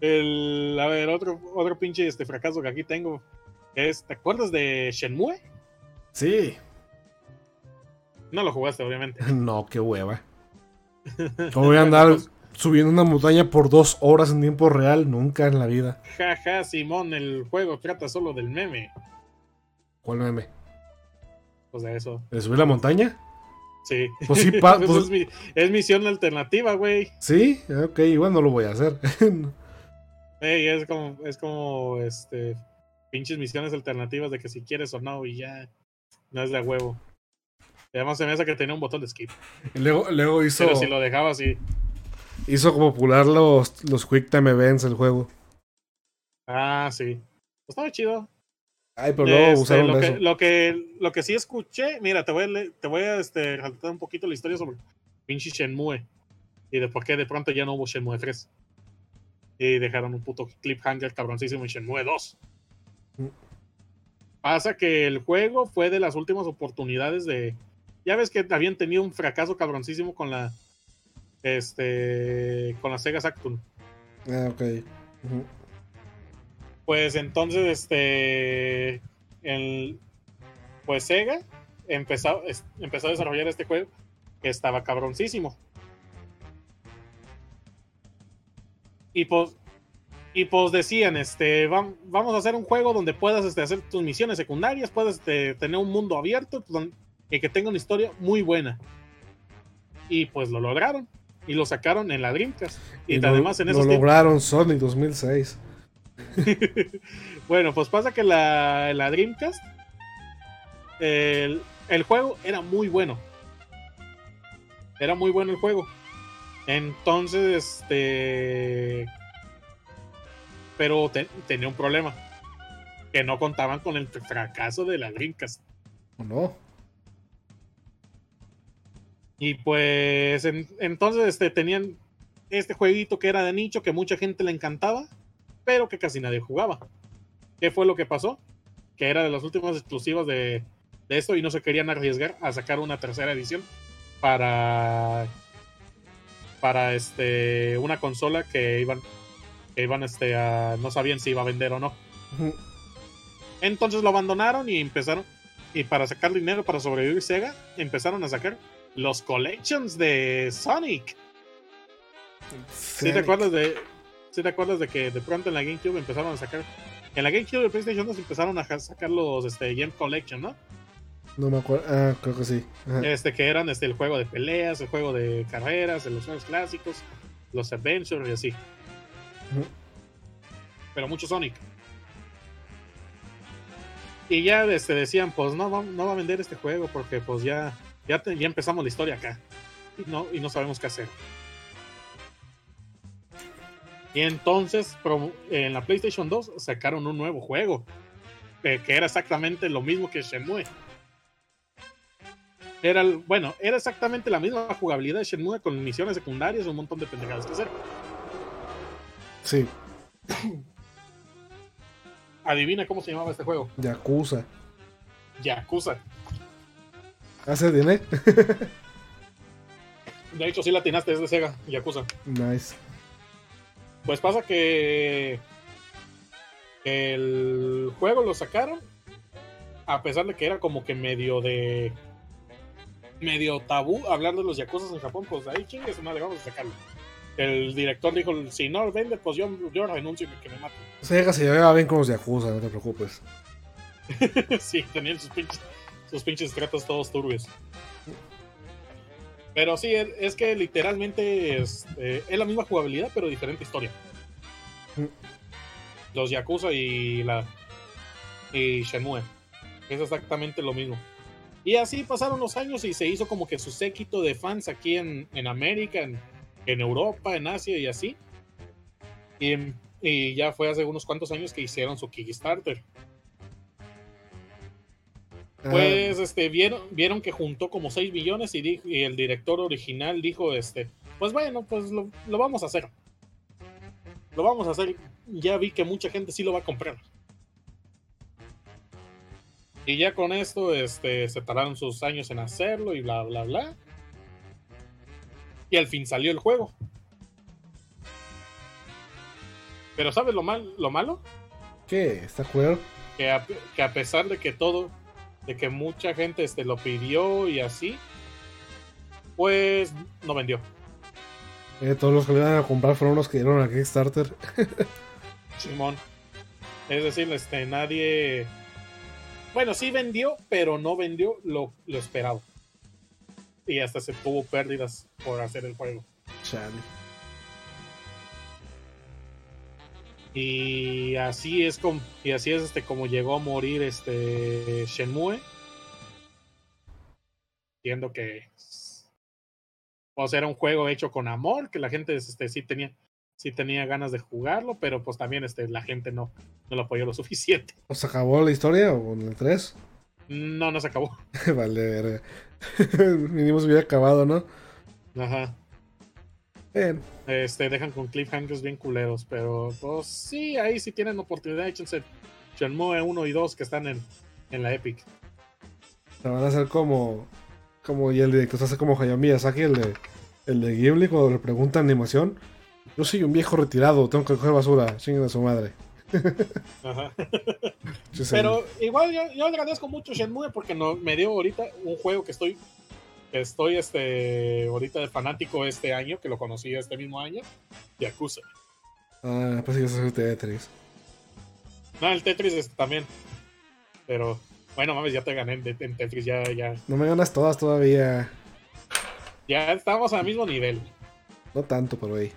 Speaker 4: El, a ver, otro, otro pinche este fracaso que aquí tengo es, ¿te acuerdas de Shenmue?
Speaker 3: Sí.
Speaker 4: No lo jugaste, obviamente.
Speaker 3: No, qué hueva. ¿Cómo voy a andar subiendo una montaña por dos horas en tiempo real? Nunca en la vida.
Speaker 4: Jaja, Simón, el juego trata solo del meme.
Speaker 3: ¿Cuál meme?
Speaker 4: Pues de eso.
Speaker 3: ¿De subir la montaña?
Speaker 4: Sí.
Speaker 3: Pues sí, pa-
Speaker 4: Pues
Speaker 3: pues-
Speaker 4: es, mi- es misión alternativa, güey.
Speaker 3: Sí, ok, igual no lo voy a hacer.
Speaker 4: Ey, es como, es como, este, pinches misiones alternativas de que si quieres o no y ya no es de huevo. Y además se me hace que tenía un botón de skip.
Speaker 3: Y luego, luego hizo,
Speaker 4: Pero si lo dejaba así.
Speaker 3: hizo como popular los, los Quick Time Events el juego.
Speaker 4: Ah, sí. Pues estaba chido.
Speaker 3: Ay, pero luego
Speaker 4: Este,
Speaker 3: usaron
Speaker 4: lo,
Speaker 3: eso.
Speaker 4: que, lo, que, lo que sí escuché, mira, te voy a, te voy a este, un poquito la historia sobre pinche Shenmue. Y de por qué de pronto ya no hubo Shenmue 3. Y dejaron un puto cliffhanger cabroncísimo en Shenmue 2.
Speaker 3: Mm.
Speaker 4: Pasa que el juego fue de las últimas oportunidades de. Ya ves que habían tenido un fracaso cabroncísimo con la este, con la Sega Saturn.
Speaker 3: Ah, ok.
Speaker 4: Pues entonces, este, el, pues Sega empezó, empezó a desarrollar este juego que estaba cabroncísimo. Y pues, y pues decían, este, vam- vamos a hacer un juego donde puedas este, hacer tus misiones secundarias, puedes este, tener un mundo abierto don- y que tenga una historia muy buena. Y pues lo lograron. Y lo sacaron en la Dreamcast. Y,
Speaker 3: lo-
Speaker 4: además en
Speaker 3: lo
Speaker 4: esos tiempos-
Speaker 3: lograron Sonic 2006.
Speaker 4: bueno, pues pasa que la, la Dreamcast, el, el juego era muy bueno. Era muy bueno el juego. Entonces, este. Pero te- tenía un problema. Que no contaban con el fracaso de la Dreamcast.
Speaker 3: ¿O no?
Speaker 4: Y pues en- entonces este, tenían este jueguito que era de nicho, que mucha gente le encantaba, pero que casi nadie jugaba. ¿Qué fue lo que pasó? Que era de las últimas exclusivas de, de esto y no se querían arriesgar a sacar una tercera edición para para este una consola que iban que iban este a- no sabían si iba a vender o no. Entonces lo abandonaron y empezaron y para sacar dinero para sobrevivir Sega empezaron a sacar los collections de Sonic. ¿Sí te acuerdas de ¿sí te acuerdas de que de pronto en la GameCube empezaron a sacar en la GameCube de PlayStation 2 empezaron a sacar los este, Game Collection, ¿no?
Speaker 3: No me acuerdo. Ah, creo que sí. Ajá.
Speaker 4: Este que eran este el juego de peleas, el juego de carreras, los juegos clásicos, los adventures y así. Pero mucho Sonic. Y ya este, decían, pues no va, no va a vender este juego porque pues ya ya, te- ya empezamos la historia acá. Y no, y no sabemos qué hacer. Y entonces en la PlayStation 2 sacaron un nuevo juego. eh, que era exactamente lo mismo que Shenmue. Era, bueno, era exactamente la misma jugabilidad de Shenmue con misiones secundarias, un montón de pendejadas que hacer.
Speaker 3: Sí,
Speaker 4: Adivina cómo se llamaba este juego.
Speaker 3: Yakuza.
Speaker 4: Yakuza.
Speaker 3: ¿Hace dinero?
Speaker 4: De hecho, sí la atinaste, es de Sega, Yakuza.
Speaker 3: nice.
Speaker 4: Pues pasa que el juego lo sacaron a pesar de que era como que medio de medio tabú hablar de los Yakuza en Japón, pues ahí chingues, madre, vamos a sacarlo. El director dijo, si no lo vende, pues yo, yo renuncio y que me maten.
Speaker 3: Sega se llevaba bien con los Yakuza, no te preocupes.
Speaker 4: sí, tenían sus pinches, sus pinches tratos todos turbios. Pero sí, es es que literalmente es, eh, es la misma jugabilidad, pero diferente historia.
Speaker 3: Mm.
Speaker 4: Los Yakuza y la y Shenmue. Es exactamente lo mismo. Y así pasaron los años y se hizo como que su séquito de fans aquí en, en América, en, en Europa, en Asia y así. Y, y ya fue hace unos cuantos años que hicieron su Kickstarter.
Speaker 3: Ah,
Speaker 4: Pues este, vieron, vieron que juntó como 6 millones y, el director original dijo, este, pues bueno, pues lo, lo vamos a hacer. Lo vamos a hacer. Ya vi que mucha gente sí lo va a comprar. Y ya con esto, este, se tardaron sus años en hacerlo y bla, bla, bla. Y al fin salió el juego. Pero ¿sabes lo, mal, lo malo?
Speaker 3: ¿Qué? ¿Está juego?
Speaker 4: que a, que a pesar de que todo, de que mucha gente este, lo pidió y así, pues no vendió.
Speaker 3: Eh, todos los que le iban a comprar fueron los que dieron a Kickstarter.
Speaker 4: Simón. Es decir, este, nadie. Bueno, sí vendió, pero no vendió lo, lo esperado. Y hasta se tuvo pérdidas por hacer el juego.
Speaker 3: Chale.
Speaker 4: Y así es como, y así es este como llegó a morir este Shenmue. Siendo que pues era un juego hecho con amor, que la gente este, sí tenía, sí tenía ganas de jugarlo, pero pues también este, la gente no, no lo apoyó lo suficiente.
Speaker 3: ¿O se acabó la historia o en el 3?
Speaker 4: No, no se acabó.
Speaker 3: vale, verga. Mínimo se hubiera acabado, ¿no?
Speaker 4: Ajá.
Speaker 3: Bien.
Speaker 4: Este, dejan con cliffhangers bien culeros, pero pues sí, ahí sí tienen oportunidad, échense Shenmue 1 y 2 que están en, en la Epic.
Speaker 3: Se van a hacer como. Como y el director se hace como Hayao Miyazaki, el de El de Ghibli, cuando le pregunta animación. Yo soy un viejo retirado, tengo que coger basura. Chinguen a su madre.
Speaker 4: Ajá. Pero igual yo, yo le agradezco mucho a Shenmue porque no, me dio ahorita un juego que estoy que estoy este ahorita de fanático este año, que lo conocí este mismo año, Yakuza.
Speaker 3: Ah, pues sí, eso es Tetris.
Speaker 4: No, el Tetris este, también. Pero bueno, mames, ya te gané en, en Tetris, ya, ya,
Speaker 3: No me ganas todas todavía.
Speaker 4: ya estamos al mismo nivel.
Speaker 3: No tanto, pero ahí.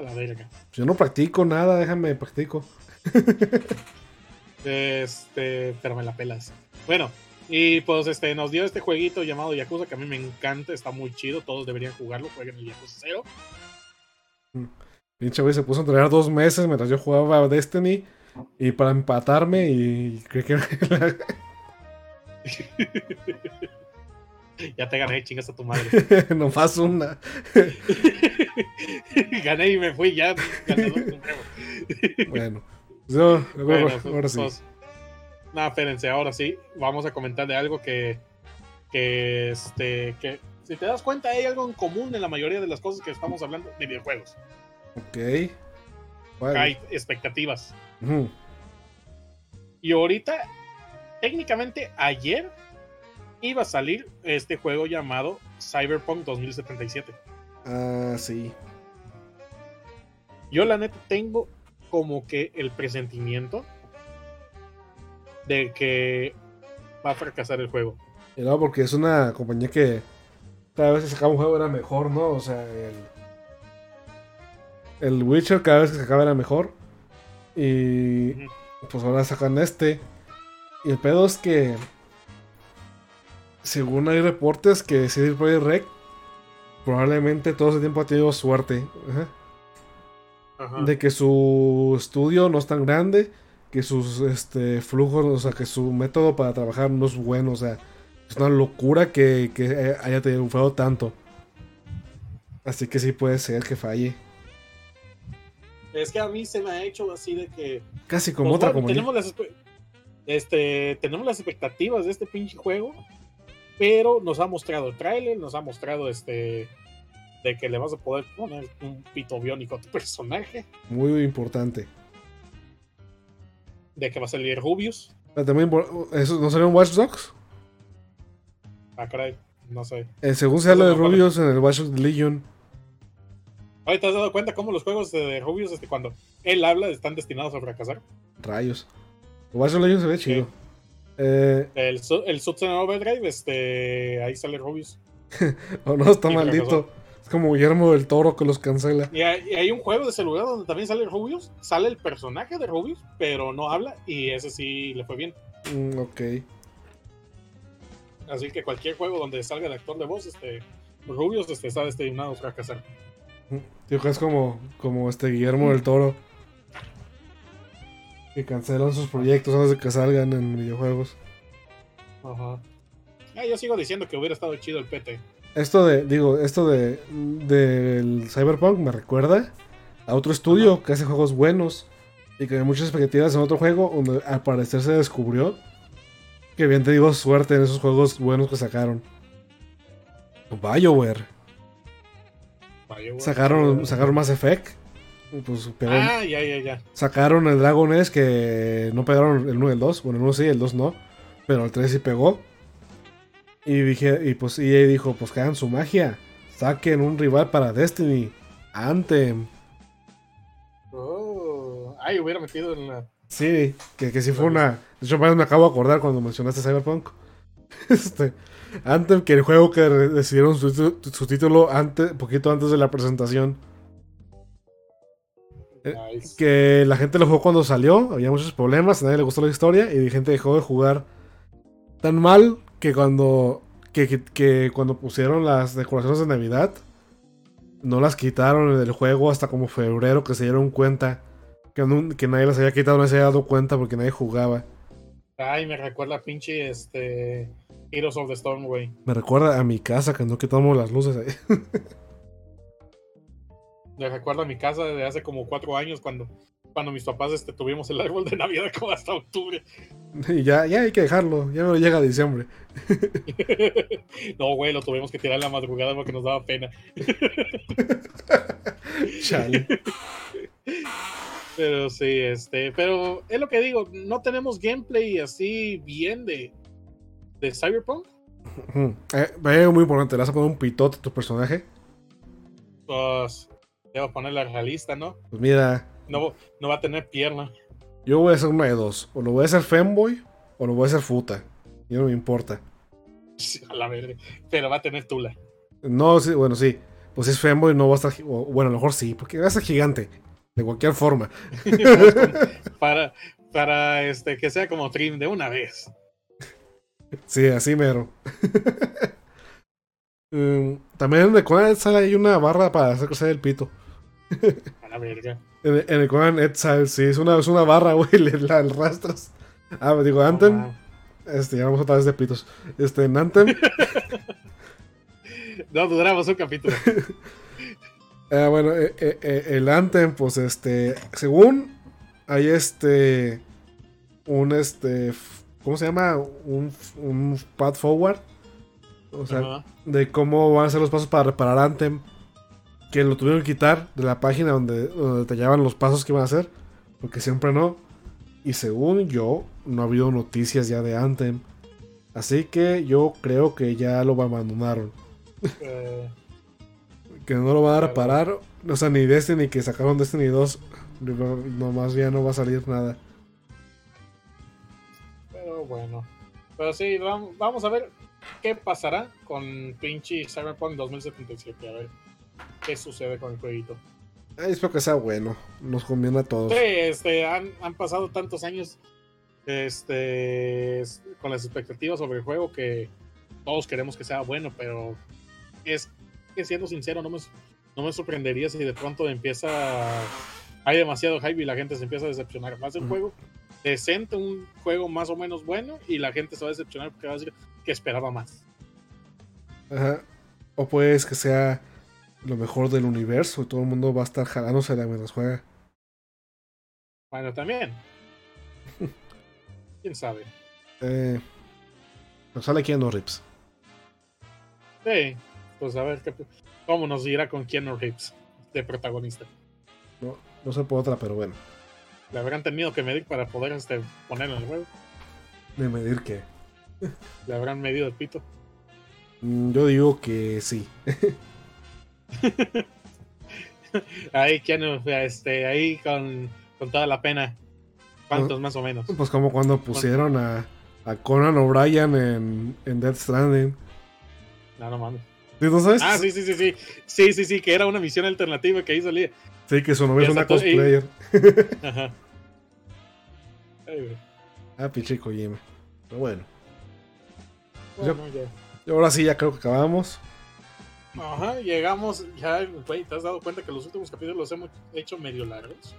Speaker 4: A la verga.
Speaker 3: Yo no practico nada, déjame practico.
Speaker 4: Este, pero me la pelas. Bueno, y pues este nos dio este jueguito llamado Yakuza que a mí me encanta, está muy chido, todos deberían jugarlo, jueguen el Yakuza 0.
Speaker 3: Pinche güey se puso a entrenar dos meses mientras yo jugaba Destiny. Y para empatarme y creí que
Speaker 4: ya te gané, chingas a tu madre.
Speaker 3: nomás una.
Speaker 4: gané y me fui ya.
Speaker 3: Bueno, yo,
Speaker 4: Bueno,
Speaker 3: ahora, ahora sí.
Speaker 4: pues, nada, espérense, ahora sí, vamos a comentar de algo que, que, este, que, si te das cuenta, hay algo en común en la mayoría de las cosas que estamos hablando de videojuegos.
Speaker 3: Ok.
Speaker 4: Hay expectativas. Y ahorita, técnicamente, ayer iba a salir este juego llamado Cyberpunk 2077.
Speaker 3: Ah, sí.
Speaker 4: Yo la neta tengo como que el presentimiento de que va a fracasar el juego.
Speaker 3: Y no, porque es una compañía que cada vez que sacaba un juego era mejor, ¿no? O sea, el. El Witcher cada vez que sacaba era mejor. Y. Pues ahora sacan este. Y el pedo es que. Según hay reportes que CD Projekt Rec probablemente todo ese tiempo ha tenido suerte. Ajá.
Speaker 4: Ajá.
Speaker 3: de que su estudio no es tan grande, que sus este, flujos, o sea, que su método para trabajar no es bueno, o sea, es una locura que, que haya triunfado tanto. Así que sí puede ser que falle.
Speaker 4: Es que a mí se me ha hecho así de que.
Speaker 3: Casi como
Speaker 4: pues,
Speaker 3: otra
Speaker 4: bueno, tenemos las, este, tenemos las expectativas de este pinche juego, pero nos ha mostrado el tráiler, nos ha mostrado este. De que le vas a poder poner un pito biónico a tu personaje,
Speaker 3: Muy importante.
Speaker 4: de que va a salir Rubius.
Speaker 3: También, ¿eso ¿no salió en Watch Dogs?
Speaker 4: Ah, caray, no sé.
Speaker 3: Eh, según se habla de. Rubius en el Watch Dogs Legion.
Speaker 4: Oye, ¿te has dado cuenta cómo los juegos de Rubius, este, cuando él habla, están destinados a fracasar?
Speaker 3: Rayos. El Watch Dogs Legion se ve chido. Eh,
Speaker 4: El, el Substance Overdrive, este, ahí sale Rubius.
Speaker 3: o no, está
Speaker 4: Y
Speaker 3: maldito. Es como Guillermo del Toro que los cancela.
Speaker 4: Y hay, y hay un juego de celular donde también sale Rubius, sale el personaje de Rubius, pero no habla, y ese sí le fue bien.
Speaker 3: Mm, ok.
Speaker 4: Así que cualquier juego donde salga el actor de voz, este, Rubius este, está destinado a fracasar.
Speaker 3: Tío, que es como, como este Guillermo del Toro. Que cancelan sus proyectos antes de que salgan en videojuegos.
Speaker 4: Ajá. Ah, yo sigo diciendo que hubiera estado chido el PT.
Speaker 3: Esto de, digo, esto de del Cyberpunk me recuerda a otro estudio que hace juegos buenos y que hay muchas expectativas en otro juego donde al parecer se descubrió que bien te digo suerte en esos juegos buenos que sacaron. BioWare.
Speaker 4: Bioware.
Speaker 3: Sacaron, sacaron Mass Effect. Pues pegó-
Speaker 4: Ah, ya, ya, ya.
Speaker 3: Sacaron el Dragon Age que no pegaron el 1 y el 2. Bueno, el 1 sí, el 2 no. Pero el 3 sí pegó. Y dije, y pues EA dijo, pues que hagan su magia. Saquen un rival para Destiny. Anthem.
Speaker 4: Oh, ay, hubiera metido en la.
Speaker 3: Sí, que, que sí fue una. De hecho, me acabo de acordar cuando mencionaste Cyberpunk. Este. Anthem, que el juego que decidieron su, su título antes, poquito antes de la presentación. Eh,
Speaker 4: Nice.
Speaker 3: que la gente lo jugó cuando salió, había muchos problemas, a nadie le gustó la historia y la gente dejó de jugar tan mal que cuando que, que- que cuando pusieron las decoraciones de Navidad no las quitaron del juego hasta como febrero que se dieron cuenta que, no- que nadie las había quitado, no se había dado cuenta porque nadie jugaba.
Speaker 4: Ay, me recuerda a pinche este. Heroes of the Storm, güey.
Speaker 3: Me recuerda a mi casa que no quitamos las luces ahí.
Speaker 4: Me recuerda a mi casa de hace como cuatro años cuando cuando mis papás este, tuvimos el árbol de Navidad como hasta octubre.
Speaker 3: Y ya, ya hay que dejarlo, ya no llega a diciembre.
Speaker 4: no, güey, lo tuvimos que tirar en la madrugada porque nos daba pena.
Speaker 3: Chale.
Speaker 4: Pero sí, este, pero es lo que digo, no tenemos gameplay así bien de, de Cyberpunk.
Speaker 3: Ujú. Eh, eh, muy importante, le vas a poner un pitote a tu personaje.
Speaker 4: Pues, ya va a poner la realista, ¿no?
Speaker 3: Pues mira,
Speaker 4: No, no va a tener pierna.
Speaker 3: yo voy a hacer una de dos. O lo voy a hacer femboy o lo voy a hacer futa. Y no me importa.
Speaker 4: Sí, A la verga. Pero va a tener tula.
Speaker 3: No, sí, bueno, sí. Pues si es femboy no va a estar. bueno, a lo mejor sí, porque va a ser gigante. De cualquier forma.
Speaker 4: para, para este, que sea como trim de una vez.
Speaker 3: Sí, así mero. Mm, También en el sale ahí una barra para hacer crecer el pito.
Speaker 4: A la verga.
Speaker 3: En el, en el Conan Exile, sí, es una, es una barra, güey, le la arrastras. Ah, digo, Anthem.
Speaker 4: No,
Speaker 3: Este, ya vamos otra vez de pitos. Este, en Anthem.
Speaker 4: no duramos un capítulo.
Speaker 3: Ah, bueno, eh, eh, eh, el Anthem, pues este, según hay este, un este, ¿cómo se llama? Un, un path forward. O sea, de cómo van a ser los pasos para reparar Anthem. Que lo tuvieron que quitar de la página donde, donde detallaban los pasos que iban a hacer. Porque siempre no. Y según yo, no ha habido noticias ya de Anthem. Así que yo creo que ya lo abandonaron.
Speaker 4: Eh,
Speaker 3: Que no lo van a reparar. O sea, ni Destiny que sacaron Destiny 2. No, nomás ya no va a salir nada.
Speaker 4: pero bueno. Pero sí, vam- vamos a ver qué pasará con pinche Cyberpunk 2077. A ver qué sucede con el jueguito.
Speaker 3: Ay, espero que sea bueno. Nos conviene a todos.
Speaker 4: Sí, este, han, han pasado tantos años este, con las expectativas sobre el juego que todos queremos que sea bueno, pero es que siendo sincero, no me, no me sorprendería si de pronto empieza. Hay demasiado hype y la gente se empieza a decepcionar. Más
Speaker 3: Ujú.
Speaker 4: juego decente, un juego más o menos bueno, y la gente se va a decepcionar porque va a decir que esperaba más.
Speaker 3: Ajá. O pues que sea lo mejor del universo y todo el mundo va a estar jalándose la mientras juega.
Speaker 4: Bueno, también. Quién sabe.
Speaker 3: Eh, nos sale los rips.
Speaker 4: Sí, pues a ver qué, cómo nos irá con Keanu Reeves de protagonista.
Speaker 3: No, no sé por otra, pero bueno.
Speaker 4: Le habrán tenido que medir para poder este, ponerlo en el juego.
Speaker 3: De medir que.
Speaker 4: Le habrán medido el pito.
Speaker 3: Mm, Yo digo que sí.
Speaker 4: Ahí Keanu, este, ahí con, con toda la pena. ¿Cuántos más o menos?
Speaker 3: Pues como cuando pusieron a, a Conan O'Brien en, en Death Stranding.
Speaker 4: No, no mames.
Speaker 3: ¿Sí, ¿No sabes?
Speaker 4: Ah, sí, sí, sí, sí. Sí, sí, sí, que era una misión alternativa que ahí salía.
Speaker 3: Sí, que su novia es una
Speaker 4: tú- y-
Speaker 3: cosplayer.
Speaker 4: Ajá. Ay.
Speaker 3: Ah, pinche Kojima. Pero bueno.
Speaker 4: Bueno, ya.
Speaker 3: Y ahora sí, ya creo que acabamos.
Speaker 4: Ajá, llegamos. Ya, güey, ¿te has dado cuenta que los últimos capítulos los hemos hecho medio largos?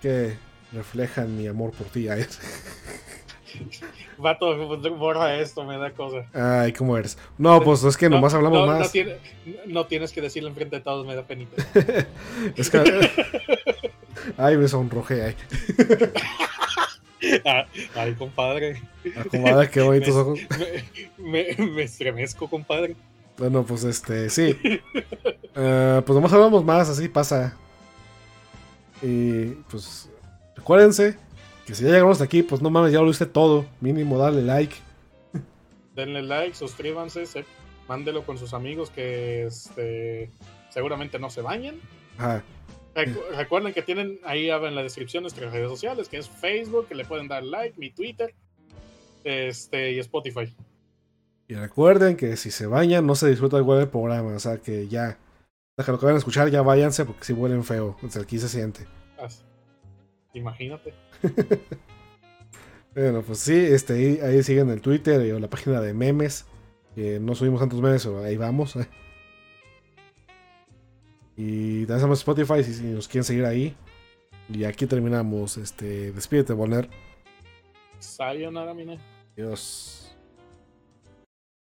Speaker 3: Que reflejan mi amor por ti. Ay,
Speaker 4: Vato, borra esto, me da cosa.
Speaker 3: Ay, ¿cómo eres? No, pues es que nomás
Speaker 4: No,
Speaker 3: hablamos
Speaker 4: no,
Speaker 3: más.
Speaker 4: No, tiene- no tienes que decirlo enfrente de todos, me da penita.
Speaker 3: Es que. Ay, me sonrojé. Ay,
Speaker 4: Ah, Ay, compadre.
Speaker 3: Ah, comadre, qué bonitos ojos.
Speaker 4: Me, me- me estremezco, compadre.
Speaker 3: Bueno, pues este, sí. Eh, pues nomás hablamos más, así pasa. Y pues recuérdense que si ya llegamos hasta aquí, pues no mames, ya lo viste todo. Mínimo, dale like.
Speaker 4: Denle like, suscríbanse, se- mándelo con sus amigos que este, seguramente no se bañen.
Speaker 3: Ajá.
Speaker 4: Recu- Recuerden que tienen ahí en la descripción nuestras redes sociales, que es Facebook, que le pueden dar like, mi Twitter, este, y Spotify.
Speaker 3: Y recuerden que si se bañan, no se disfruta igual el programa. O sea que ya. Hasta que lo que van a escuchar, ya váyanse porque si huelen feo. Desde aquí se siente.
Speaker 4: Imagínate.
Speaker 3: Bueno, pues sí, este, ahí, ahí siguen el Twitter y o la página de memes. No subimos tantos memes, pero ahí vamos. eh. Y también estamos Spotify si, si nos quieren seguir ahí. Y aquí terminamos. Este, despídete, Bonner.
Speaker 4: Sayonara, mina.
Speaker 3: Adiós.